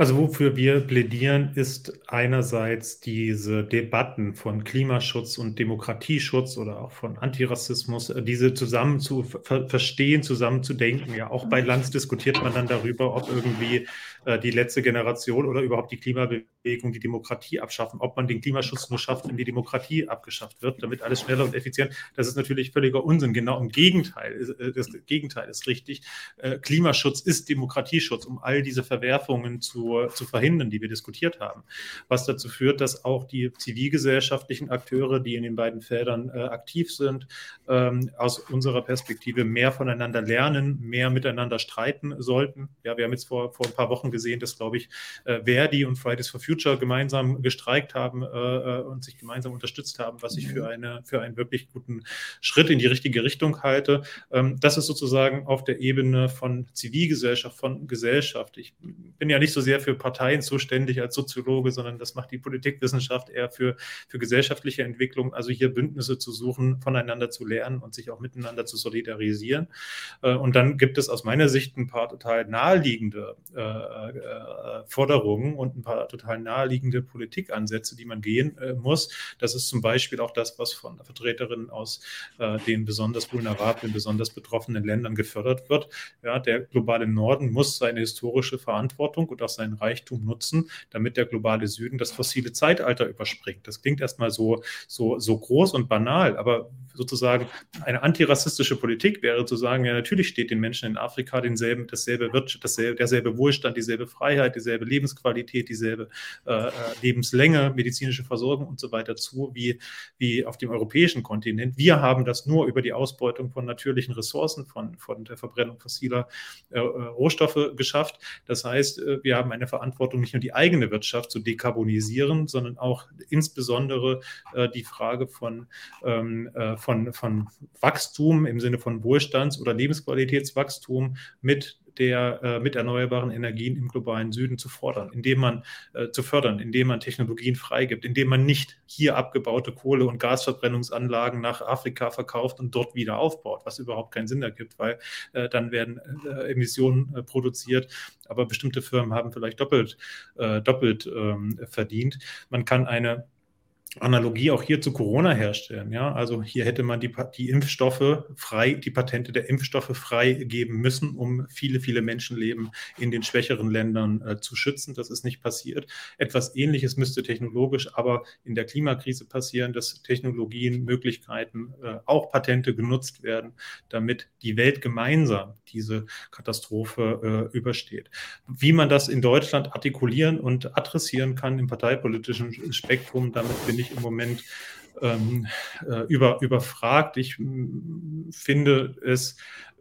Also wofür wir plädieren, ist einerseits diese Debatten von Klimaschutz und Demokratieschutz oder auch von Antirassismus, äh, diese zusammen zu ver verstehen, zusammen zu denken. Ja, auch bei Lanz diskutiert man dann darüber, ob irgendwie äh, die letzte Generation oder überhaupt die Klimabewegung die Demokratie abschaffen, ob man den Klimaschutz nur schafft, wenn die Demokratie abgeschafft wird, damit alles schneller und effizient. Das ist natürlich völliger Unsinn. Genau im Gegenteil. Äh, das Gegenteil ist richtig. Äh, Klimaschutz ist Demokratieschutz, um all diese Verwerfungen zu zu, verhindern, die wir diskutiert haben. Was dazu führt, dass auch die zivilgesellschaftlichen Akteure, die in den beiden Feldern äh, aktiv sind, ähm, aus unserer Perspektive mehr voneinander lernen, mehr miteinander streiten sollten. Ja, wir haben jetzt vor, vor ein paar Wochen gesehen, dass, glaube ich, äh, Verdi und Fridays for Future gemeinsam gestreikt haben äh, äh und sich gemeinsam unterstützt haben, was ich für, mhm. eine, für einen wirklich guten Schritt in die richtige Richtung halte. Ähm, das ist sozusagen auf der Ebene von Zivilgesellschaft, von Gesellschaft. Ich bin ja nicht so sehr sehr für Parteien zuständig als Soziologe, sondern das macht die Politikwissenschaft eher für, für gesellschaftliche Entwicklung, also hier Bündnisse zu suchen, voneinander zu lernen und sich auch miteinander zu solidarisieren. Äh, und dann gibt es aus meiner Sicht ein paar total naheliegende äh, äh, Forderungen und ein paar total naheliegende Politikansätze, die man gehen muss. Das ist zum Beispiel auch das, was von Vertreterinnen aus den besonders vulnerablen, besonders betroffenen Ländern gefördert wird. Ja, der globale Norden muss seine historische Verantwortung und auch seinen Reichtum nutzen, damit der globale Süden das fossile Zeitalter überspringt. Das klingt erstmal so, so, so groß und banal, aber sozusagen eine antirassistische Politik wäre zu sagen, ja, natürlich steht den Menschen in Afrika denselben, dasselbe Wirtschaft, dasselbe, derselbe Wohlstand, dieselbe Freiheit, dieselbe Lebensqualität, dieselbe äh, äh, Lebenslänge, medizinische Versorgung und so weiter zu, wie, wie auf dem europäischen Kontinent. Wir haben das nur über die Ausbeutung von natürlichen Ressourcen, von, von der Verbrennung fossiler äh, äh Rohstoffe geschafft. Das heißt, äh, wir haben haben eine Verantwortung, nicht nur die eigene Wirtschaft zu dekarbonisieren, sondern auch insbesondere äh, die Frage von, ähm, äh, von, von Wachstum im Sinne von Wohlstands- oder Lebensqualitätswachstum mit der äh, mit erneuerbaren Energien im globalen Süden zu fordern, indem man äh, zu fördern, indem man Technologien freigibt, indem man nicht hier abgebaute Kohle- und Gasverbrennungsanlagen nach Afrika verkauft und dort wieder aufbaut, was überhaupt keinen Sinn ergibt, weil äh, dann werden äh, Emissionen äh, produziert, aber bestimmte Firmen haben vielleicht doppelt, äh, doppelt ähm, verdient. Man kann eine Analogie auch hier zu Corona herstellen. Ja, also hier hätte man die, die Impfstoffe frei, die Patente der Impfstoffe freigeben müssen, um viele, viele Menschenleben in den schwächeren Ländern äh, zu schützen. Das ist nicht passiert. Etwas Ähnliches müsste technologisch aber in der Klimakrise passieren, dass Technologien, Möglichkeiten, äh, auch Patente genutzt werden, damit die Welt gemeinsam diese Katastrophe äh, übersteht. Wie man das in Deutschland artikulieren und adressieren kann im parteipolitischen Spektrum, damit bin ich im Moment ähm, äh, über, überfragt. Ich finde es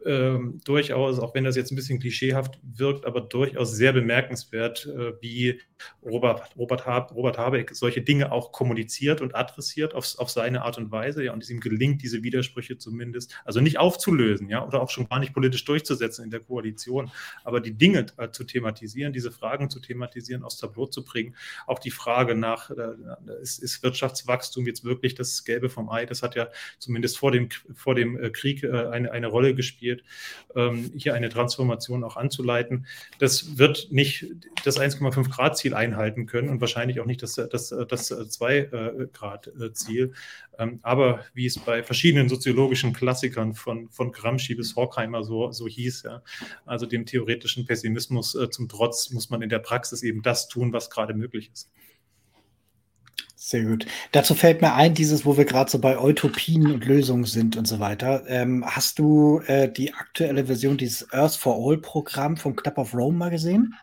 ähm, durchaus, auch wenn das jetzt ein bisschen klischeehaft wirkt, aber durchaus sehr bemerkenswert, äh, wie Robert, Robert, Hab, Robert Habeck solche Dinge auch kommuniziert und adressiert auf, auf seine Art und Weise, ja, und es ihm gelingt, diese Widersprüche zumindest, also nicht aufzulösen, ja, oder auch schon gar nicht politisch durchzusetzen in der Koalition, aber die Dinge äh, zu thematisieren, diese Fragen zu thematisieren, aufs Tableau zu bringen. Auch die Frage nach, äh, ist, ist, Wirtschaftswachstum jetzt wirklich das Gelbe vom Ei? Das hat ja zumindest vor dem, vor dem äh, Krieg äh, eine, eine Rolle gespielt, ähm, hier eine Transformation auch anzuleiten. Das wird nicht das 1,5 Grad Ziel einhalten können und wahrscheinlich auch nicht das, das, das 2 äh, Grad äh, Ziel. Ähm, aber wie es bei verschiedenen soziologischen Klassikern von, von Gramsci bis Horkheimer so, so hieß, ja, also dem theoretischen Pessimismus äh, zum Trotz muss man in der Praxis eben das tun, was gerade möglich ist. Sehr gut. Dazu fällt mir ein, dieses, wo wir gerade so bei Utopien und Lösungen sind und so weiter. Ähm, hast du äh, die aktuelle Version dieses Earth for All Programm vom Club of Rome mal gesehen?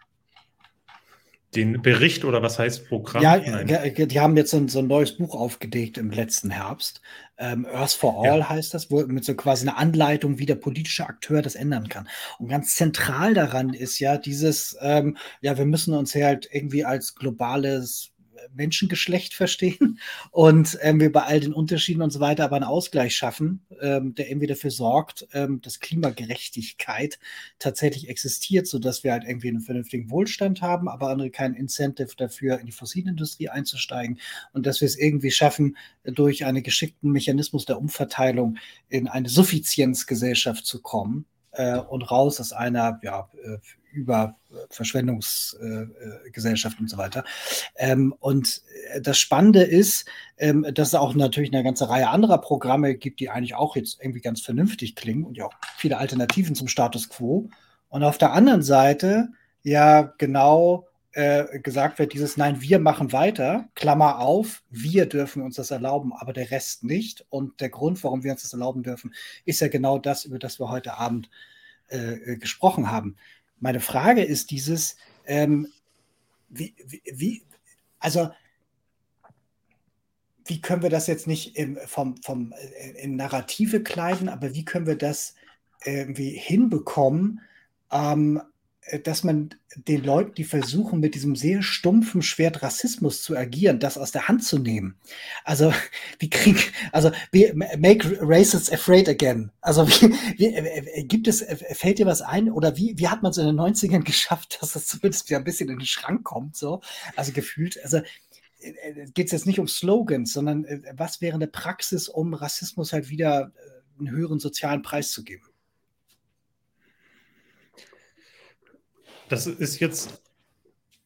Den Bericht oder was heißt Programm? Ja, Nein. die haben jetzt so ein, so ein, neues Buch aufgedeckt im letzten Herbst. Ähm, Earth for All ja. heißt das, wo mit so quasi einer Anleitung, wie der politische Akteur das ändern kann. Und ganz zentral daran ist ja dieses, ähm, ja, wir müssen uns halt irgendwie als globales Menschengeschlecht verstehen und ähm, wir bei all den Unterschieden und so weiter aber einen Ausgleich schaffen, ähm, der irgendwie dafür sorgt, ähm, dass Klimagerechtigkeit tatsächlich existiert, sodass wir halt irgendwie einen vernünftigen Wohlstand haben, aber andere kein Incentive dafür, in die Fossilindustrie einzusteigen und dass wir es irgendwie schaffen, durch einen geschickten Mechanismus der Umverteilung in eine Suffizienzgesellschaft zu kommen äh, und raus aus einer ja, äh, über Verschwendungsgesellschaft äh, und so weiter. Ähm, und das Spannende ist, ähm, dass es auch natürlich eine ganze Reihe anderer Programme gibt, die eigentlich auch jetzt irgendwie ganz vernünftig klingen und ja auch viele Alternativen zum Status quo. Und auf der anderen Seite ja genau äh, gesagt wird, dieses Nein, wir machen weiter, Klammer auf, wir dürfen uns das erlauben, aber der Rest nicht. Und der Grund, warum wir uns das erlauben dürfen, ist ja genau das, über das wir heute Abend äh, gesprochen haben. Meine Frage ist dieses, ähm, wie, wie, also wie können wir das jetzt nicht im, vom, vom, äh, in Narrative kleiden, aber wie können wir das irgendwie hinbekommen, ähm, äh, dass man den Leuten, die versuchen, mit diesem sehr stumpfen Schwert Rassismus zu agieren, das aus der Hand zu nehmen. Also, wie kriegen, also, make racists afraid again. Also, wie, wie, äh, gibt es, äh, fällt dir was ein? Oder wie, wie hat man es in den 90ern geschafft, dass das zumindest wieder ein bisschen in den Schrank kommt, so? Also, gefühlt, also, geht es jetzt nicht um Slogans, sondern was wäre eine Praxis, um Rassismus halt wieder einen höheren sozialen Preis zu geben? Das ist jetzt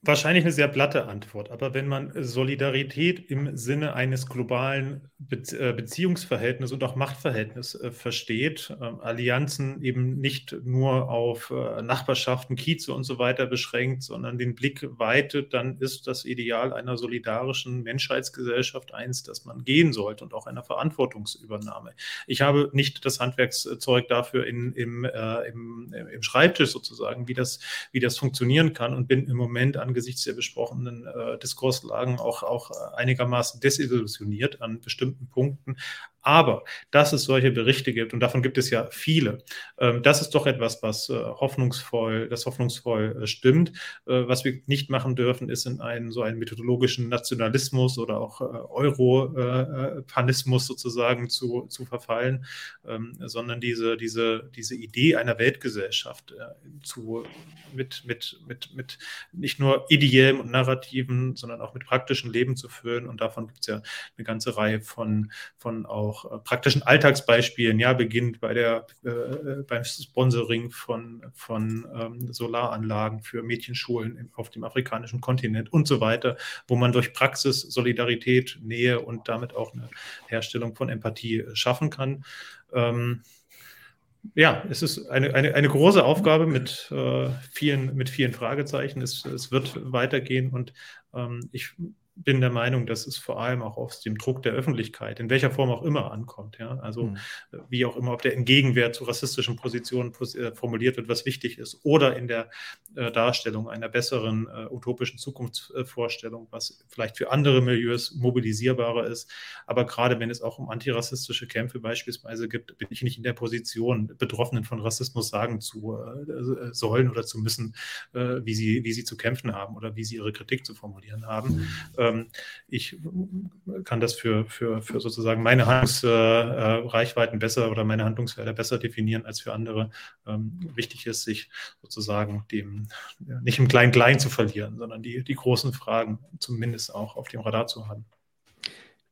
Wahrscheinlich eine sehr platte Antwort, aber wenn man Solidarität im Sinne eines globalen Be äh, Beziehungsverhältnisses und auch Machtverhältnis äh, versteht, äh, Allianzen eben nicht nur auf äh, Nachbarschaften, Kieze und so weiter beschränkt, sondern den Blick weitet, dann ist das Ideal einer solidarischen Menschheitsgesellschaft eins, das man gehen sollte und auch einer Verantwortungsübernahme. Ich habe nicht das Handwerkszeug dafür in, im, äh, im, im Schreibtisch sozusagen, wie das, wie das funktionieren kann und bin im Moment an angesichts der besprochenen äh, Diskurslagen auch, auch einigermaßen desillusioniert an bestimmten Punkten. Aber dass es solche Berichte gibt, und davon gibt es ja viele, ähm, das ist doch etwas, was äh, hoffnungsvoll, das hoffnungsvoll äh, stimmt. Äh, was wir nicht machen dürfen, ist in einen so einen methodologischen Nationalismus oder auch Europanismus sozusagen zu, zu verfallen, ähm, sondern diese, diese, diese Idee einer Weltgesellschaft zu, mit, mit, mit, mit nicht nur ideellem und narrativen, sondern auch mit praktischen Leben zu füllen. Und davon gibt es ja eine ganze Reihe von, von auch auch äh, praktischen Alltagsbeispielen, ja, beginnt bei der, äh, äh, beim Sponsoring von, von ähm, Solaranlagen für Mädchenschulen auf dem afrikanischen Kontinent und so weiter, wo man durch Praxis Solidarität, Nähe und damit auch eine Herstellung von Empathie schaffen kann. Ähm, ja, es ist eine, eine, eine große Aufgabe mit, äh, vielen, mit vielen Fragezeichen. Es, es wird weitergehen und ähm, ich bin der Meinung, dass es vor allem auch aus dem Druck der Öffentlichkeit, in welcher Form auch immer, ankommt. Ja? Also mhm. wie auch immer, ob der Gegenwehr zu rassistischen Positionen äh, formuliert wird, was wichtig ist, oder in der äh, Darstellung einer besseren äh, utopischen Zukunftsvorstellung, was vielleicht für andere Milieus mobilisierbarer ist. Aber gerade wenn es auch um antirassistische Kämpfe beispielsweise gibt, bin ich nicht in der Position, Betroffenen von Rassismus sagen zu äh, sollen oder zu müssen, äh, wie, sie, wie sie zu kämpfen haben oder wie sie ihre Kritik zu formulieren haben. Mhm. Ähm, ich kann das für, für, für sozusagen meine Handlungsreichweiten äh, besser oder meine Handlungsfelder besser definieren als für andere. Ähm, wichtig ist, sich sozusagen dem nicht im Klein-Klein zu verlieren, sondern die, die großen Fragen zumindest auch auf dem Radar zu haben.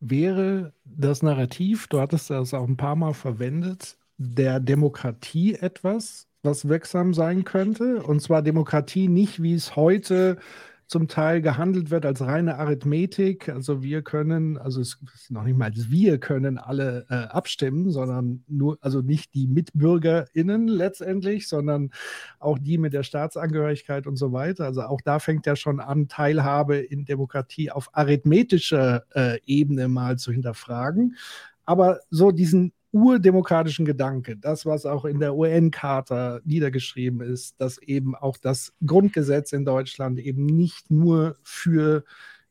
Wäre das Narrativ, du hattest das auch ein paar Mal verwendet, der Demokratie etwas, was wirksam sein könnte? Und zwar Demokratie nicht, wie es heute zum Teil gehandelt wird als reine Arithmetik. Also wir können, also es ist noch nicht mal wir können alle äh, abstimmen, sondern nur, also nicht die MitbürgerInnen letztendlich, sondern auch die mit der Staatsangehörigkeit und so weiter. Also auch da fängt ja schon an, Teilhabe in Demokratie auf arithmetischer äh, Ebene mal zu hinterfragen. Aber so diesen urdemokratischen Gedanke, das, was auch in der UN-Charta niedergeschrieben ist, dass eben auch das Grundgesetz in Deutschland eben nicht nur für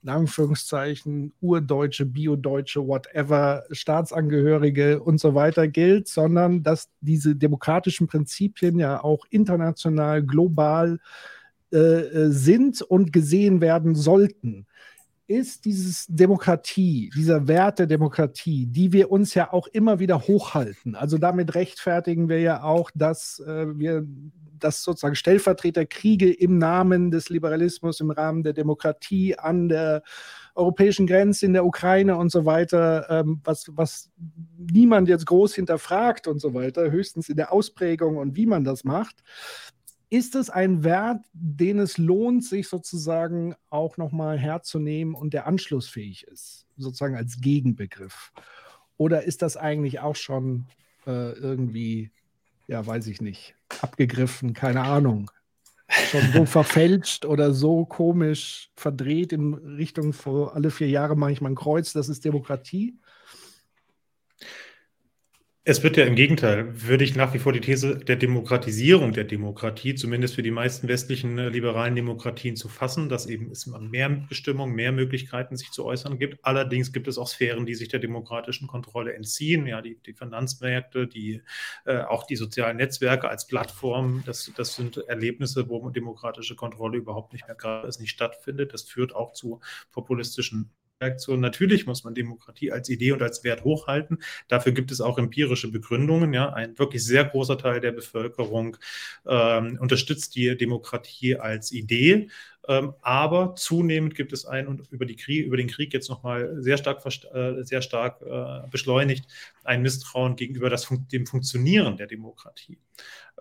in Anführungszeichen urdeutsche, biodeutsche, whatever, Staatsangehörige und so weiter gilt, sondern dass diese demokratischen Prinzipien ja auch international, global äh, äh sind und gesehen werden sollten ist dieses Demokratie, dieser Wert der Demokratie, die wir uns ja auch immer wieder hochhalten. Also damit rechtfertigen wir ja auch, dass äh, wir dass sozusagen Stellvertreterkriege im Namen des Liberalismus, im Rahmen der Demokratie an der europäischen Grenze in der Ukraine und so weiter, ähm, was, was niemand jetzt groß hinterfragt und so weiter, höchstens in der Ausprägung und wie man das macht ist es ein Wert, den es lohnt, sich sozusagen auch nochmal herzunehmen und der anschlussfähig ist, sozusagen als Gegenbegriff? Oder ist das eigentlich auch schon äh, irgendwie, ja, weiß ich nicht, abgegriffen, keine Ahnung, schon so verfälscht oder so komisch verdreht in Richtung vor alle vier Jahre mache ich mal ein Kreuz, das ist Demokratie? Es wird ja im Gegenteil, würde ich nach wie vor die These der Demokratisierung der Demokratie, zumindest für die meisten westlichen äh, liberalen Demokratien, zu fassen, dass eben es mehr Bestimmung, mehr Möglichkeiten, sich zu äußern gibt. Allerdings gibt es auch Sphären, die sich der demokratischen Kontrolle entziehen. Ja, die, die Finanzmärkte, die, äh, auch die sozialen Netzwerke als Plattform, das, das sind Erlebnisse, wo demokratische Kontrolle überhaupt nicht mehr gerade nicht stattfindet. Das führt auch zu populistischen Reaktion. Natürlich muss man Demokratie als Idee und als Wert hochhalten. Dafür gibt es auch empirische Begründungen. Ja, ein wirklich sehr großer Teil der Bevölkerung ähm, unterstützt die Demokratie als Idee. Ähm, aber zunehmend gibt es ein und über, Krieg, über den Krieg jetzt nochmal sehr stark, äh, sehr stark äh, beschleunigt ein Misstrauen gegenüber das, dem Funktionieren der Demokratie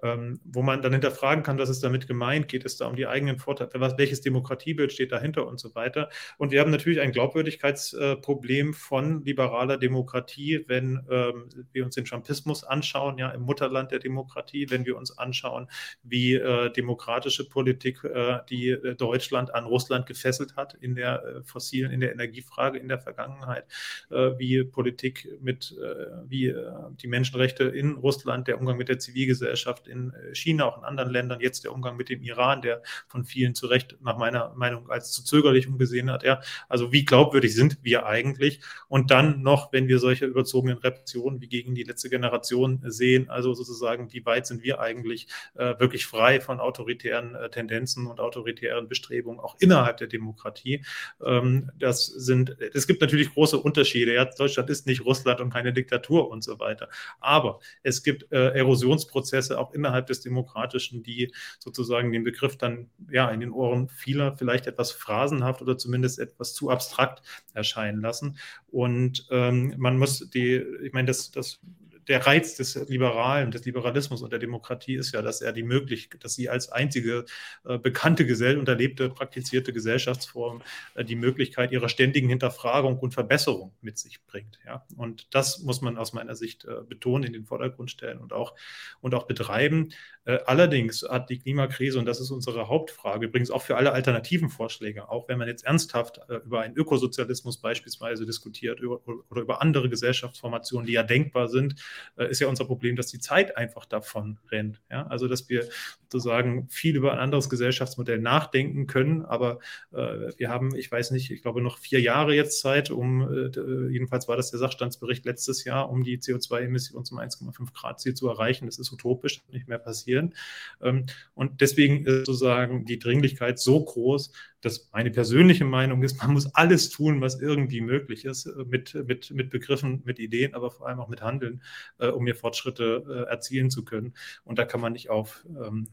ähm, wo man dann hinterfragen kann, was ist damit gemeint, geht es da um die eigenen Vorteile, was, welches Demokratiebild steht dahinter und so weiter. Und wir haben natürlich ein Glaubwürdigkeitsproblem von liberaler Demokratie, wenn ähm, wir uns den Trumpismus anschauen, ja, im Mutterland der Demokratie, wenn wir uns anschauen, wie äh, demokratische Politik, äh, die äh, Deutschland an Russland gefesselt hat in der äh, fossilen, in der Energiefrage in der Vergangenheit, äh, wie Politik mit, äh, wie die Menschenrechte in Russland, der Umgang mit der Zivilgesellschaft in China, auch in anderen Ländern, jetzt der Umgang mit dem Iran, der von vielen zu Recht nach meiner Meinung als zu zögerlich umgesehen hat. Ja, also wie glaubwürdig sind wir eigentlich? Und dann noch, wenn wir solche überzogenen Repressionen wie gegen die letzte Generation sehen, also sozusagen, wie weit sind wir eigentlich äh, wirklich frei von autoritären äh, Tendenzen und autoritären Bestrebungen, auch innerhalb der Demokratie? Ähm, das sind, es gibt natürlich große Unterschiede. Ja, Deutschland ist nicht Russland und keine Diktatur und so weiter. Aber es gibt äh, Erosionsprozesse auch innerhalb des Demokratischen, die sozusagen den Begriff dann ja in den Ohren vieler vielleicht etwas phrasenhaft oder zumindest etwas zu abstrakt erscheinen lassen. Und ähm, man muss die, ich meine, das, das der Reiz des Liberalen, des Liberalismus und der Demokratie ist ja, dass er die Möglichkeit, dass sie als einzige äh, bekannte, gesell und erlebte, praktizierte Gesellschaftsform äh, die Möglichkeit ihrer ständigen Hinterfragung und Verbesserung mit sich bringt. Ja? Und das muss man aus meiner Sicht äh, betonen, in den Vordergrund stellen und auch, und auch betreiben. Äh, allerdings hat die Klimakrise, und das ist unsere Hauptfrage, übrigens auch für alle alternativen Vorschläge, auch wenn man jetzt ernsthaft äh, über einen Ökosozialismus beispielsweise diskutiert über, oder über andere Gesellschaftsformationen, die ja denkbar sind, ist ja unser Problem, dass die Zeit einfach davon rennt. Ja? Also, dass wir sozusagen viel über ein anderes Gesellschaftsmodell nachdenken können, aber äh, wir haben, ich weiß nicht, ich glaube noch vier Jahre jetzt Zeit, um, äh, jedenfalls war das der Sachstandsbericht letztes Jahr, um die CO2-Emissionen zum 1,5 Grad Ziel zu erreichen. Das ist utopisch, nicht mehr passieren. Ähm, und deswegen ist sozusagen die Dringlichkeit so groß, dass meine persönliche Meinung ist, man muss alles tun, was irgendwie möglich ist, äh, mit, mit, mit Begriffen, mit Ideen, aber vor allem auch mit Handeln, äh, um hier Fortschritte äh, erzielen zu können. Und da kann man nicht auf, ähm,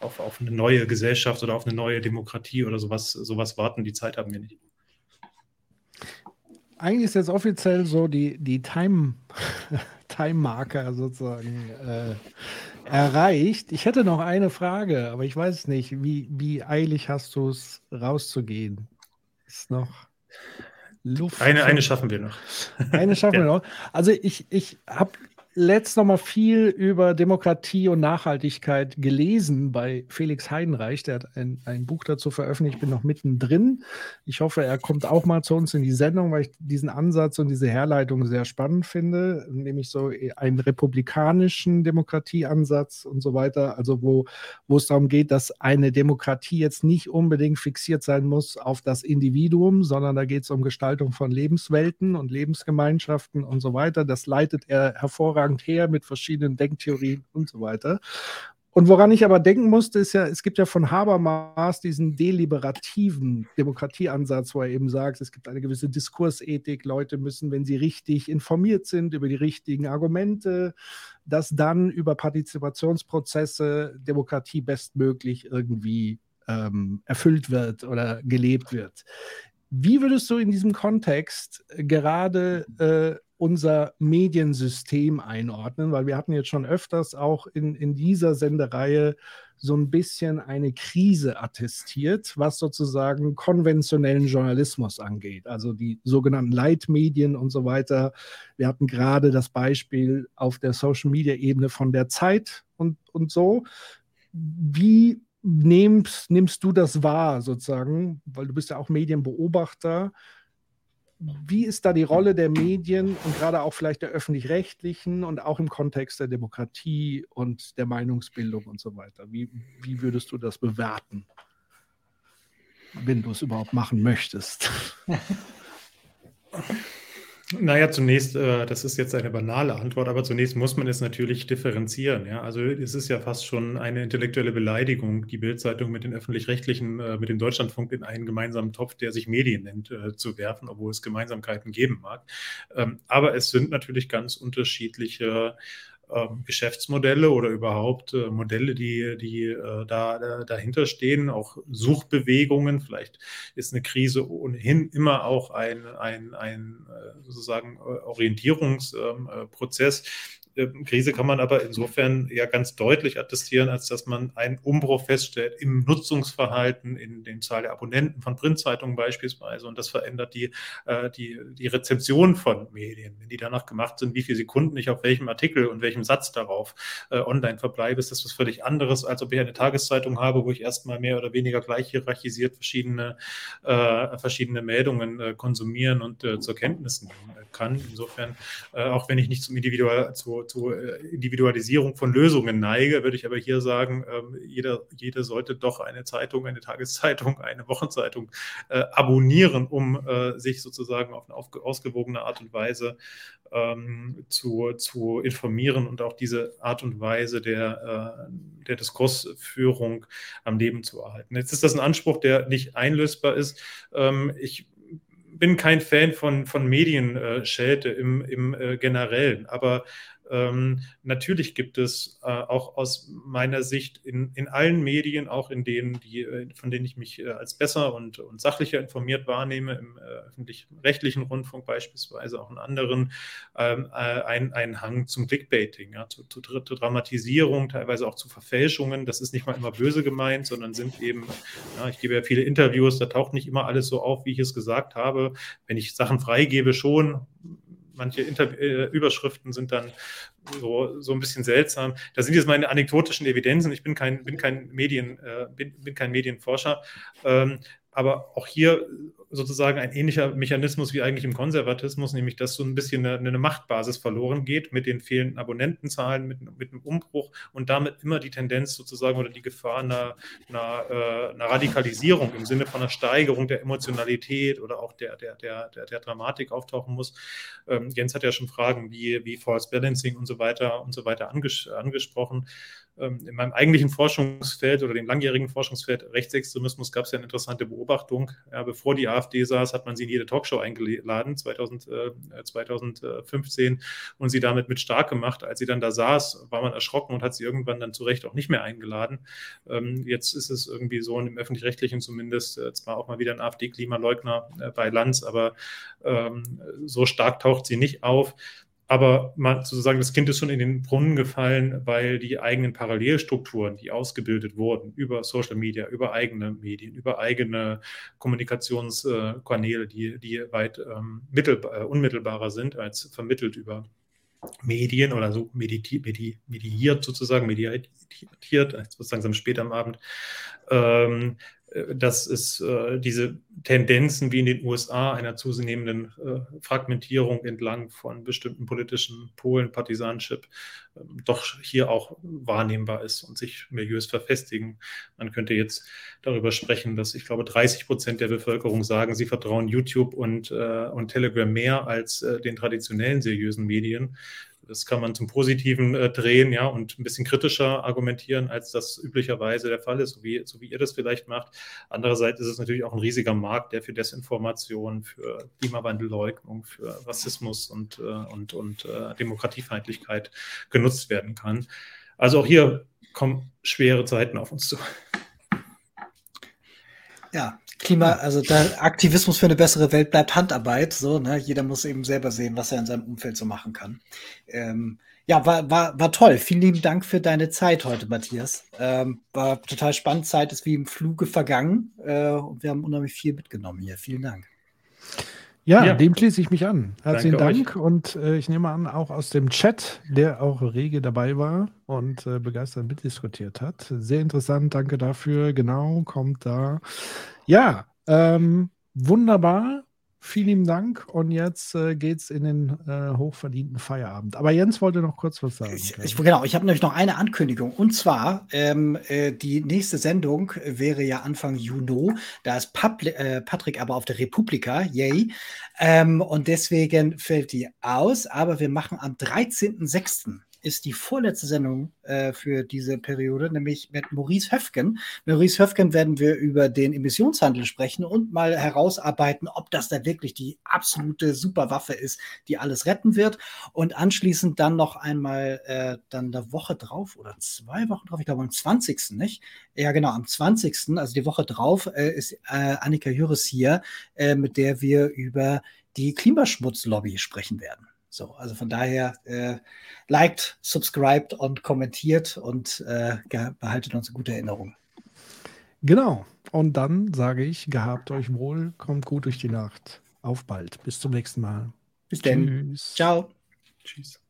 auf, auf eine neue Gesellschaft oder auf eine neue Demokratie oder sowas, sowas warten. Die Zeit haben wir nicht. Eigentlich ist jetzt offiziell so die, die Time, Time-Marker sozusagen äh, erreicht. Ich hätte noch eine Frage, aber ich weiß nicht, wie, wie eilig hast du es rauszugehen? Ist noch Luft. Eine, eine schaffen wir noch. Eine schaffen ja. wir noch. Also ich, ich habe letzt noch mal viel über Demokratie und Nachhaltigkeit gelesen bei Felix Heidenreich. Der hat ein, ein Buch dazu veröffentlicht. Ich bin noch mittendrin. Ich hoffe, er kommt auch mal zu uns in die Sendung, weil ich diesen Ansatz und diese Herleitung sehr spannend finde, nämlich so einen republikanischen Demokratieansatz und so weiter. Also wo, wo es darum geht, dass eine Demokratie jetzt nicht unbedingt fixiert sein muss auf das Individuum, sondern da geht es um Gestaltung von Lebenswelten und Lebensgemeinschaften und so weiter. Das leitet er hervorragend hervorragend her mit verschiedenen Denktheorien und so weiter. Und woran ich aber denken musste, ist ja, es gibt ja von Habermas diesen deliberativen Demokratieansatz, wo er eben sagt, es gibt eine gewisse Diskursethik, Leute müssen, wenn sie richtig informiert sind über die richtigen Argumente, dass dann über Partizipationsprozesse Demokratie bestmöglich irgendwie ähm, erfüllt wird oder gelebt wird. Wie würdest du in diesem Kontext gerade äh, unser Mediensystem einordnen, weil wir hatten jetzt schon öfters auch in, in dieser Sendereihe so ein bisschen eine Krise attestiert, was sozusagen konventionellen Journalismus angeht, also die sogenannten Leitmedien und so weiter. Wir hatten gerade das Beispiel auf der Social-Media-Ebene von der Zeit und, und so. Wie nimmst, nimmst du das wahr sozusagen, weil du bist ja auch Medienbeobachter wie ist da die Rolle der Medien und gerade auch vielleicht der öffentlich-rechtlichen und auch im Kontext der Demokratie und der Meinungsbildung und so weiter? Wie, wie würdest du das bewerten, wenn du es überhaupt machen möchtest? Naja, zunächst, äh, das ist jetzt eine banale Antwort, aber zunächst muss man es natürlich differenzieren. Ja? Also es ist ja fast schon eine intellektuelle Beleidigung, die Bildzeitung mit den öffentlich-rechtlichen, äh, mit dem Deutschlandfunk in einen gemeinsamen Topf, der sich Medien nennt, äh, zu werfen, obwohl es Gemeinsamkeiten geben mag. Ähm, aber es sind natürlich ganz unterschiedliche Geschäftsmodelle oder überhaupt äh, Modelle, die, die äh, da äh, dahinter stehen, auch Suchbewegungen. Vielleicht ist eine Krise ohnehin immer auch ein, ein, ein sozusagen Orientierungsprozess. Ähm, Krise kann man aber insofern ja ganz deutlich attestieren, als dass man einen Umbruch feststellt im Nutzungsverhalten, in den Zahl der Abonnenten von Printzeitungen beispielsweise. Und das verändert die, äh, die, die Rezeption von Medien. Wenn die danach gemacht sind, wie viele Sekunden ich auf welchem Artikel und welchem Satz darauf äh, online verbleibe, ist das was völlig anderes, als ob ich eine Tageszeitung habe, wo ich erstmal mehr oder weniger gleich hierarchisiert verschiedene, äh, verschiedene Meldungen konsumieren und zur Kenntnis nehmen kann. Insofern, auch wenn ich nicht zum Individual, zu, zur äh, Individualisierung von Lösungen neige, würde ich aber hier sagen, ähm, jeder, jeder sollte doch eine Zeitung, eine Tageszeitung, eine Wochenzeitung äh, abonnieren, um äh, sich sozusagen auf eine ausgewogene Art und Weise ähm, zu, zu informieren und auch diese Art und Weise der, der Diskursführung am Leben zu erhalten. Jetzt ist das ein Anspruch, der nicht einlösbar ist. Ähm, ich bin kein Fan von, von Medienschelte im, im äh, Generellen, aber Ähm, natürlich gibt es äh, auch aus meiner Sicht in, in allen Medien, auch in denen, die, äh, von denen ich mich äh, als besser und, und sachlicher informiert wahrnehme, im äh, öffentlich-rechtlichen Rundfunk beispielsweise, auch in anderen, ähm, äh, einen Hang zum Clickbaiting, ja, zu, zu, zu, Dramatisierung, teilweise auch zu Verfälschungen. Das ist nicht mal immer böse gemeint, sondern sind eben, ja, ich gebe ja viele Interviews, da taucht nicht immer alles so auf, wie ich es gesagt habe. Wenn ich Sachen freigebe, schon, manche Inter äh, Überschriften sind dann so, so ein bisschen seltsam. Da sind jetzt meine anekdotischen Evidenzen. Ich bin kein, bin kein, Medien, äh, bin, bin kein Medienforscher. Ähm, aber auch hier sozusagen ein ähnlicher Mechanismus wie eigentlich im Konservatismus, nämlich dass so ein bisschen eine, eine Machtbasis verloren geht mit den fehlenden Abonnentenzahlen, mit, mit einem Umbruch und damit immer die Tendenz sozusagen oder die Gefahr einer, einer, äh, einer Radikalisierung im Sinne von einer Steigerung der Emotionalität oder auch der, der, der, der, der Dramatik auftauchen muss. Ähm, Jens hat ja schon Fragen wie, wie False Balancing und so weiter und so weiter anges angesprochen. Ähm, in meinem eigentlichen Forschungsfeld oder dem langjährigen Forschungsfeld Rechtsextremismus gab es ja eine interessante Beobachtung. Ja, bevor die AfD saß, hat man sie in jede Talkshow eingeladen, 2000, äh, 2015, und sie damit mit stark gemacht. Als sie dann da saß, war man erschrocken und hat sie irgendwann dann zu Recht auch nicht mehr eingeladen. Ähm, jetzt ist es irgendwie so, im Öffentlich-Rechtlichen zumindest, äh, zwar auch mal wieder ein AfD-Klimaleugner äh, bei Lanz, aber ähm, so stark taucht sie nicht auf aber man sozusagen, das Kind ist schon in den Brunnen gefallen, weil die eigenen Parallelstrukturen, die ausgebildet wurden über Social Media, über eigene Medien, über eigene Kommunikationskanäle, die, die weit ähm, mittelbar, äh, unmittelbarer sind als vermittelt über Medien oder so medi mediiert sozusagen, mediatiert, sozusagen später am Abend, ähm, äh, dass es äh, diese Tendenzen wie in den USA einer zunehmenden äh, Fragmentierung entlang von bestimmten politischen Polen, Partisanship, äh, doch hier auch wahrnehmbar ist und sich Milieus verfestigen. Man könnte jetzt darüber sprechen, dass ich glaube 30 Prozent der Bevölkerung sagen, sie vertrauen YouTube und, äh, und Telegram mehr als äh, den traditionellen seriösen Medien. Das kann man zum Positiven äh, drehen, ja, und ein bisschen kritischer argumentieren, als das üblicherweise der Fall ist, so wie, so wie ihr das vielleicht macht. Andererseits ist es natürlich auch ein riesiger Markt, der für Desinformation, für Klimawandelleugnung, für Rassismus und, äh, und, und äh, Demokratiefeindlichkeit genutzt werden kann. Also auch hier kommen schwere Zeiten auf uns zu. Ja, Klima, also der Aktivismus für eine bessere Welt bleibt Handarbeit. So, ne? Jeder muss eben selber sehen, was er in seinem Umfeld so machen kann. Ähm, ja, war, war, war toll. Vielen lieben Dank für deine Zeit heute, Matthias. Ähm, war total spannend. Zeit ist wie im Fluge vergangen. Äh, und wir haben unheimlich viel mitgenommen hier. Vielen Dank. Ja, ja, dem schließe ich mich an. Herzlichen Dank. Euch. Und äh, ich nehme an, auch aus dem Chat, der auch rege dabei war und äh, begeistert mitdiskutiert hat. Sehr interessant, danke dafür. Genau, kommt da. Ja, ähm, wunderbar. Vielen Dank. Und jetzt äh, es in den äh, hochverdienten Feierabend. Aber Jens wollte noch kurz was sagen. Ich, ich, genau, ich habe nämlich noch eine Ankündigung. Und zwar, ähm, äh, die nächste Sendung wäre ja Anfang Juni. Da ist Pabli äh, Patrick aber auf der Republika. Yay. Ähm, und deswegen fällt die aus. Aber wir machen am 13.06 ist die vorletzte Sendung äh, für diese Periode, nämlich mit Maurice Höfgen. Mit Maurice Höfgen werden wir über den Emissionshandel sprechen und mal herausarbeiten, ob das da wirklich die absolute Superwaffe ist, die alles retten wird. Und anschließend dann noch einmal äh, dann eine Woche drauf oder zwei Wochen drauf, ich glaube am 20. nicht? Ja, genau, am 20. Also die Woche drauf äh, ist äh, Annika Jüris hier, äh, mit der wir über die Klimaschmutzlobby sprechen werden. So, also von daher äh, liked, subscribed und kommentiert und äh, behaltet uns in guter Erinnerung. Genau. Und dann sage ich, gehabt euch wohl, kommt gut durch die Nacht. Auf bald. Bis zum nächsten Mal. Bis dann. Ciao. Tschüss.